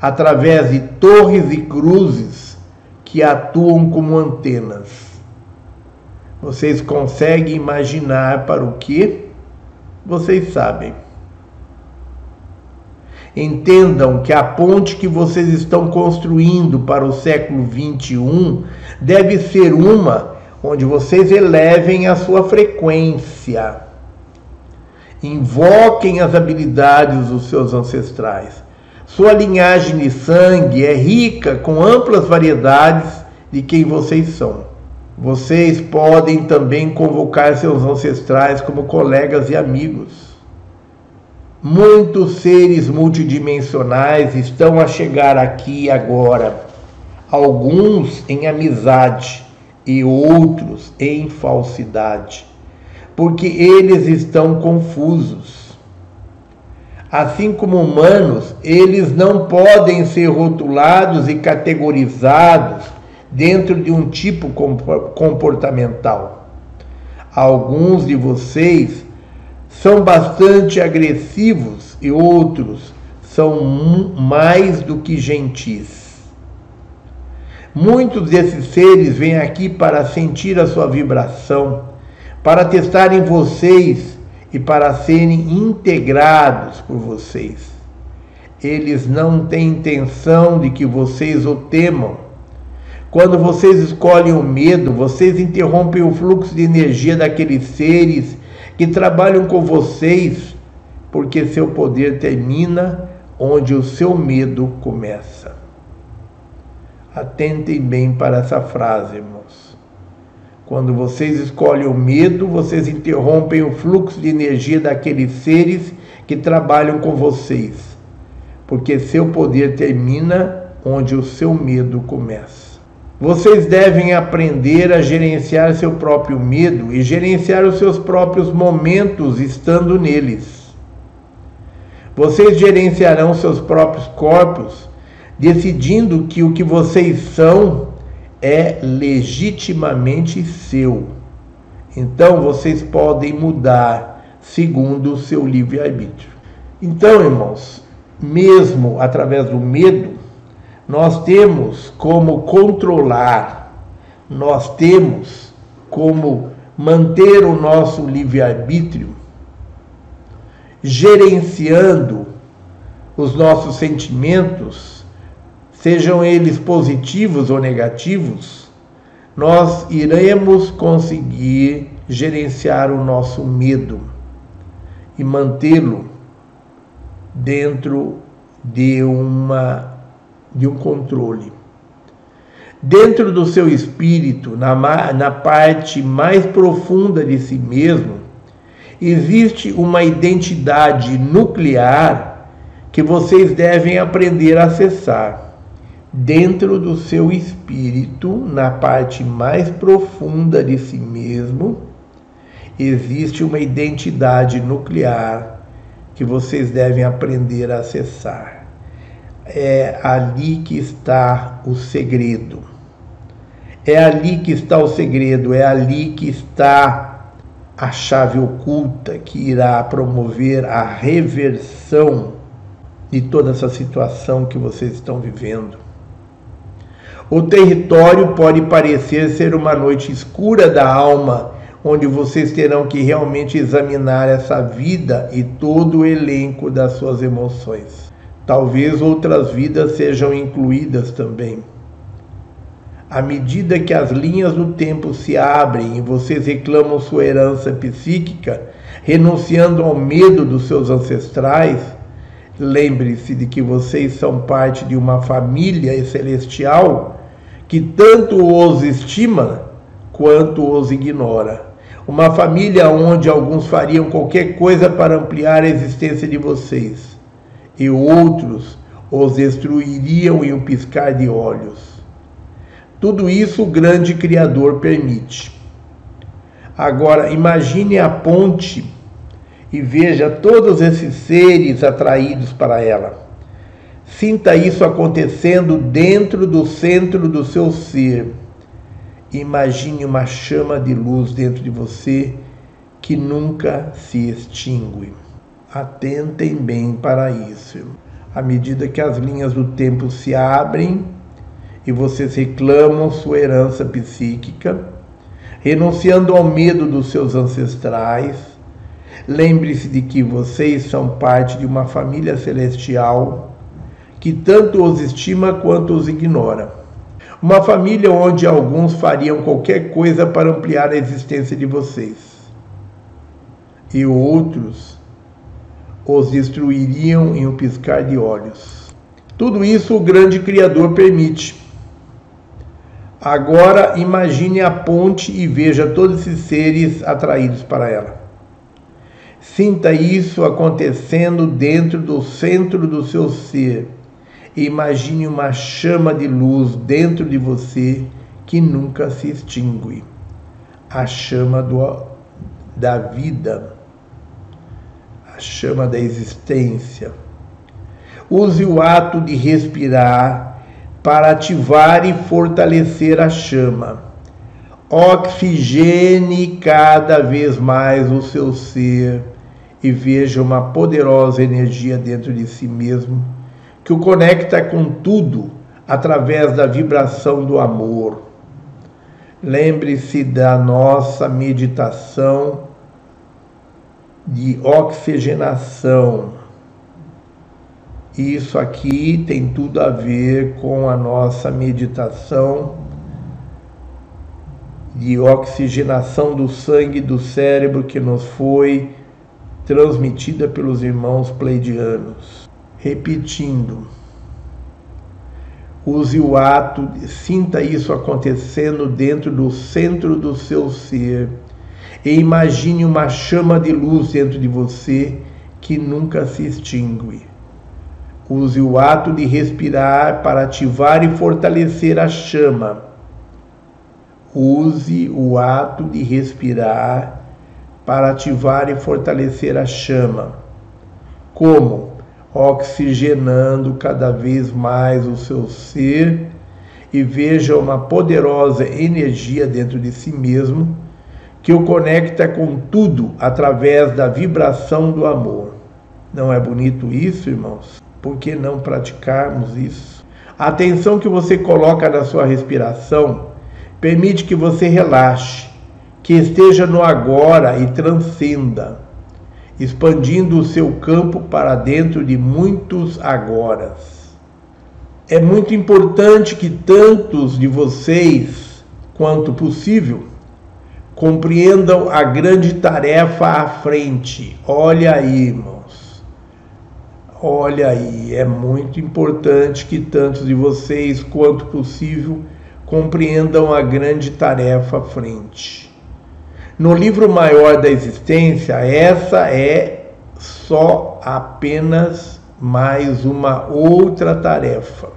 através de torres e cruzes que atuam como antenas. Vocês conseguem imaginar para o que? vocês sabem. Entendam que a ponte que vocês estão construindo para o século 21 deve ser uma onde vocês elevem a sua frequência. Invoquem as habilidades dos seus ancestrais. Sua linhagem de sangue é rica com amplas variedades de quem vocês são. Vocês podem também convocar seus ancestrais como colegas e amigos. Muitos seres multidimensionais estão a chegar aqui agora, alguns em amizade e outros em falsidade, porque eles estão confusos. Assim como humanos, eles não podem ser rotulados e categorizados dentro de um tipo comportamental. Alguns de vocês são bastante agressivos e outros são mais do que gentis. Muitos desses seres vêm aqui para sentir a sua vibração, para testarem vocês e para serem integrados por vocês. Eles não têm intenção de que vocês o temam quando vocês escolhem o medo, vocês interrompem o fluxo de energia daqueles seres que trabalham com vocês, porque seu poder termina onde o seu medo começa. Atentem bem para essa frase, irmãos. Quando vocês escolhem o medo, vocês interrompem o fluxo de energia daqueles seres que trabalham com vocês, porque seu poder termina onde o seu medo começa. Vocês devem aprender a gerenciar seu próprio medo e gerenciar os seus próprios momentos estando neles. Vocês gerenciarão seus próprios corpos, decidindo que o que vocês são é legitimamente seu. Então vocês podem mudar segundo o seu livre-arbítrio. Então, irmãos, mesmo através do medo, nós temos como controlar, nós temos como manter o nosso livre-arbítrio, gerenciando os nossos sentimentos, sejam eles positivos ou negativos, nós iremos conseguir gerenciar o nosso medo e mantê-lo dentro de uma de um controle. Dentro do seu espírito, na, na parte mais profunda de si mesmo, existe uma identidade nuclear que vocês devem aprender a acessar. dentro do seu espírito, na parte mais profunda de si mesmo, existe uma identidade nuclear que vocês devem aprender a acessar. É ali que está o segredo. É ali que está o segredo, é ali que está a chave oculta que irá promover a reversão de toda essa situação que vocês estão vivendo. O território pode parecer ser uma noite escura da alma, onde vocês terão que realmente examinar essa vida e todo o elenco das suas emoções. Talvez outras vidas sejam incluídas também. À medida que as linhas do tempo se abrem e vocês reclamam sua herança psíquica, renunciando ao medo dos seus ancestrais, lembre-se de que vocês são parte de uma família celestial que tanto os estima quanto os ignora. Uma família onde alguns fariam qualquer coisa para ampliar a existência de vocês e outros os destruiriam em um piscar de olhos. Tudo isso o grande Criador permite. Agora, imagine a ponte e veja todos esses seres atraídos para ela. Sinta isso acontecendo dentro do centro do seu ser. Imagine uma chama de luz dentro de você que nunca se extingue. Atentem bem para isso. À medida que as linhas do tempo se abrem, e vocês reclamam sua herança psíquica, renunciando ao medo dos seus ancestrais. Lembre-se de que vocês são parte de uma família celestial que tanto os estima quanto os ignora. Uma família onde alguns fariam qualquer coisa para ampliar a existência de vocês, e outros os destruiriam em um piscar de olhos. Tudo isso o grande Criador permite Agora imagine a ponte e veja todos esses seres atraídos para ela. Sinta isso acontecendo dentro do centro do seu ser. Imagine uma chama de luz dentro de você que nunca se extingue a chama do, da vida, a chama da existência. Use o ato de respirar para ativar e fortalecer a chama. Oxigene cada vez mais o seu ser e veja uma poderosa energia dentro de si mesmo que o conecta com tudo através da vibração do amor. Lembre-se da nossa meditação de oxigenação isso aqui tem tudo a ver com a nossa meditação de oxigenação do sangue do cérebro que nos foi transmitida pelos irmãos pleidianos. Repetindo, use o ato, sinta isso acontecendo dentro do centro do seu ser e imagine uma chama de luz dentro de você que nunca se extingue. Use o ato de respirar para ativar e fortalecer a chama. Use o ato de respirar para ativar e fortalecer a chama. Como? Oxigenando cada vez mais o seu ser e veja uma poderosa energia dentro de si mesmo que o conecta com tudo através da vibração do amor. Não é bonito isso, irmãos? Por que não praticarmos isso? A atenção que você coloca na sua respiração permite que você relaxe, que esteja no agora e transcenda, expandindo o seu campo para dentro de muitos agoras. É muito importante que tantos de vocês quanto possível compreendam a grande tarefa à frente. Olha aí, irmão. Olha aí, é muito importante que tantos de vocês quanto possível compreendam a grande tarefa à frente. No livro maior da existência, essa é só apenas mais uma outra tarefa.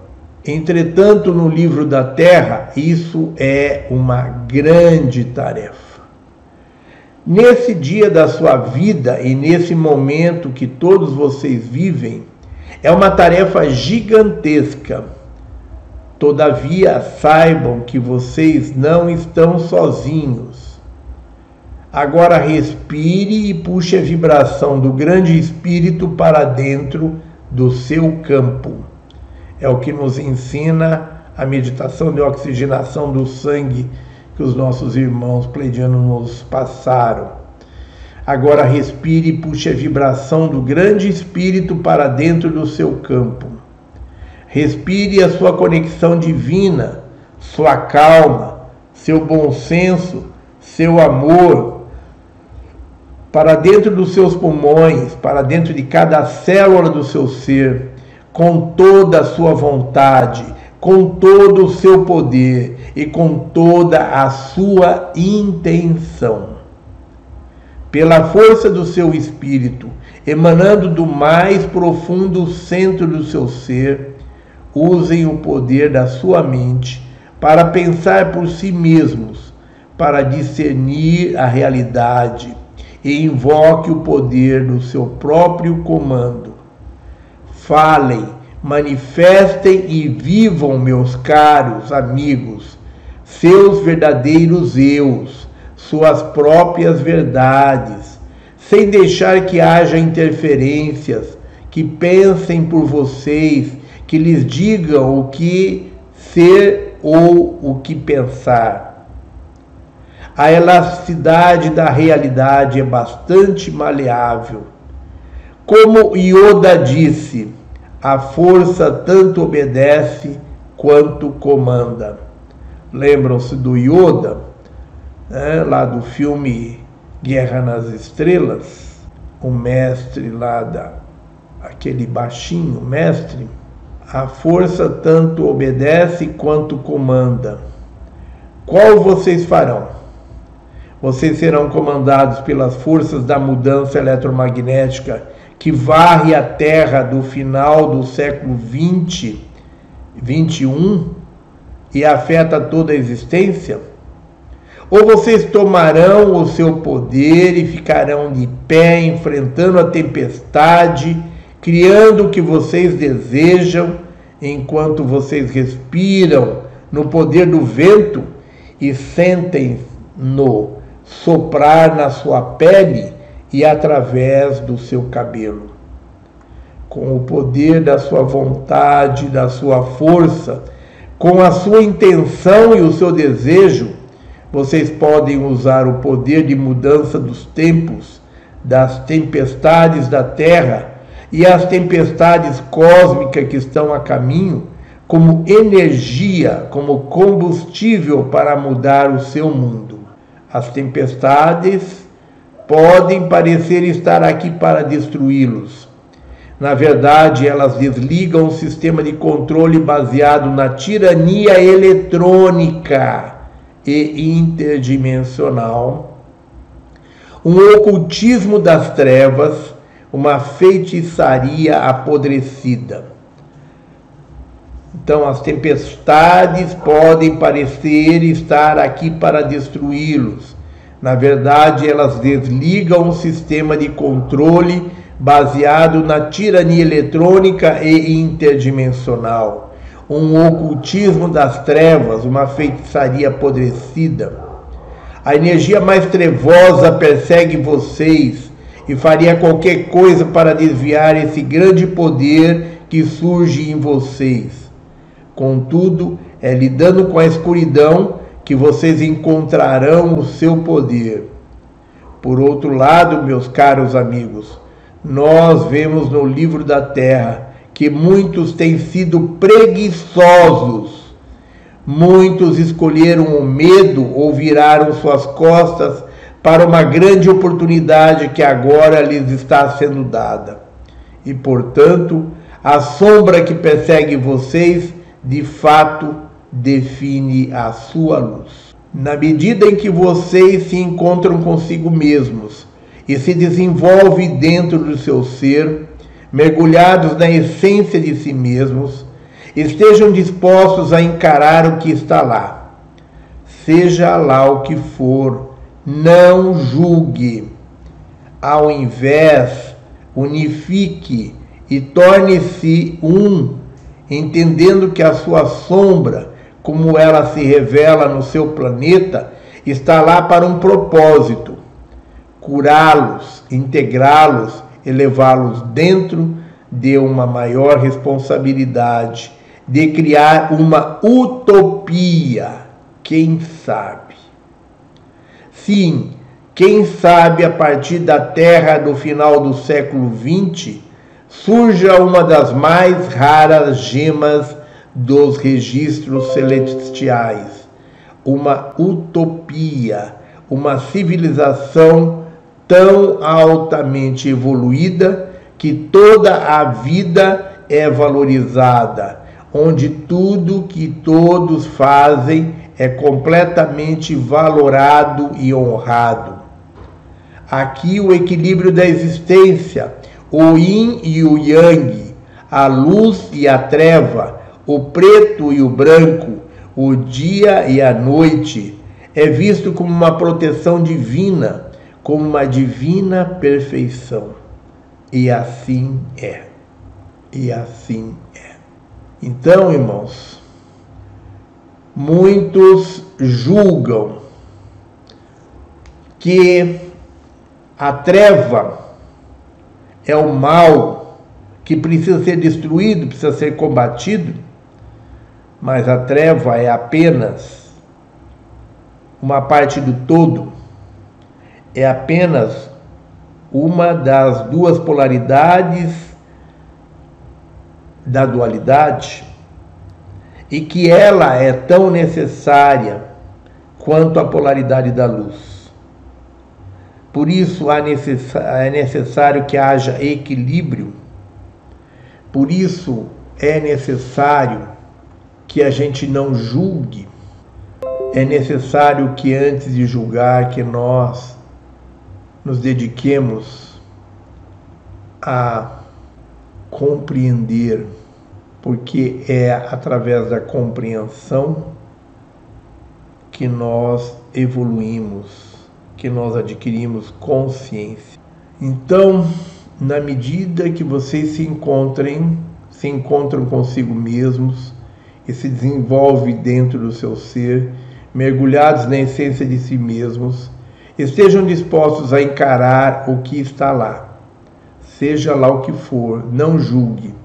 Entretanto, no livro da terra, isso é uma grande tarefa. Nesse dia da sua vida e nesse momento que todos vocês vivem, é uma tarefa gigantesca. Todavia, saibam que vocês não estão sozinhos. Agora respire e puxe a vibração do grande espírito para dentro do seu campo. É o que nos ensina a meditação de oxigenação do sangue que os nossos irmãos pleidianos nos passaram. Agora respire e puxe a vibração do grande espírito para dentro do seu campo. Respire a sua conexão divina, sua calma, seu bom senso, seu amor para dentro dos seus pulmões, para dentro de cada célula do seu ser, com toda a sua vontade, com todo o seu poder e com toda a sua intenção. Pela força do seu espírito, emanando do mais profundo centro do seu ser, usem o poder da sua mente para pensar por si mesmos, para discernir a realidade e invoque o poder do seu próprio comando. Falem manifestem e vivam, meus caros amigos, seus verdadeiros eus, suas próprias verdades, sem deixar que haja interferências, que pensem por vocês, que lhes digam o que ser ou o que pensar. A elasticidade da realidade é bastante maleável. Como Yoda disse, a força tanto obedece quanto comanda. Lembram-se do Yoda, né, lá do filme Guerra nas Estrelas? O mestre lá da aquele baixinho mestre, a força tanto obedece quanto comanda. Qual vocês farão? Vocês serão comandados pelas forças da mudança eletromagnética que varre a Terra do final do século 20, 21 e afeta toda a existência? Ou vocês tomarão o seu poder e ficarão de pé enfrentando a tempestade, criando o que vocês desejam, enquanto vocês respiram no poder do vento e sentem no soprar na sua pele e através do seu cabelo. Com o poder da sua vontade, da sua força, com a sua intenção e o seu desejo, vocês podem usar o poder de mudança dos tempos, das tempestades da terra e as tempestades cósmicas que estão a caminho, como energia, como combustível para mudar o seu mundo. As tempestades podem parecer estar aqui para destruí-los. Na verdade, elas desligam o sistema de controle baseado na tirania eletrônica e interdimensional, um ocultismo das trevas, uma feitiçaria apodrecida. Então, as tempestades podem parecer estar aqui para destruí-los, na verdade, elas desligam o sistema de controle baseado na tirania eletrônica e interdimensional, um ocultismo das trevas, uma feitiçaria apodrecida. A energia mais trevosa persegue vocês e faria qualquer coisa para desviar esse grande poder que surge em vocês. Contudo, é lidando com a escuridão que vocês encontrarão o seu poder. Por outro lado, meus caros amigos, nós vemos no livro da terra que muitos têm sido preguiçosos. Muitos escolheram o medo ou viraram suas costas para uma grande oportunidade que agora lhes está sendo dada. E, portanto, a sombra que persegue vocês, de fato, define a sua luz. Na medida em que vocês se encontram consigo mesmos e se desenvolve dentro do seu ser, mergulhados na essência de si mesmos, Estejam dispostos a encarar o que está lá. Seja lá o que for, não julgue. Ao invés, unifique e torne-se um, entendendo que a sua sombra, como ela se revela no seu planeta, está lá para um propósito: curá-los, integrá-los, elevá-los dentro de uma maior responsabilidade, de criar uma utopia, quem sabe? Sim, quem sabe a partir da Terra do final do século XX surja uma das mais raras gemas dos registros celestiais, uma utopia, uma civilização tão altamente evoluída que toda a vida é valorizada, onde tudo que todos fazem é completamente valorado e honrado. Aqui o equilíbrio da existência, o yin e o yang, a luz e a treva, o preto e o branco, o dia e a noite, é visto como uma proteção divina, como uma divina perfeição. E assim é. E assim é. Então, irmãos, muitos julgam que a treva é o mal que precisa ser destruído, precisa ser combatido, mas a treva é apenas uma parte do todo, é apenas uma das duas polaridades da dualidade e que ela é tão necessária quanto a polaridade da luz. Por isso é necessário que haja equilíbrio, por isso é necessário que a gente não julgue. É necessário que antes de julgar, que nós nos dediquemos a compreender, porque é através da compreensão que nós evoluímos, que nós adquirimos consciência. Então, na medida que vocês se encontrem, se encontram consigo mesmos e se desenvolve dentro do seu ser, mergulhados na essência de si mesmos, Estejam dispostos a encarar o que está lá. Seja lá o que for, não julgue.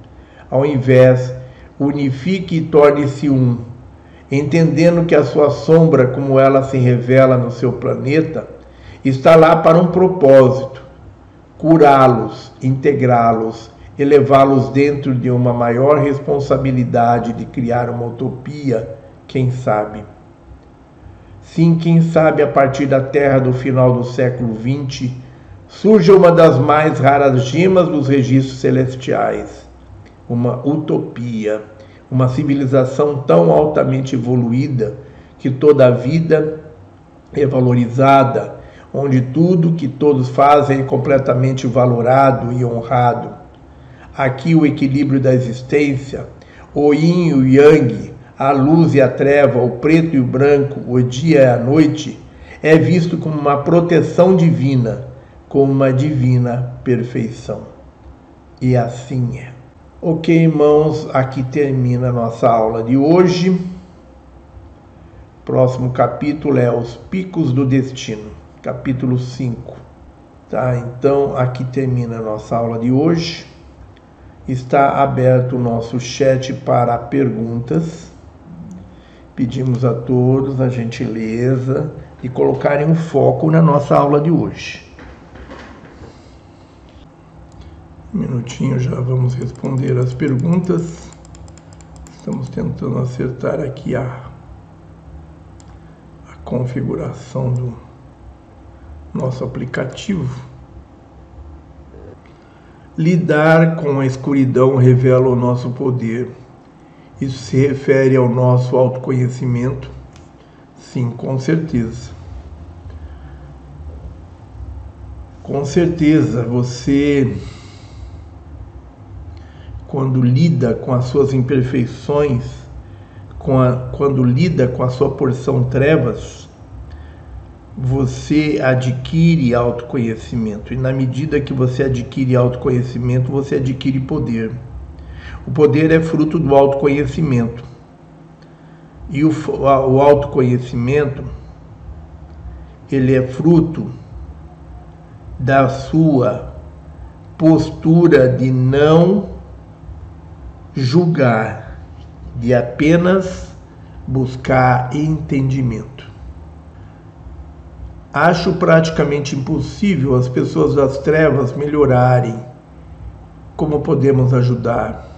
Ao invés, unifique e torne-se um, entendendo que a sua sombra, como ela se revela no seu planeta, está lá para um propósito: curá-los, integrá-los, elevá-los dentro de uma maior responsabilidade de criar uma utopia, quem sabe. Sim, quem sabe a partir da Terra do final do século XX surge uma das mais raras gemas dos registros celestiais, uma utopia, uma civilização tão altamente evoluída que toda a vida é valorizada, onde tudo que todos fazem é completamente valorado e honrado. Aqui o equilíbrio da existência, o yin e o yang, a luz e a treva, o preto e o branco, o dia e a noite, é visto como uma proteção divina, como uma divina perfeição. E assim é. Ok, irmãos, aqui termina a nossa aula de hoje. Próximo capítulo é Os Picos do Destino, capítulo 5. Tá? Então, aqui termina a nossa aula de hoje. Está aberto o nosso chat para perguntas. Pedimos a todos a gentileza de colocarem um foco na nossa aula de hoje. Um minutinho já vamos responder as perguntas. Estamos tentando acertar aqui a, a configuração do nosso aplicativo. Lidar com a escuridão revela o nosso poder isso se refere ao nosso autoconhecimento? Sim, com certeza. Com certeza, você quando lida com as suas imperfeições, a, quando lida com a sua porção trevas, você adquire autoconhecimento. E na medida que você adquire autoconhecimento, você adquire poder. O poder é fruto do autoconhecimento. E o, o autoconhecimento, ele é fruto da sua postura de não julgar, de apenas buscar entendimento. Acho praticamente impossível as pessoas das trevas melhorarem. Como podemos ajudar?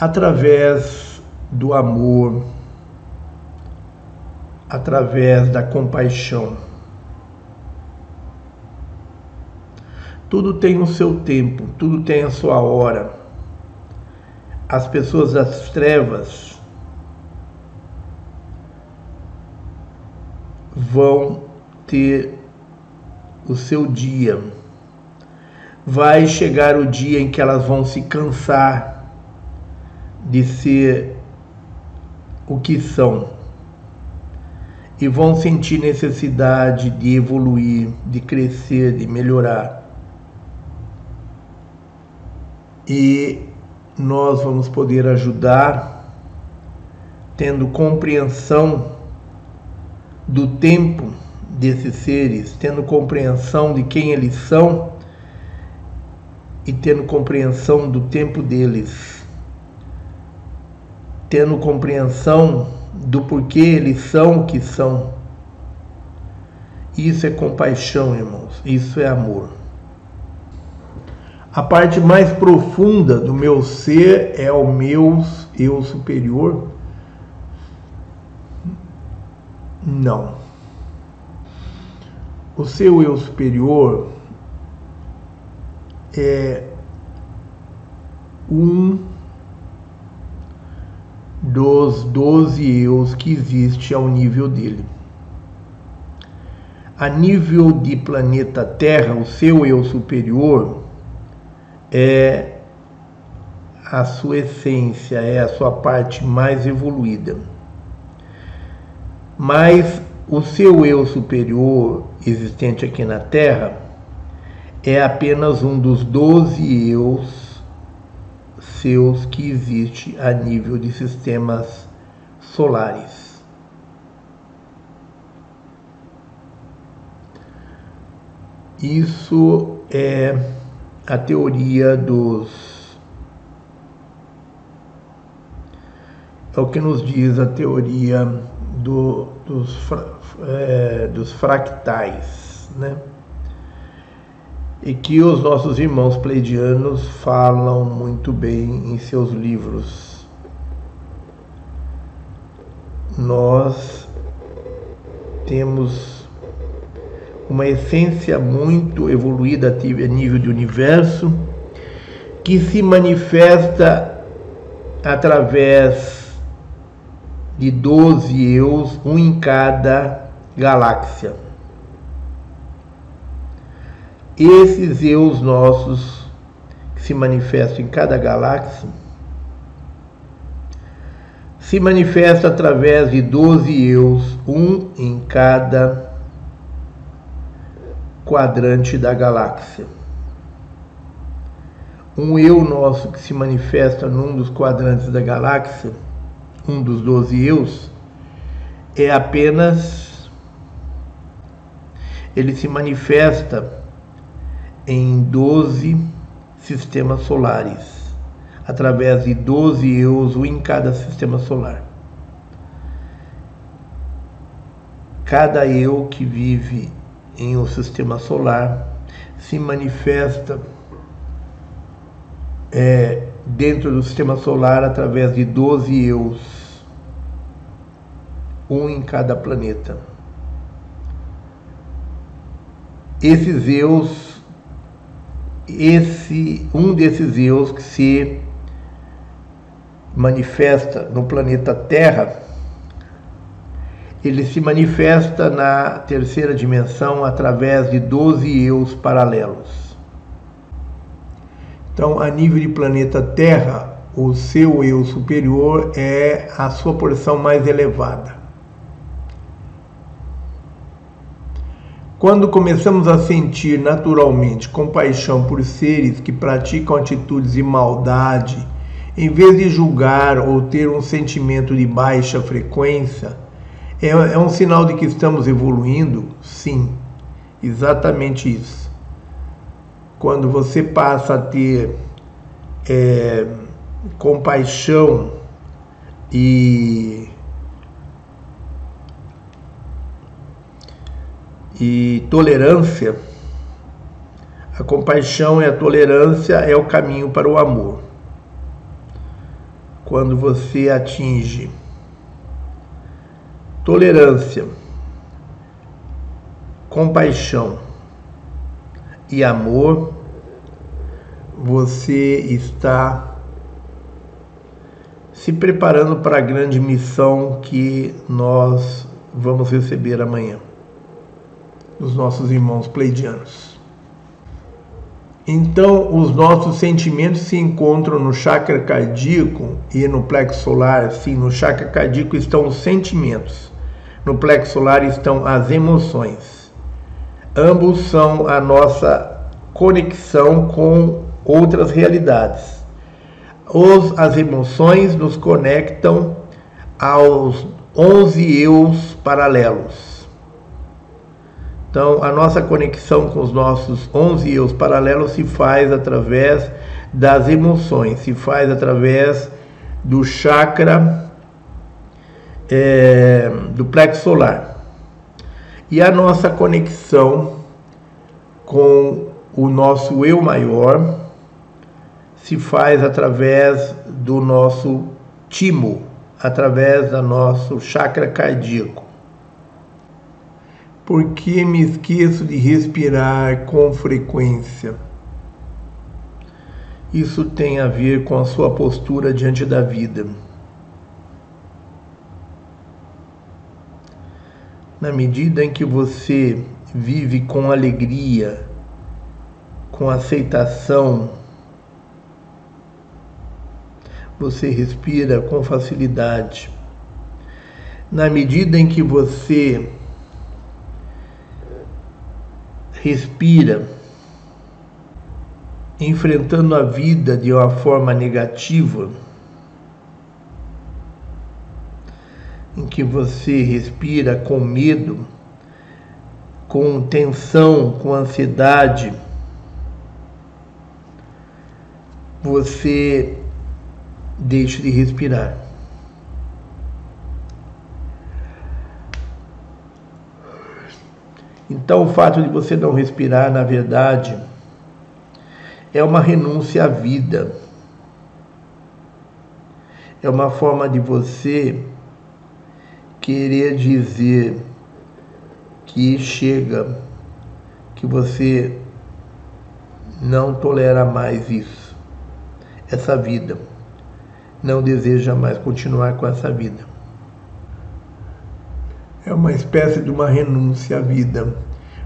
Através do amor, através da compaixão. Tudo tem o seu tempo, tudo tem a sua hora. As pessoas das trevas vão ter o seu dia. Vai chegar o dia em que elas vão se cansar de ser o que são e vão sentir necessidade de evoluir, de crescer, de melhorar. E nós vamos poder ajudar tendo compreensão do tempo desses seres, tendo compreensão de quem eles são e tendo compreensão do tempo deles, tendo compreensão do porquê eles são o que são. Isso é compaixão, irmãos, isso é amor. A parte mais profunda do meu ser é o meu eu superior não. O seu eu superior é um dos doze eus que existe ao nível dele. A nível de planeta Terra, o seu eu superior é a sua essência, é a sua parte mais evoluída mas o seu eu superior existente aqui na Terra é apenas um dos doze eus seus que existe a nível de sistemas solares. Isso é a teoria dos. É o que nos diz a teoria do, dos, é, dos fractais, né? E que os nossos irmãos pleidianos falam muito bem em seus livros. Nós temos uma essência muito evoluída a nível de universo que se manifesta através de 12 eus, um em cada galáxia. Esses eus nossos que se manifestam em cada galáxia se manifesta através de 12 eus, um em cada quadrante da galáxia. Um eu nosso que se manifesta num dos quadrantes da galáxia um dos doze eus, é apenas ele se manifesta em doze sistemas solares, através de doze eus, um em cada sistema solar. Cada eu que vive em um sistema solar se manifesta é, dentro do sistema solar através de 12 eus, um em cada planeta. Esses eus, esse um desses eus que se manifesta no planeta Terra, ele se manifesta na terceira dimensão através de 12 eus paralelos. Então, a nível de planeta Terra, o seu eu superior é a sua porção mais elevada. Quando começamos a sentir naturalmente compaixão por seres que praticam atitudes de maldade, em vez de julgar ou ter um sentimento de baixa frequência, é, é um sinal de que estamos evoluindo? Sim, exatamente isso. Quando você passa a ter é, compaixão e e tolerância, a compaixão e a tolerância é o caminho para o amor. Quando você atinge tolerância, compaixão e amor, você está se preparando para a grande missão que nós vamos receber amanhã dos nossos irmãos pleidianos. Então, os nossos sentimentos se encontram no chakra cardíaco e no plexo solar. Sim, no chakra cardíaco estão os sentimentos, no plexo solar estão as emoções. Ambos são a nossa conexão com outras realidades. Os, as emoções nos conectam aos 11 eus paralelos então, a nossa conexão com os nossos 11 eus paralelos se faz através das emoções, se faz através do chakra é, do plexo solar. E a nossa conexão com o nosso eu maior se faz através do nosso timo, através do nosso chakra cardíaco. Por que me esqueço de respirar com frequência? Isso tem a ver com a sua postura diante da vida. Na medida em que você vive com alegria, com aceitação, você respira com facilidade. Na medida em que você respira, enfrentando a vida de uma forma negativa, em que você respira com medo, com tensão, com ansiedade, você deixa de respirar. Então, o fato de você não respirar, na verdade, é uma renúncia à vida. É uma forma de você querer dizer que chega, que você não tolera mais isso, essa vida, não deseja mais continuar com essa vida é uma espécie de uma renúncia à vida,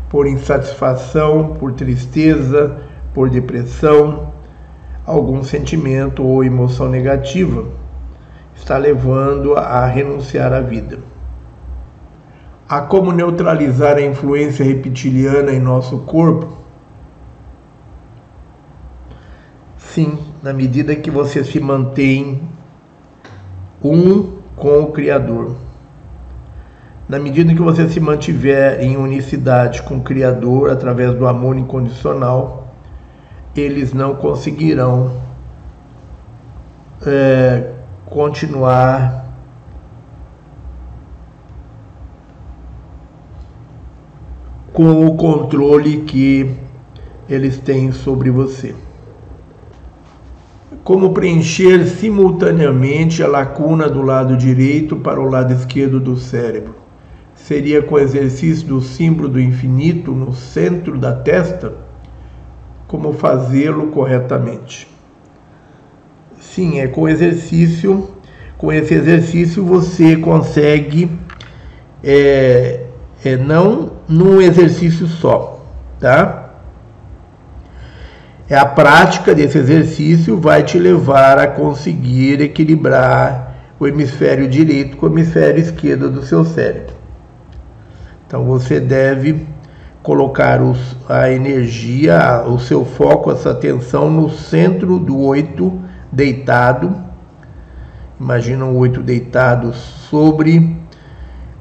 por insatisfação, por tristeza, por depressão, algum sentimento ou emoção negativa está levando a renunciar à vida. Há como neutralizar a influência reptiliana em nosso corpo? Sim, na medida que você se mantém um com o Criador. Na medida que você se mantiver em unicidade com o Criador através do amor incondicional, eles não conseguirão é, continuar com o controle que eles têm sobre você. Como preencher simultaneamente a lacuna do lado direito para o lado esquerdo do cérebro seria com o exercício do símbolo do infinito no centro da testa? Como fazê-lo corretamente? Sim, é com exercício. Com esse exercício você consegue, é, é não num exercício só, tá? É a prática desse exercício vai te levar a conseguir equilibrar o hemisfério direito com o hemisfério esquerdo do seu cérebro. Então você deve colocar os, a energia, o seu foco, essa atenção no centro do oito deitado. Imagina o oito deitado sobre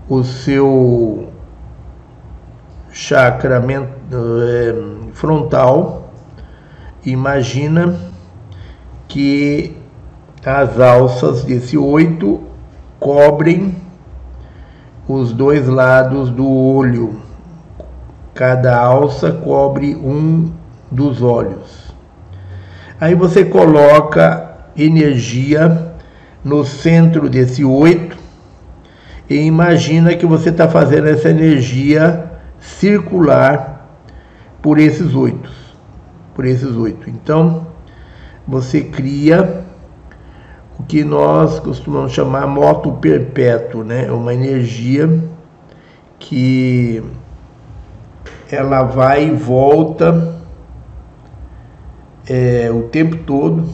o seu chakra eh, frontal. Imagina que as alças desse oito cobrem os dois lados do olho. Cada alça cobre um dos olhos. Aí você coloca energia no centro desse oito e imagina que você está fazendo essa energia circular por esses oito, por esses oito. Então você cria que nós costumamos chamar moto perpétuo, né? Uma energia que ela vai e volta é, o tempo todo,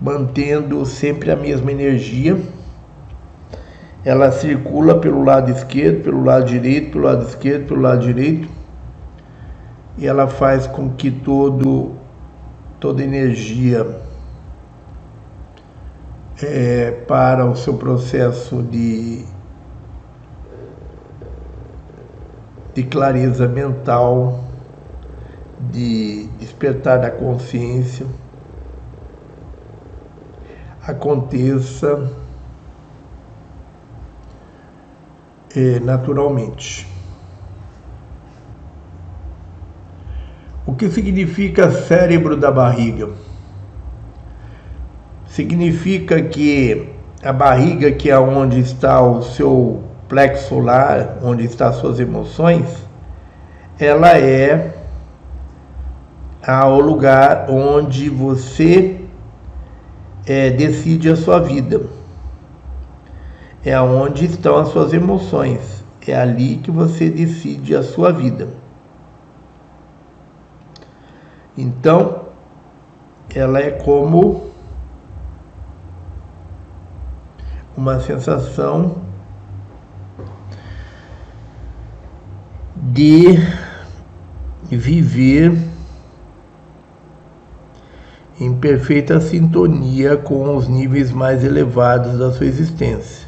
mantendo sempre a mesma energia. Ela circula pelo lado esquerdo, pelo lado direito, pelo lado esquerdo, pelo lado direito, e ela faz com que todo toda energia é, para o seu processo de, de clareza mental, de despertar da consciência, aconteça é, naturalmente. O que significa cérebro da barriga? Significa que a barriga, que é onde está o seu plexo solar, onde estão as suas emoções, ela é o lugar onde você é, decide a sua vida. É onde estão as suas emoções. É ali que você decide a sua vida. Então, ela é como uma sensação de viver em perfeita sintonia com os níveis mais elevados da sua existência.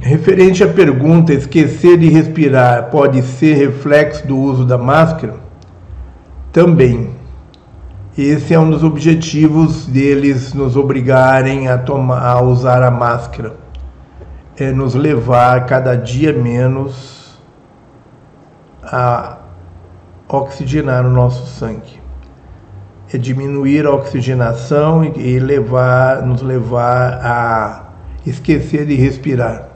referente à pergunta, esquecer de respirar pode ser reflexo do uso da máscara? Também. Esse é um dos objetivos deles nos obrigarem a, tomar, a usar a máscara. É nos levar cada dia menos a oxigenar o nosso sangue. É diminuir a oxigenação e levar, nos levar a esquecer de respirar.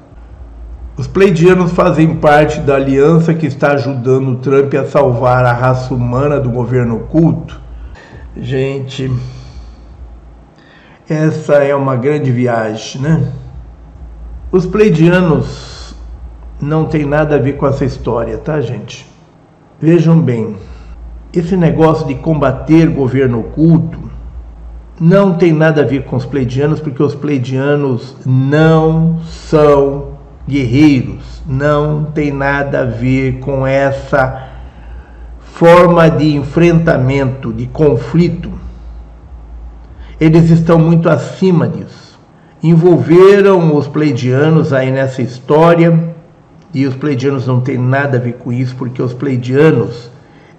Os pleidianos fazem parte da aliança que está ajudando Trump a salvar a raça humana do governo oculto Gente, essa é uma grande viagem, né? Os pleidianos não tem nada a ver com essa história, tá, gente? Vejam bem, esse negócio de combater governo oculto não tem nada a ver com os pleidianos, porque os pleidianos não são guerreiros, não tem nada a ver com essa forma de enfrentamento, de conflito, eles estão muito acima disso. Envolveram os pleidianos aí nessa história, e os pleidianos não têm nada a ver com isso, porque os pleidianos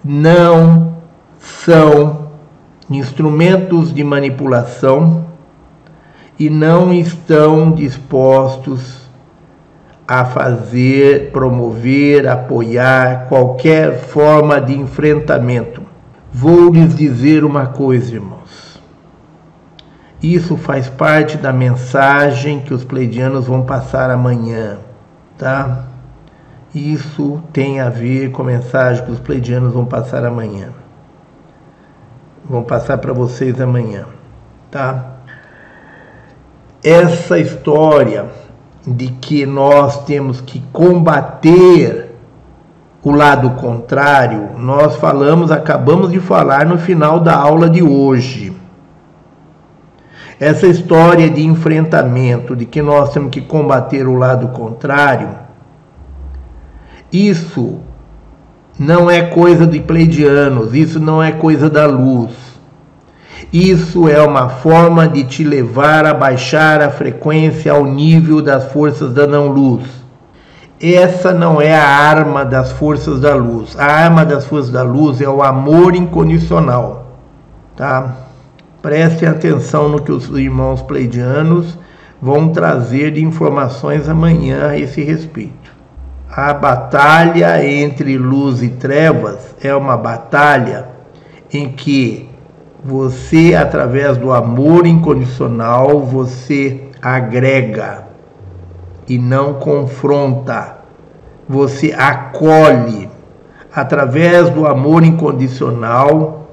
não são instrumentos de manipulação e não estão dispostos a fazer, promover, apoiar qualquer forma de enfrentamento. Vou lhes dizer uma coisa, irmãos. Isso faz parte da mensagem que os pleidianos vão passar amanhã, tá? Isso tem a ver com a mensagem que os pleidianos vão passar amanhã. Vão passar para vocês amanhã, tá? Essa história de que nós temos que combater o lado contrário, nós falamos, acabamos de falar no final da aula de hoje. Essa história de enfrentamento, de que nós temos que combater o lado contrário, isso não é coisa de pleidianos, isso não é coisa da luz. Isso é uma forma de te levar a baixar a frequência ao nível das forças da não-luz. Essa não é a arma das forças da luz. A arma das forças da luz é o amor incondicional. Tá? Prestem atenção no que os irmãos pleidianos vão trazer de informações amanhã a esse respeito. A batalha entre luz e trevas é uma batalha em que você, através do amor incondicional, você agrega e não confronta. Você acolhe. Através do amor incondicional,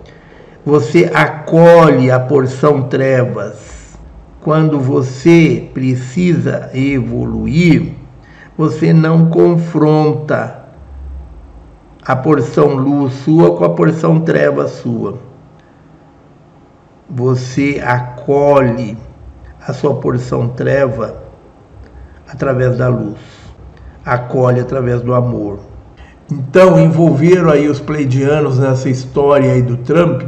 você acolhe a porção trevas. Quando você precisa evoluir, você não confronta a porção luz sua com a porção treva sua. Você acolhe a sua porção treva através da luz, acolhe através do amor. Então, envolveram aí os pleidianos nessa história aí do Trump,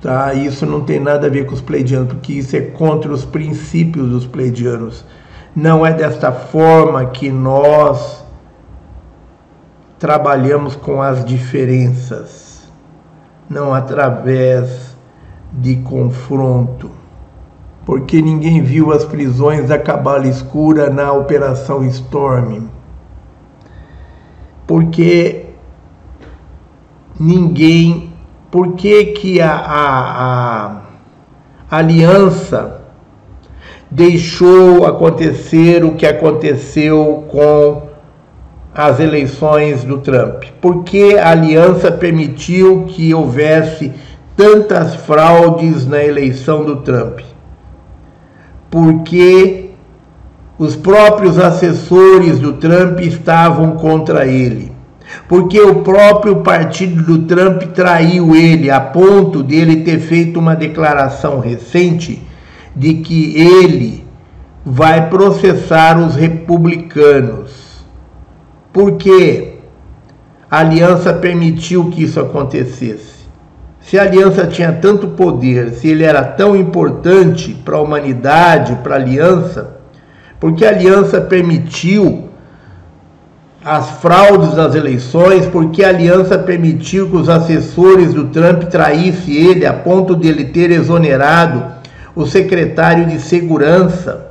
tá? Isso não tem nada a ver com os pleidianos, porque isso é contra os princípios dos pleidianos. Não é desta forma que nós trabalhamos com as diferenças, não através de confronto. Porque ninguém viu as prisões da Cabala Escura na Operação Storm. Porque ninguém. Por que, que a, a, a aliança deixou acontecer o que aconteceu com as eleições do Trump? Por que a aliança permitiu que houvesse tantas fraudes na eleição do Trump? Porque os próprios assessores do Trump estavam contra ele. Porque o próprio partido do Trump traiu ele a ponto de ele ter feito uma declaração recente de que ele vai processar os republicanos. Porque a aliança permitiu que isso acontecesse. Se a aliança tinha tanto poder, se ele era tão importante para a humanidade, para a aliança, porque a aliança permitiu as fraudes das eleições, porque a aliança permitiu que os assessores do Trump traíssem ele a ponto de ele ter exonerado o secretário de segurança,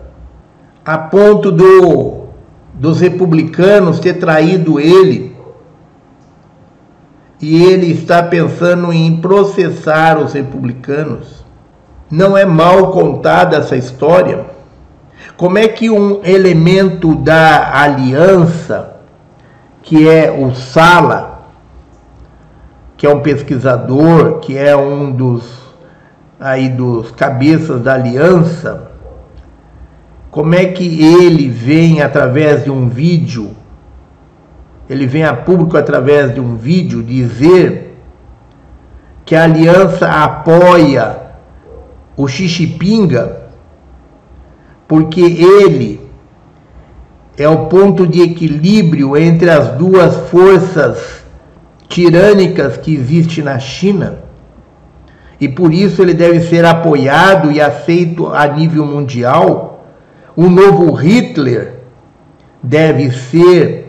a ponto do, dos republicanos ter traído ele, e ele está pensando em processar os republicanos. Não é mal contada essa história? Como é que um elemento da aliança, que é o Sala, que é um pesquisador, que é um dos aí dos cabeças da aliança, como é que ele vem através de um vídeo, ele vem a público através de um vídeo dizer que a aliança apoia o Xixipinga, porque ele é o ponto de equilíbrio entre as duas forças tirânicas que existe na China e por isso ele deve ser apoiado e aceito a nível mundial. O novo Hitler deve ser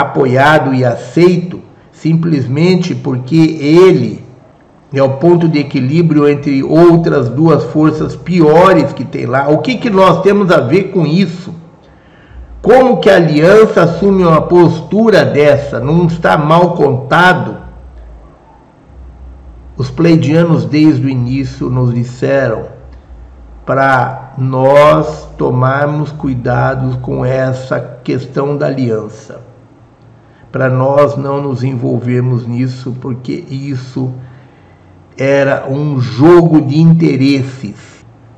apoiado e aceito simplesmente porque ele é o ponto de equilíbrio entre outras duas forças piores que tem lá. O que, que nós temos a ver com isso? Como que a aliança assume uma postura dessa? Não está mal contado os pleidianos, desde o início, nos disseram para nós tomarmos cuidados com essa questão da aliança, para nós não nos envolvermos nisso, porque isso era um jogo de interesses.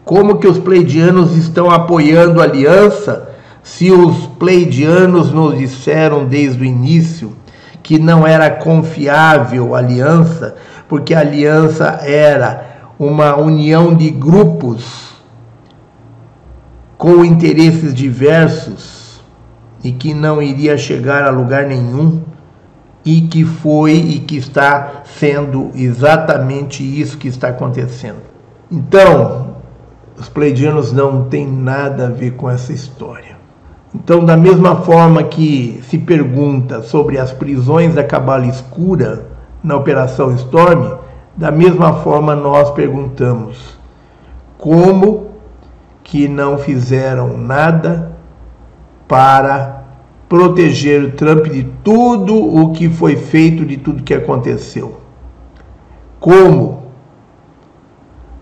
Como que os pleidianos estão apoiando a aliança se os pleidianos nos disseram desde o início que não era confiável a aliança, porque a aliança era uma união de grupos com interesses diversos e que não iria chegar a lugar nenhum e que foi e que está sendo exatamente isso que está acontecendo. Então, os pleidianos não têm nada a ver com essa história. Então, da mesma forma que se pergunta sobre as prisões da Cabala Escura na Operação Storm, da mesma forma nós perguntamos como que não fizeram nada para proteger o Trump de tudo o que foi feito, de tudo que aconteceu. Como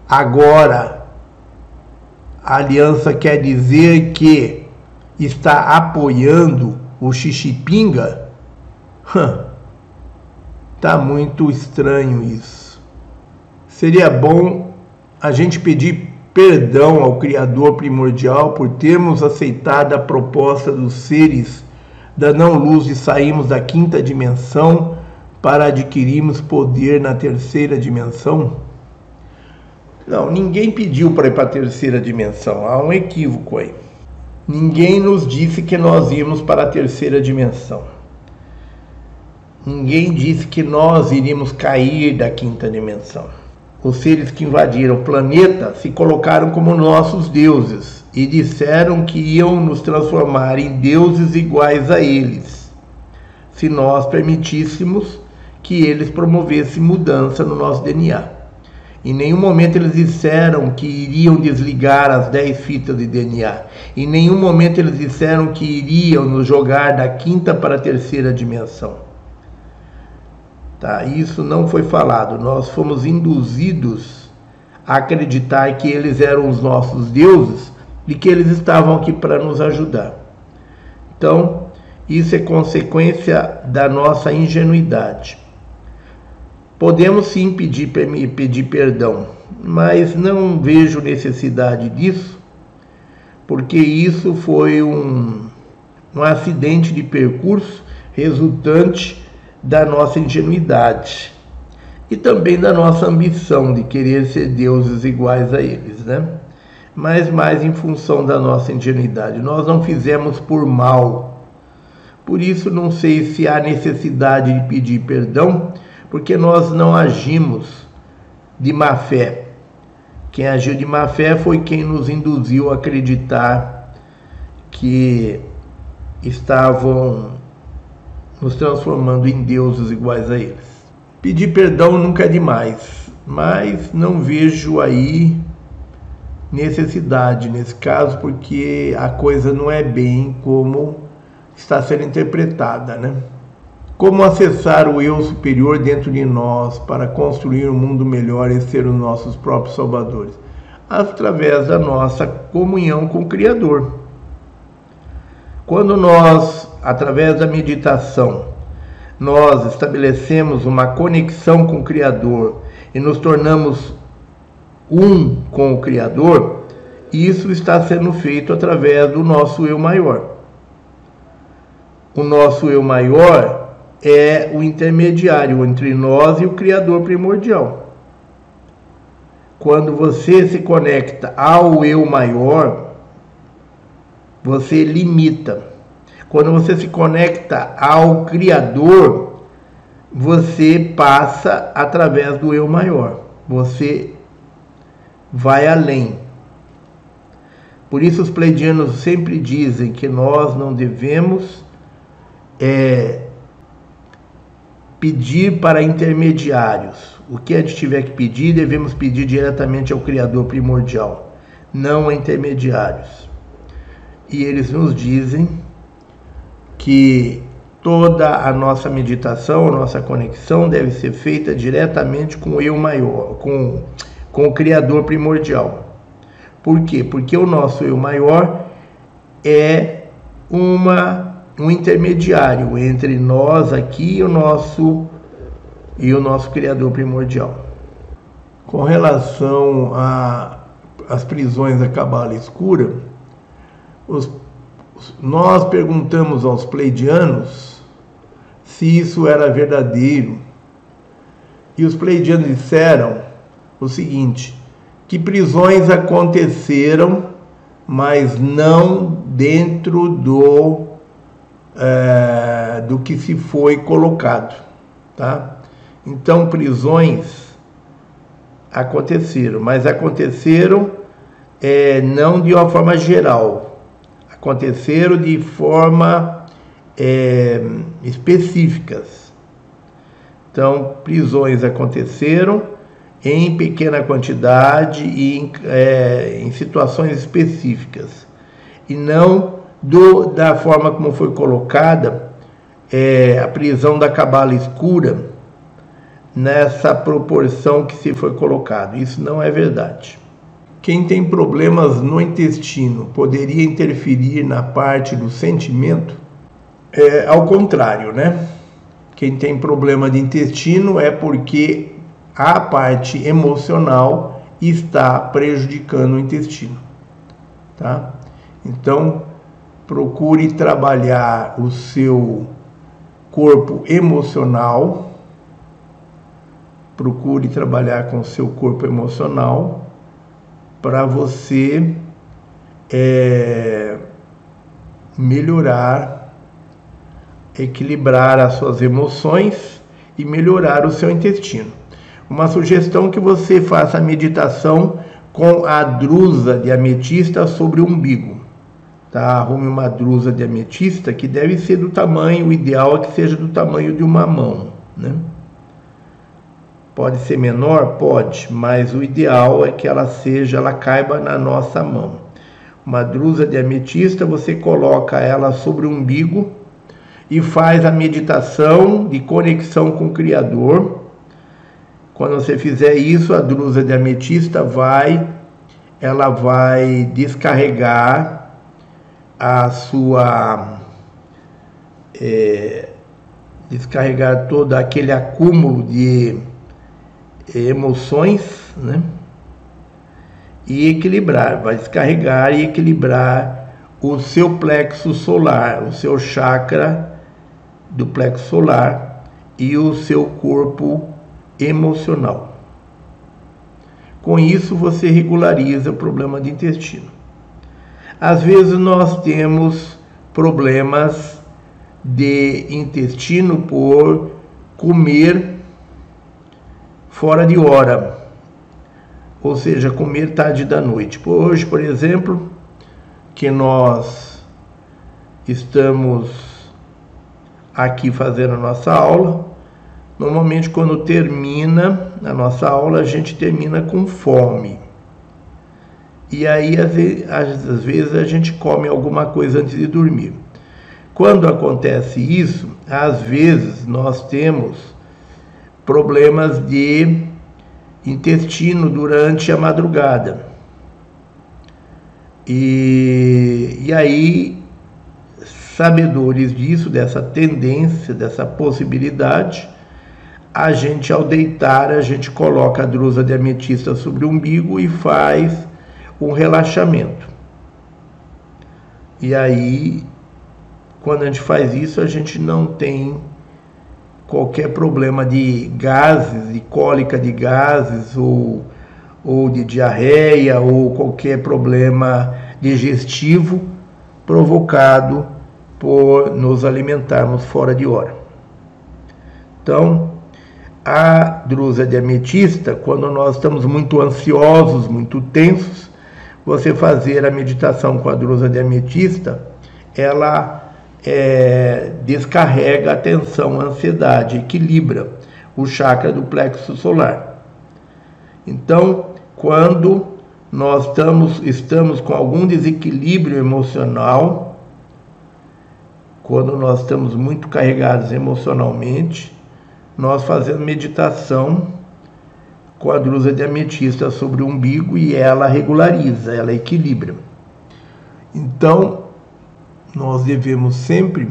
agora a aliança quer dizer que está apoiando o Xixipinga? Tá muito estranho isso. Seria bom a gente pedir perdão ao Criador primordial por termos aceitado a proposta dos seres da não-luz e saímos da quinta dimensão para adquirirmos poder na terceira dimensão? Não, ninguém pediu para ir para a terceira dimensão. Há um equívoco aí. Ninguém nos disse que nós íamos para a terceira dimensão. Ninguém disse que nós iríamos cair da quinta dimensão. Os seres que invadiram o planeta se colocaram como nossos deuses e disseram que iam nos transformar em deuses iguais a eles, se nós permitíssemos que eles promovessem mudança no nosso DNA. Em nenhum momento eles disseram que iriam desligar as 10 fitas de DNA. Em nenhum momento eles disseram que iriam nos jogar da quinta para a terceira dimensão. Tá? Isso não foi falado. Nós fomos induzidos a acreditar que eles eram os nossos deuses de que eles estavam aqui para nos ajudar. Então, isso é consequência da nossa ingenuidade. Podemos sim pedir, pedir perdão, mas não vejo necessidade disso, porque isso foi um, um acidente de percurso resultante da nossa ingenuidade e também da nossa ambição de querer ser deuses iguais a eles, né? mas mais em função da nossa ingenuidade. Nós não fizemos por mal. Por isso, não sei se há necessidade de pedir perdão, porque nós não agimos de má fé. Quem agiu de má fé foi quem nos induziu a acreditar que estavam nos transformando em deuses iguais a eles. Pedir perdão nunca é demais, mas não vejo aí necessidade nesse caso, porque a coisa não é bem como está sendo interpretada, né? Como acessar o eu superior dentro de nós para construir um mundo melhor e ser os nossos próprios salvadores? Através da nossa comunhão com o Criador. Quando nós, através da meditação, nós estabelecemos uma conexão com o Criador e nos tornamos um com o Criador, isso está sendo feito através do nosso eu maior. O nosso eu maior é o intermediário entre nós e o Criador primordial. Quando você se conecta ao eu maior, você limita. Quando você se conecta ao Criador, você passa através do eu maior. Você vai além. Por isso os pleidianos sempre dizem que nós não devemos é, pedir para intermediários. O que a gente tiver que pedir, devemos pedir diretamente ao Criador primordial, não a intermediários. E eles nos dizem que toda a nossa meditação, nossa conexão deve ser feita diretamente com o eu maior, com com o Criador primordial. Por quê? Porque o nosso eu maior é uma, um intermediário entre nós aqui e o nosso, e o nosso Criador primordial. Com relação às prisões da Cabala Escura, os, nós perguntamos aos pleidianos se isso era verdadeiro. E os pleidianos disseram o seguinte: que prisões aconteceram, mas não dentro do, é, do que se foi colocado. Tá? Então, prisões aconteceram, mas aconteceram é, não de uma forma geral, aconteceram de forma é, específicas. Então, prisões aconteceram em pequena quantidade e em, é, em situações específicas, e não do, da forma como foi colocada é, a prisão da cabala escura nessa proporção que se foi colocado. Isso não é verdade. Quem tem problemas no intestino poderia interferir na parte do sentimento? É, ao contrário, né? Quem tem problema de intestino é porque a parte emocional está prejudicando o intestino, tá? Então, procure trabalhar o seu corpo emocional, procure trabalhar com o seu corpo emocional para você é, melhorar, equilibrar as suas emoções e melhorar o seu intestino. Uma sugestão que você faça a meditação com a drusa de ametista sobre o umbigo. Tá? Arrume uma drusa de ametista que deve ser do tamanho, o ideal é que seja do tamanho de uma mão. Né? Pode ser menor? Pode, mas o ideal é que ela seja, ela caiba na nossa mão. Uma drusa de ametista, você coloca ela sobre o umbigo e faz a meditação de conexão com o Criador. Quando você fizer isso, a drusa de ametista vai, ela vai descarregar a sua é, descarregar todo aquele acúmulo de emoções, né? E equilibrar, vai descarregar e equilibrar o seu plexo solar, o seu chakra do plexo solar e o seu corpo emocional. Com isso, você regulariza o problema de intestino. Às vezes, nós temos problemas de intestino por comer fora de hora, ou seja, comer tarde da noite. Hoje, por exemplo, que nós estamos aqui fazendo a nossa aula, normalmente quando termina a nossa aula, a gente termina com fome. E aí, às vezes, a gente come alguma coisa antes de dormir. Quando acontece isso, às vezes nós temos problemas de intestino durante a madrugada. E, e aí, sabedores disso, dessa tendência, dessa possibilidade, a gente, ao deitar, a gente coloca a drusa de ametista sobre o umbigo e faz um relaxamento. E aí, quando a gente faz isso, a gente não tem qualquer problema de gases, de cólica de gases ou, ou de diarreia ou qualquer problema digestivo provocado por nos alimentarmos fora de hora. Então, a drusa de ametista, quando nós estamos muito ansiosos, muito tensos, você fazer a meditação com a drusa de ametista, ela é, descarrega a tensão, a ansiedade, equilibra o chakra do plexo solar. Então, quando nós estamos, estamos com algum desequilíbrio emocional, quando nós estamos muito carregados emocionalmente, nós fazemos meditação com a drusa de ametista sobre o umbigo e ela regulariza, ela equilibra. Então, nós devemos sempre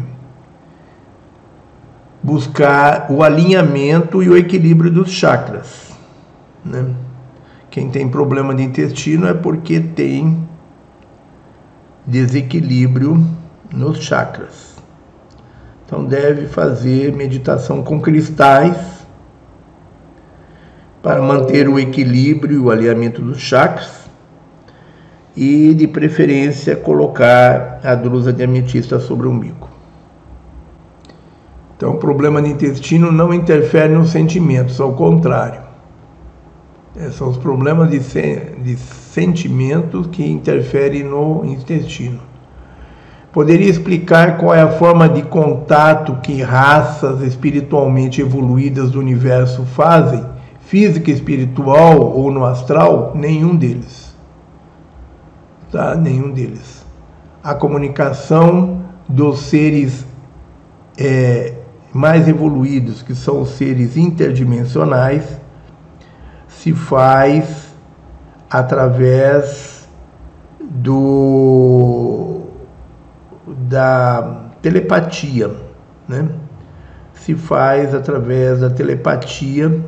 buscar o alinhamento e o equilíbrio dos chakras. Né? Quem tem problema de intestino é porque tem desequilíbrio nos chakras. Então deve fazer meditação com cristais para manter o equilíbrio e o alinhamento dos chakras e de preferência colocar a drusa de ametista sobre o umbigo. Então, o problema de intestino não interfere nos sentimentos, ao contrário. É, são os problemas de, de sentimentos que interferem no intestino. Poderia explicar qual é a forma de contato que raças espiritualmente evoluídas do universo fazem, física, espiritual ou no astral? Nenhum deles. Tá? Nenhum deles. A comunicação dos seres é, mais evoluídos, que são os seres interdimensionais, se faz através do da telepatia, né? Se faz através da telepatia,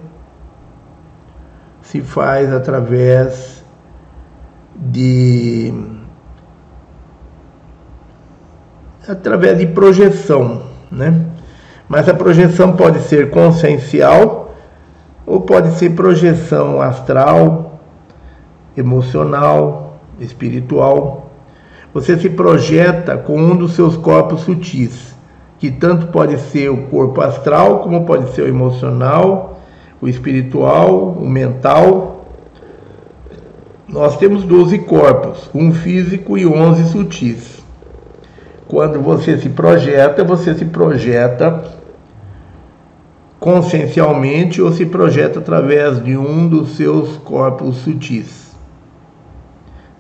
se faz através de através de projeção, né? Mas a projeção pode ser consciencial ou pode ser projeção astral, emocional, espiritual. Você se projeta com um dos seus corpos sutis, que tanto pode ser o corpo astral, como pode ser o emocional, o espiritual, o mental. Nós temos 12 corpos, um físico e 11 sutis. Quando você se projeta, você se projeta consciencialmente ou se projeta através de um dos seus corpos sutis.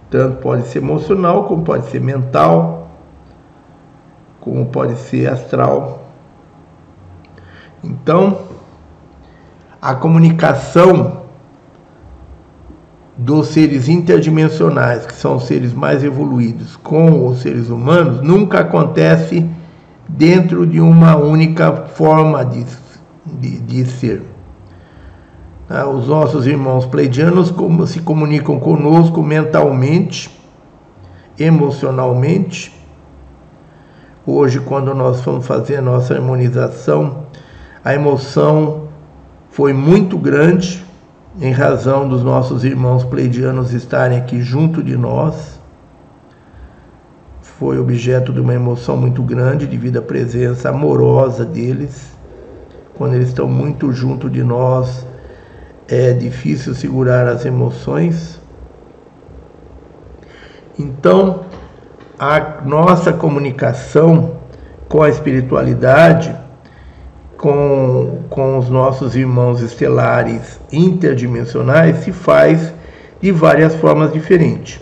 Tanto pode ser emocional, como pode ser mental, como pode ser astral. Então, a comunicação dos seres interdimensionais, que são os seres mais evoluídos, com os seres humanos, nunca acontece dentro de uma única forma de, de, de ser. Ah, os nossos irmãos pleidianos como se comunicam conosco mentalmente, emocionalmente. Hoje, quando nós fomos fazer a nossa harmonização, a emoção foi muito grande em razão dos nossos irmãos pleidianos estarem aqui junto de nós. Foi objeto de uma emoção muito grande devido à presença amorosa deles. Quando eles estão muito junto de nós, é difícil segurar as emoções. Então, a nossa comunicação com a espiritualidade, com, com os nossos irmãos estelares interdimensionais, se faz de várias formas diferentes.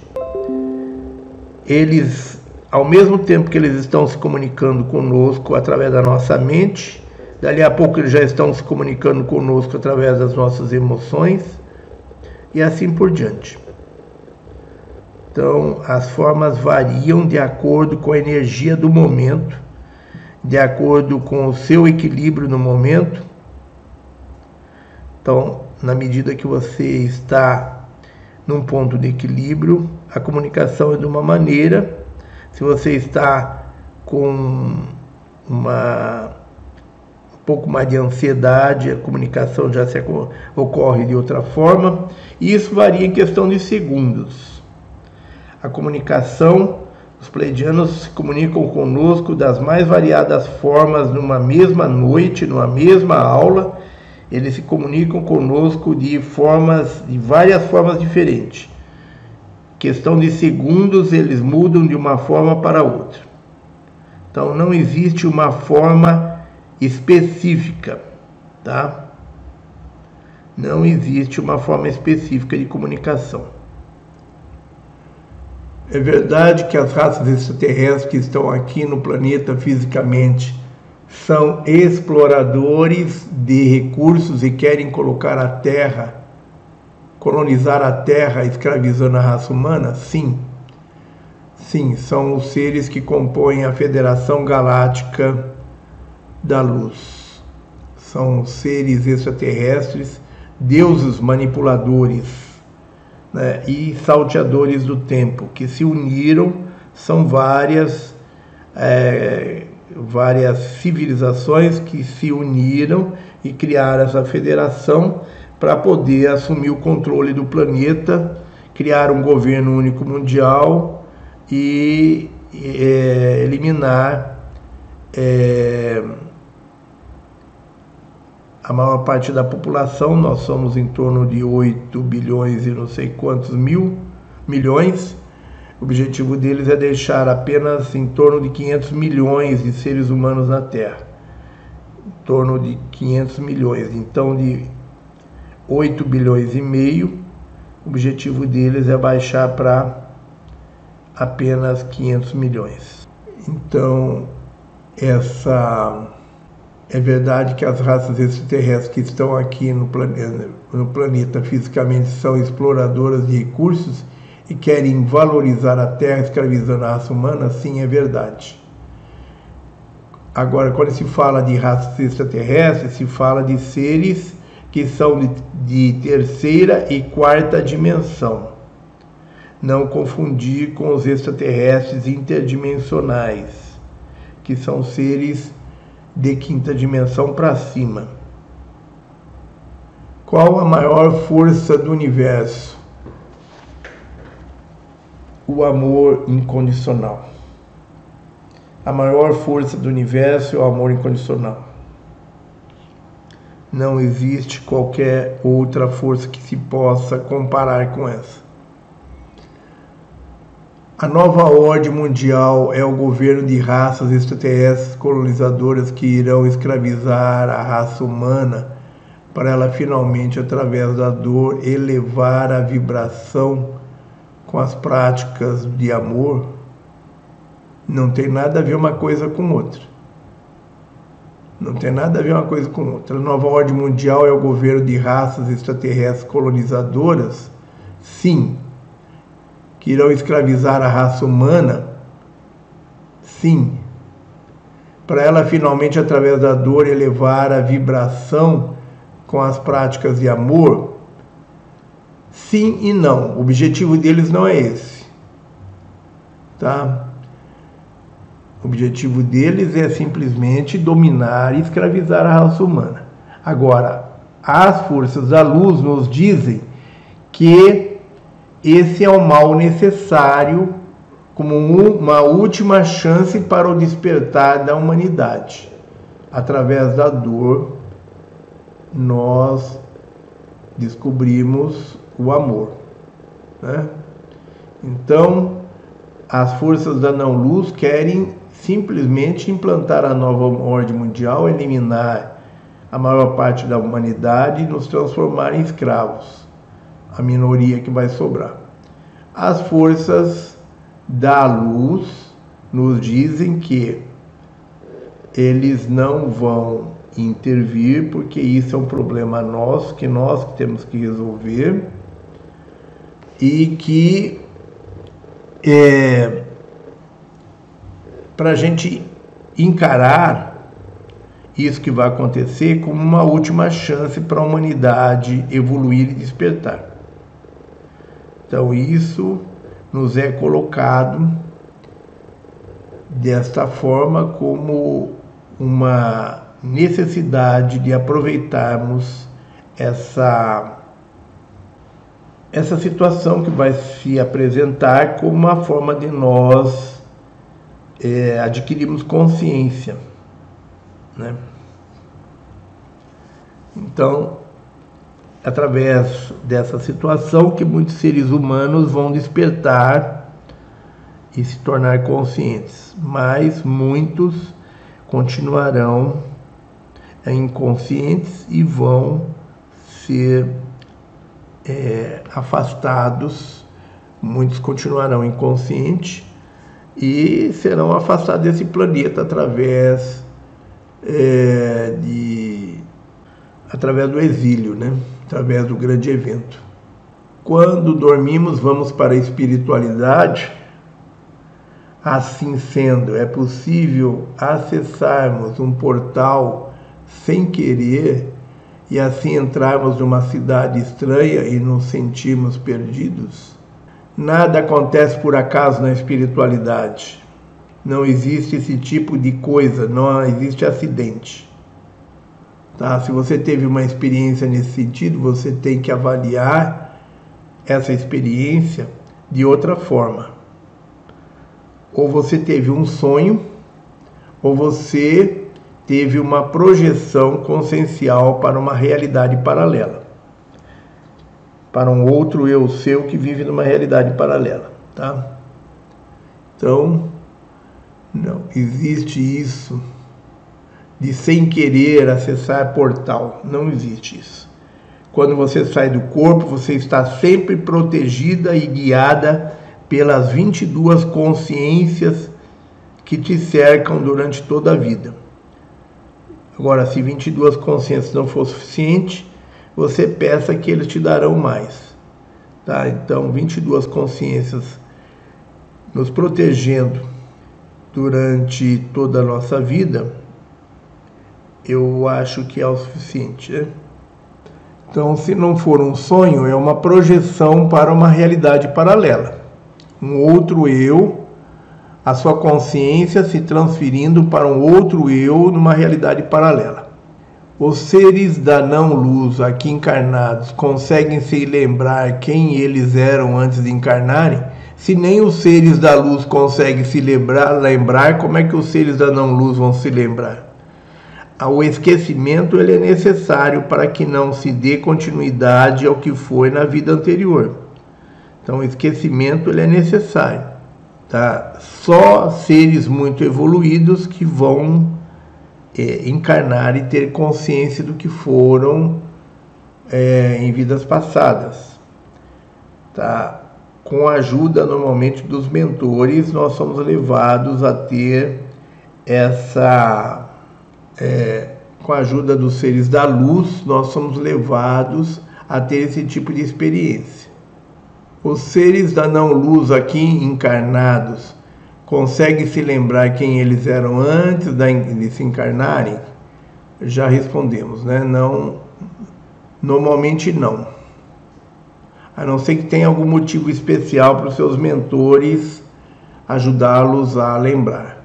Eles, ao mesmo tempo que eles estão se comunicando conosco através da nossa mente, Dali a pouco eles já estão se comunicando conosco através das nossas emoções e assim por diante. Então, as formas variam de acordo com a energia do momento, de acordo com o seu equilíbrio no momento. Então, na medida que você está num ponto de equilíbrio, a comunicação é de uma maneira. Se você está com uma pouco mais de ansiedade, a comunicação já se ocorre de outra forma, e isso varia em questão de segundos. A comunicação, os pleidianos se comunicam conosco das mais variadas formas numa mesma noite, numa mesma aula, eles se comunicam conosco de formas, de várias formas diferentes. Questão de segundos, eles mudam de uma forma para outra. Então não existe uma forma específica, tá? Não existe uma forma específica de comunicação. É verdade que as raças extraterrestres que estão aqui no planeta fisicamente são exploradores de recursos e querem colocar a Terra, colonizar a Terra, escravizando a raça humana? Sim. Sim, são os seres que compõem a Federação Galáctica da luz. São seres extraterrestres, deuses manipuladores né, e salteadores do tempo, que se uniram, são várias, é, várias civilizações que se uniram e criaram essa federação para poder assumir o controle do planeta, criar um governo único mundial e é, eliminar é, a maior parte da população. Nós somos em torno de 8 bilhões e não sei quantos mil milhões. O objetivo deles é deixar apenas em torno de 500 milhões de seres humanos na Terra. Em torno de 500 milhões. Então, de 8 bilhões e meio, o objetivo deles é baixar para apenas 500 milhões. Então, essa é verdade que as raças extraterrestres que estão aqui no planeta, no planeta fisicamente são exploradoras de recursos e querem valorizar a Terra escravizando a raça humana? Sim, é verdade. Agora, quando se fala de raças extraterrestres, se fala de seres que são de, de terceira e quarta dimensão não confundir com os extraterrestres interdimensionais, que são seres de quinta dimensão para cima. Qual a maior força do universo? O amor incondicional. A maior força do universo é o amor incondicional. Não existe qualquer outra força que se possa comparar com essa. A nova ordem mundial é o governo de raças extraterrestres colonizadoras que irão escravizar a raça humana para ela finalmente, através da dor, elevar a vibração com as práticas de amor. Não tem nada a ver uma coisa com outra. Não tem nada a ver uma coisa com outra. A nova ordem mundial é o governo de raças extraterrestres colonizadoras? Sim, que irão escravizar a raça humana? Sim. Para ela finalmente, através da dor, elevar a vibração com as práticas de amor? Sim e não. O objetivo deles não é esse. Tá? O objetivo deles é simplesmente dominar e escravizar a raça humana. Agora, as forças da luz nos dizem que esse é o mal necessário como uma última chance para o despertar da humanidade. Através da dor, nós descobrimos o amor. Né? Então, as forças da não-luz querem simplesmente implantar a nova ordem mundial, eliminar a maior parte da humanidade e nos transformar em escravos a minoria que vai sobrar. As forças da luz nos dizem que eles não vão intervir porque isso é um problema nosso que nós temos que resolver e que é, para a gente encarar isso que vai acontecer como uma última chance para a humanidade evoluir e despertar. Então, isso nos é colocado desta forma como uma necessidade de aproveitarmos essa essa situação que vai se apresentar como uma forma de nós é, adquirirmos consciência, né? Então através dessa situação que muitos seres humanos vão despertar e se tornar conscientes, mas muitos continuarão inconscientes e vão ser é, afastados, muitos continuarão inconscientes e serão afastados desse planeta através é, de através do exílio, né? Através do grande evento. Quando dormimos, vamos para a espiritualidade. Assim sendo, é possível acessarmos um portal sem querer e assim entrarmos numa cidade estranha e nos sentirmos perdidos? Nada acontece por acaso na espiritualidade. Não existe esse tipo de coisa, não existe acidente. Tá? Se você teve uma experiência nesse sentido, você tem que avaliar essa experiência de outra forma. Ou você teve um sonho, ou você teve uma projeção consciencial para uma realidade paralela. Para um outro eu seu que vive numa realidade paralela, tá? Então, não existe isso de sem querer acessar portal. Não existe isso. Quando você sai do corpo, você está sempre protegida e guiada pelas 22 consciências que te cercam durante toda a vida. Agora, se 22 consciências não for suficiente, você peça que eles te darão mais. Tá? Então, 22 consciências nos protegendo durante toda a nossa vida eu acho que é o suficiente. Né? Então, se não for um sonho, é uma projeção para uma realidade paralela. Um outro eu, a sua consciência se transferindo para um outro eu numa realidade paralela. Os seres da não-luz aqui encarnados conseguem se lembrar quem eles eram antes de encarnarem? Se nem os seres da luz conseguem se lembrar, lembrar como é que os seres da não-luz vão se lembrar? O esquecimento ele é necessário para que não se dê continuidade ao que foi na vida anterior. Então, o esquecimento ele é necessário. Tá? Só seres muito evoluídos que vão é, encarnar e ter consciência do que foram é, em vidas passadas. Tá? Com a ajuda, normalmente, dos mentores, nós somos levados a ter essa é, com a ajuda dos seres da luz, nós somos levados a ter esse tipo de experiência. Os seres da não-luz aqui encarnados conseguem se lembrar quem eles eram antes de se encarnarem? Já respondemos, né? Não, normalmente não. A não ser que tenha algum motivo especial para os seus mentores ajudá-los a lembrar.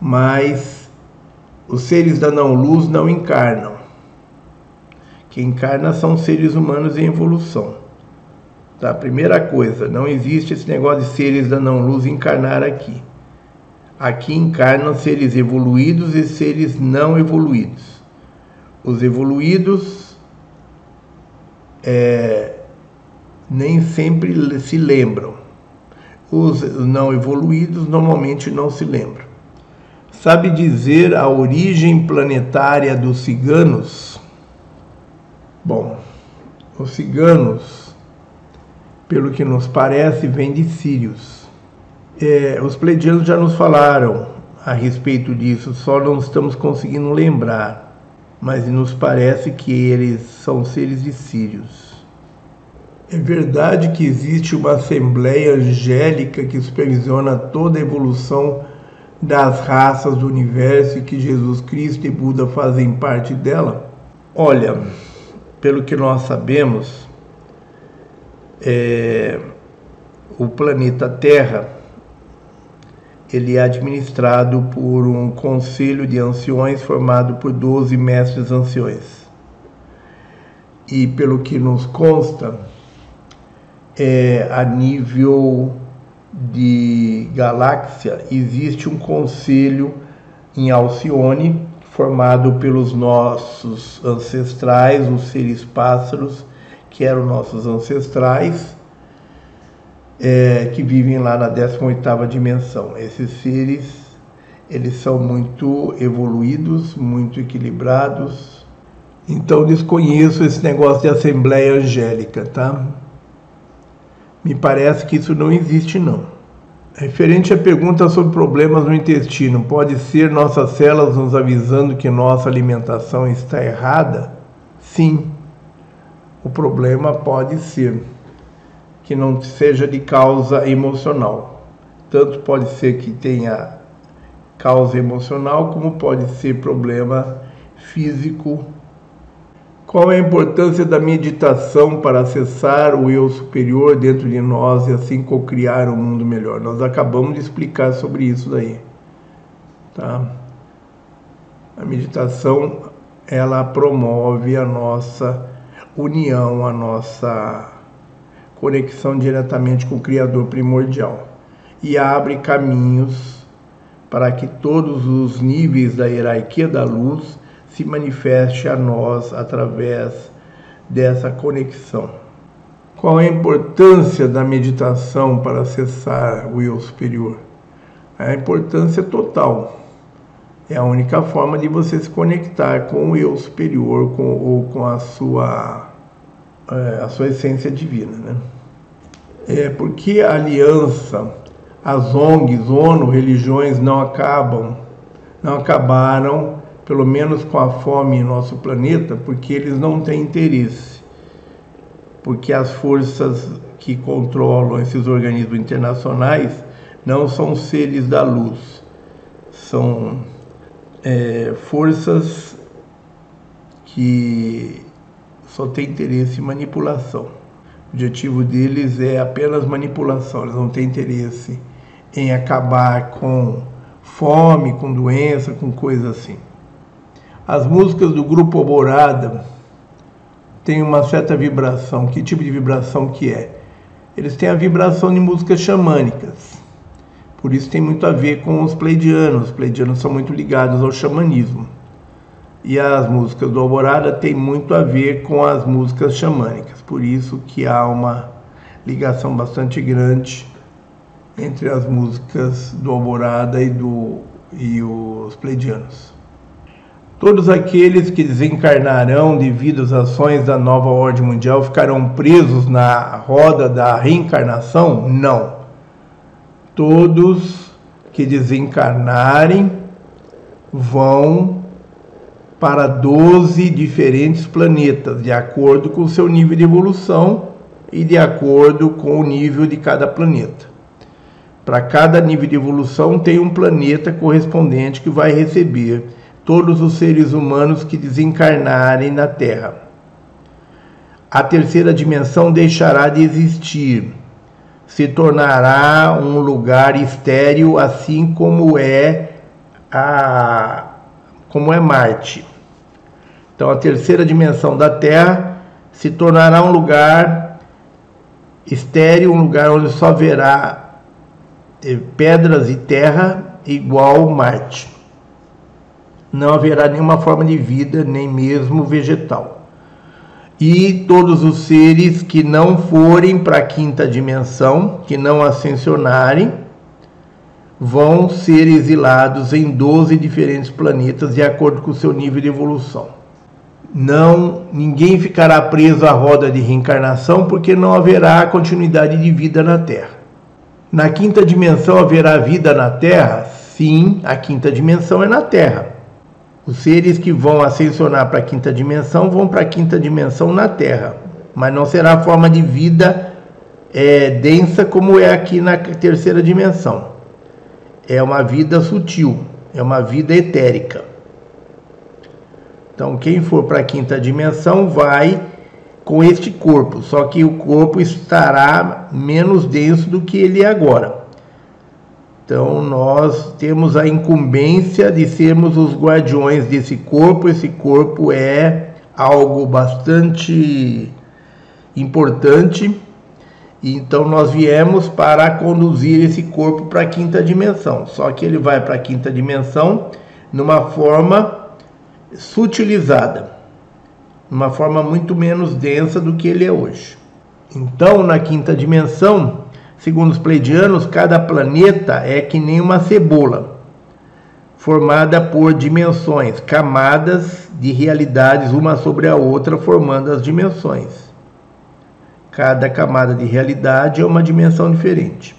Mas os seres da não-luz não encarnam. Quem encarna são seres humanos em evolução. Tá? Primeira coisa, não existe esse negócio de seres da não-luz encarnar aqui. Aqui encarnam seres evoluídos e seres não evoluídos. Os evoluídos é, nem sempre se lembram. Os não evoluídos normalmente não se lembram. Sabe dizer a origem planetária dos ciganos? Bom, os ciganos, pelo que nos parece, vêm de Sírios. É, os pleidianos já nos falaram a respeito disso, só não estamos conseguindo lembrar, mas nos parece que eles são seres de Sírios. É verdade que existe uma assembleia angélica que supervisiona toda a evolução das raças do universo e que Jesus Cristo e Buda fazem parte dela? Olha, pelo que nós sabemos, é, o planeta Terra ele é administrado por um conselho de anciões formado por 12 mestres anciões. E pelo que nos consta, é, a nível de galáxia, existe um conselho em Alcione, formado pelos nossos ancestrais, os seres pássaros, que eram nossos ancestrais, é, que vivem lá na 18ª dimensão. Esses seres, eles são muito evoluídos, muito equilibrados. Então desconheço esse negócio de assembleia angélica, tá? Me parece que isso não existe, não. Referente à pergunta sobre problemas no intestino, pode ser nossas células nos avisando que nossa alimentação está errada? Sim, o problema pode ser que não seja de causa emocional. Tanto pode ser que tenha causa emocional, como pode ser problema físico qual é a importância da meditação para acessar o eu superior dentro de nós e assim co-criar um mundo melhor? Nós acabamos de explicar sobre isso daí. Tá? A meditação ela promove a nossa união, a nossa conexão diretamente com o Criador primordial e abre caminhos para que todos os níveis da hierarquia da luz se manifeste a nós através dessa conexão. Qual a importância da meditação para acessar o eu superior? A importância total. É a única forma de você se conectar com o eu superior com, ou com a sua, é, a sua essência divina. Né? É porque a aliança, as ONGs, ONU, religiões não acabam, não acabaram, pelo menos com a fome em nosso planeta, porque eles não têm interesse. Porque as forças que controlam esses organismos internacionais não são seres da luz, são é, forças que só têm interesse em manipulação. O objetivo deles é apenas manipulação, eles não têm interesse em acabar com fome, com doença, com coisa assim. As músicas do grupo Alvorada têm uma certa vibração. Que tipo de vibração que é? Eles têm a vibração de músicas xamânicas. Por isso tem muito a ver com os pleidianos. Os pleidianos são muito ligados ao xamanismo. E as músicas do Alvorada têm muito a ver com as músicas xamânicas. Por isso que há uma ligação bastante grande entre as músicas do Alvorada e, do, e os pleidianos. Todos aqueles que desencarnarão devido às ações da nova ordem mundial ficarão presos na roda da reencarnação? Não todos que desencarnarem vão para 12 diferentes planetas, de acordo com o seu nível de evolução e de acordo com o nível de cada planeta. Para cada nível de evolução tem um planeta correspondente que vai receber todos os seres humanos que desencarnarem na Terra. A terceira dimensão deixará de existir se tornará um lugar estéril, assim como é a como é Marte. Então a terceira dimensão da Terra se tornará um lugar estéril, um lugar onde só haverá eh, pedras e terra igual Marte. Não haverá nenhuma forma de vida, nem mesmo vegetal e todos os seres que não forem para a quinta dimensão, que não ascensionarem, vão ser exilados em 12 diferentes planetas de acordo com o seu nível de evolução. Não, ninguém ficará preso à roda de reencarnação porque não haverá continuidade de vida na Terra. Na quinta dimensão haverá vida na Terra? Sim, a quinta dimensão é na Terra. Os seres que vão ascensionar para a quinta dimensão vão para a quinta dimensão na Terra, mas não será a forma de vida é, densa como é aqui na terceira dimensão. É uma vida sutil, é uma vida etérica. Então, quem for para a quinta dimensão vai com este corpo, só que o corpo estará menos denso do que ele é agora. Então, nós temos a incumbência de sermos os guardiões desse corpo. Esse corpo é algo bastante importante. Então, nós viemos para conduzir esse corpo para a quinta dimensão. Só que ele vai para a quinta dimensão numa forma sutilizada, uma forma muito menos densa do que ele é hoje. Então, na quinta dimensão, Segundo os pleidianos, cada planeta é que nem uma cebola, formada por dimensões, camadas de realidades uma sobre a outra, formando as dimensões. Cada camada de realidade é uma dimensão diferente.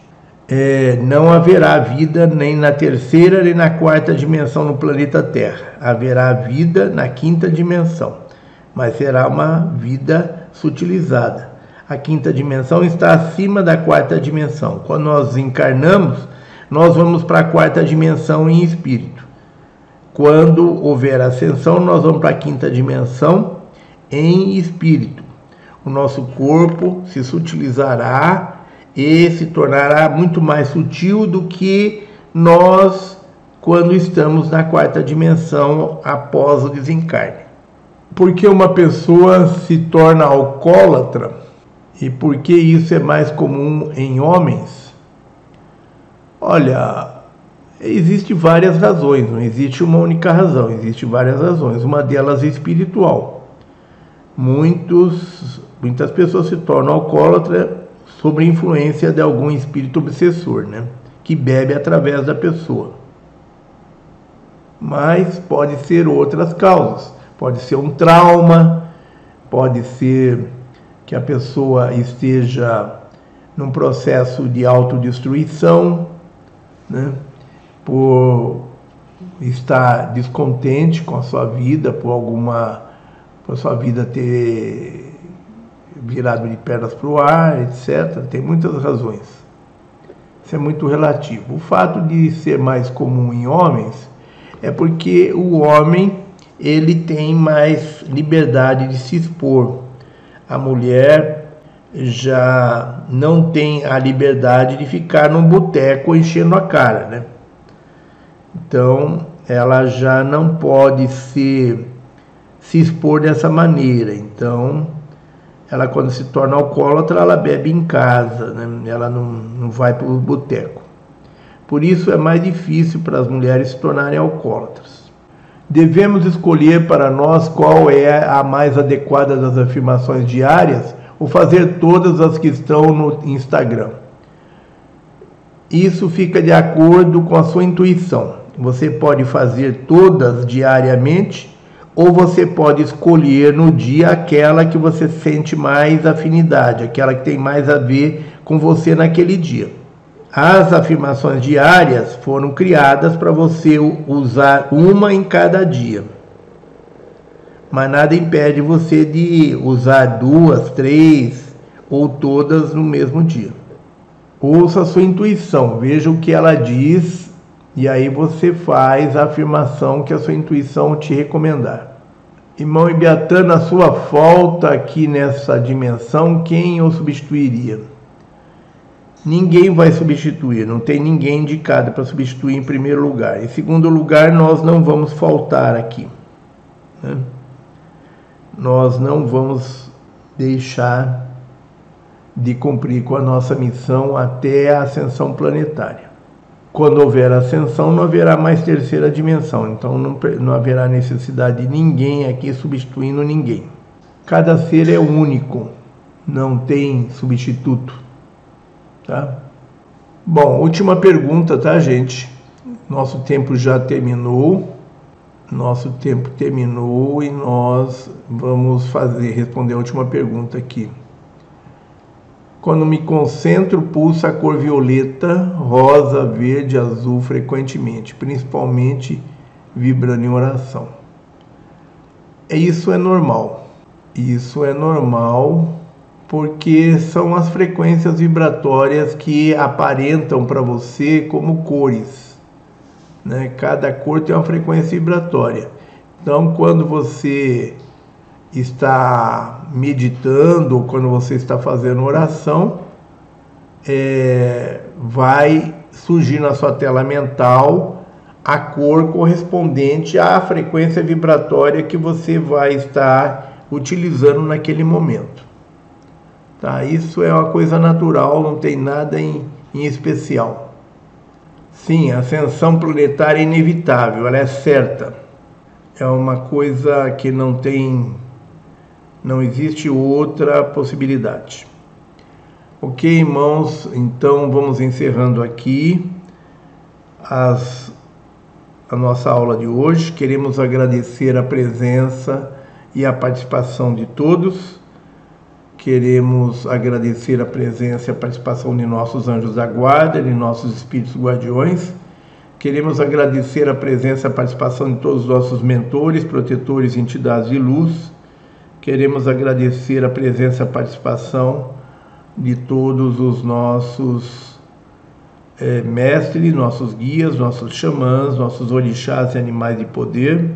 É, não haverá vida nem na terceira nem na quarta dimensão no planeta Terra. Haverá vida na quinta dimensão, mas será uma vida sutilizada a quinta dimensão está acima da quarta dimensão. Quando nós encarnamos, nós vamos para a quarta dimensão em espírito. Quando houver ascensão, nós vamos para a quinta dimensão em espírito. O nosso corpo se sutilizará e se tornará muito mais sutil do que nós quando estamos na quarta dimensão após o desencarne. Por que uma pessoa se torna alcoólatra e por que isso é mais comum em homens? Olha, existe várias razões, não existe uma única razão, existe várias razões. Uma delas é espiritual. Muitos, muitas pessoas se tornam alcoólatras sob influência de algum espírito obsessor, né? Que bebe através da pessoa. Mas pode ser outras causas. Pode ser um trauma, pode ser que a pessoa esteja num processo de autodestruição, né? por estar descontente com a sua vida, por alguma por sua vida ter virado de pernas para o ar, etc. Tem muitas razões. Isso é muito relativo. O fato de ser mais comum em homens é porque o homem ele tem mais liberdade de se expor. A mulher já não tem a liberdade de ficar num boteco enchendo a cara, né? Então, ela já não pode se, se expor dessa maneira. Então, ela quando se torna alcoólatra, ela bebe em casa, né? ela não, não vai para o boteco. Por isso é mais difícil para as mulheres se tornarem alcoólatras. Devemos escolher para nós qual é a mais adequada das afirmações diárias ou fazer todas as que estão no Instagram. Isso fica de acordo com a sua intuição. Você pode fazer todas diariamente ou você pode escolher no dia aquela que você sente mais afinidade, aquela que tem mais a ver com você naquele dia. As afirmações diárias foram criadas para você usar uma em cada dia. Mas nada impede você de usar duas, três ou todas no mesmo dia. Ouça a sua intuição, veja o que ela diz e aí você faz a afirmação que a sua intuição te recomendar. Irmão Ibiatã, na sua falta aqui nessa dimensão, quem o substituiria? Ninguém vai substituir, não tem ninguém indicado para substituir em primeiro lugar. Em segundo lugar, nós não vamos faltar aqui. Né? Nós não vamos deixar de cumprir com a nossa missão até a ascensão planetária. Quando houver ascensão, não haverá mais terceira dimensão, então não, não haverá necessidade de ninguém aqui substituindo ninguém. Cada ser é único, não tem substituto. Tá? Bom, última pergunta, tá, gente? Nosso tempo já terminou. Nosso tempo terminou e nós vamos fazer responder a última pergunta aqui. Quando me concentro, pulsa a cor violeta, rosa, verde, azul frequentemente, principalmente vibrando em oração. É isso é normal. Isso é normal porque são as frequências vibratórias que aparentam para você como cores. Né? Cada cor tem uma frequência vibratória. Então, quando você está meditando ou quando você está fazendo oração, é, vai surgir na sua tela mental a cor correspondente à frequência vibratória que você vai estar utilizando naquele momento. Tá? Isso é uma coisa natural, não tem nada em, em especial. Sim, a ascensão planetária é inevitável, ela é certa. É uma coisa que não tem não existe outra possibilidade. Ok, irmãos, então vamos encerrando aqui as, a nossa aula de hoje. Queremos agradecer a presença e a participação de todos. Queremos agradecer a presença e a participação de nossos anjos da guarda, de nossos espíritos guardiões. Queremos agradecer a presença e a participação de todos os nossos mentores, protetores e entidades de luz Queremos agradecer a presença e a participação de todos os nossos é, mestres, nossos guias, nossos xamãs, nossos orixás e animais de poder.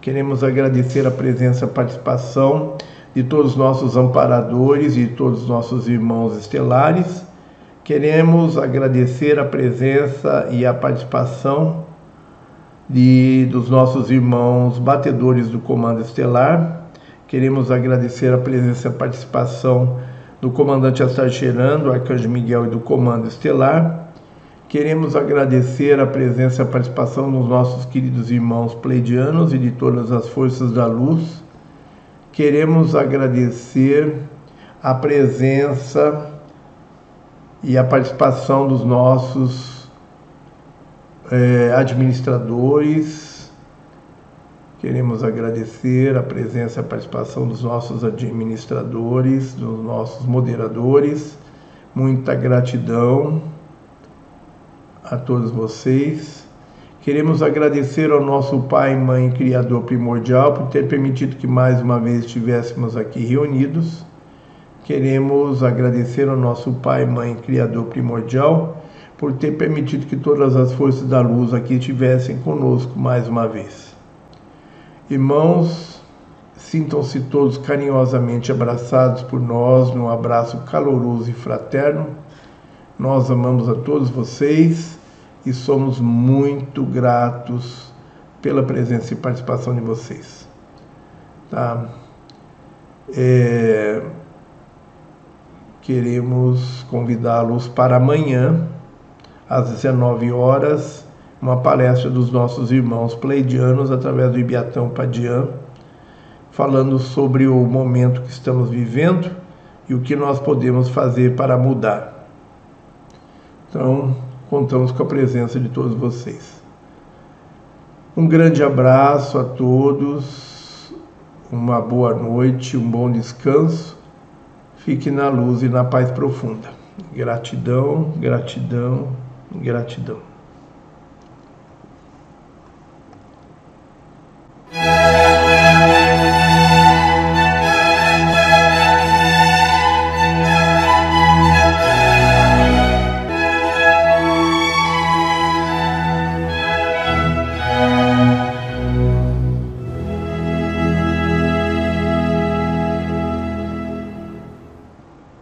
Queremos agradecer a presença e a participação de todos os nossos amparadores e todos os nossos irmãos estelares. Queremos agradecer a presença e a participação de, dos nossos irmãos batedores do Comando Estelar. Queremos agradecer a presença e a participação do comandante Astarcherando, do Arcanjo Miguel e do Comando Estelar. Queremos agradecer a presença e a participação dos nossos queridos irmãos pleidianos e de todas as forças da luz. Queremos agradecer a presença e a participação dos nossos é, administradores. Queremos agradecer a presença e a participação dos nossos administradores, dos nossos moderadores. Muita gratidão a todos vocês. Queremos agradecer ao nosso Pai, Mãe, Criador primordial por ter permitido que mais uma vez estivéssemos aqui reunidos. Queremos agradecer ao nosso Pai, Mãe, Criador primordial por ter permitido que todas as forças da luz aqui estivessem conosco mais uma vez. Irmãos, sintam-se todos carinhosamente abraçados por nós num abraço caloroso e fraterno. Nós amamos a todos vocês e somos muito gratos pela presença e participação de vocês. Tá? É queremos convidá-los para amanhã, às 19 horas, uma palestra dos nossos irmãos pleidianos através do Ibiatão Padian, falando sobre o momento que estamos vivendo e o que nós podemos fazer para mudar. Então, contamos com a presença de todos vocês. Um grande abraço a todos, uma boa noite, um bom descanso Fique na luz e na paz profunda. Gratidão, gratidão, gratidão.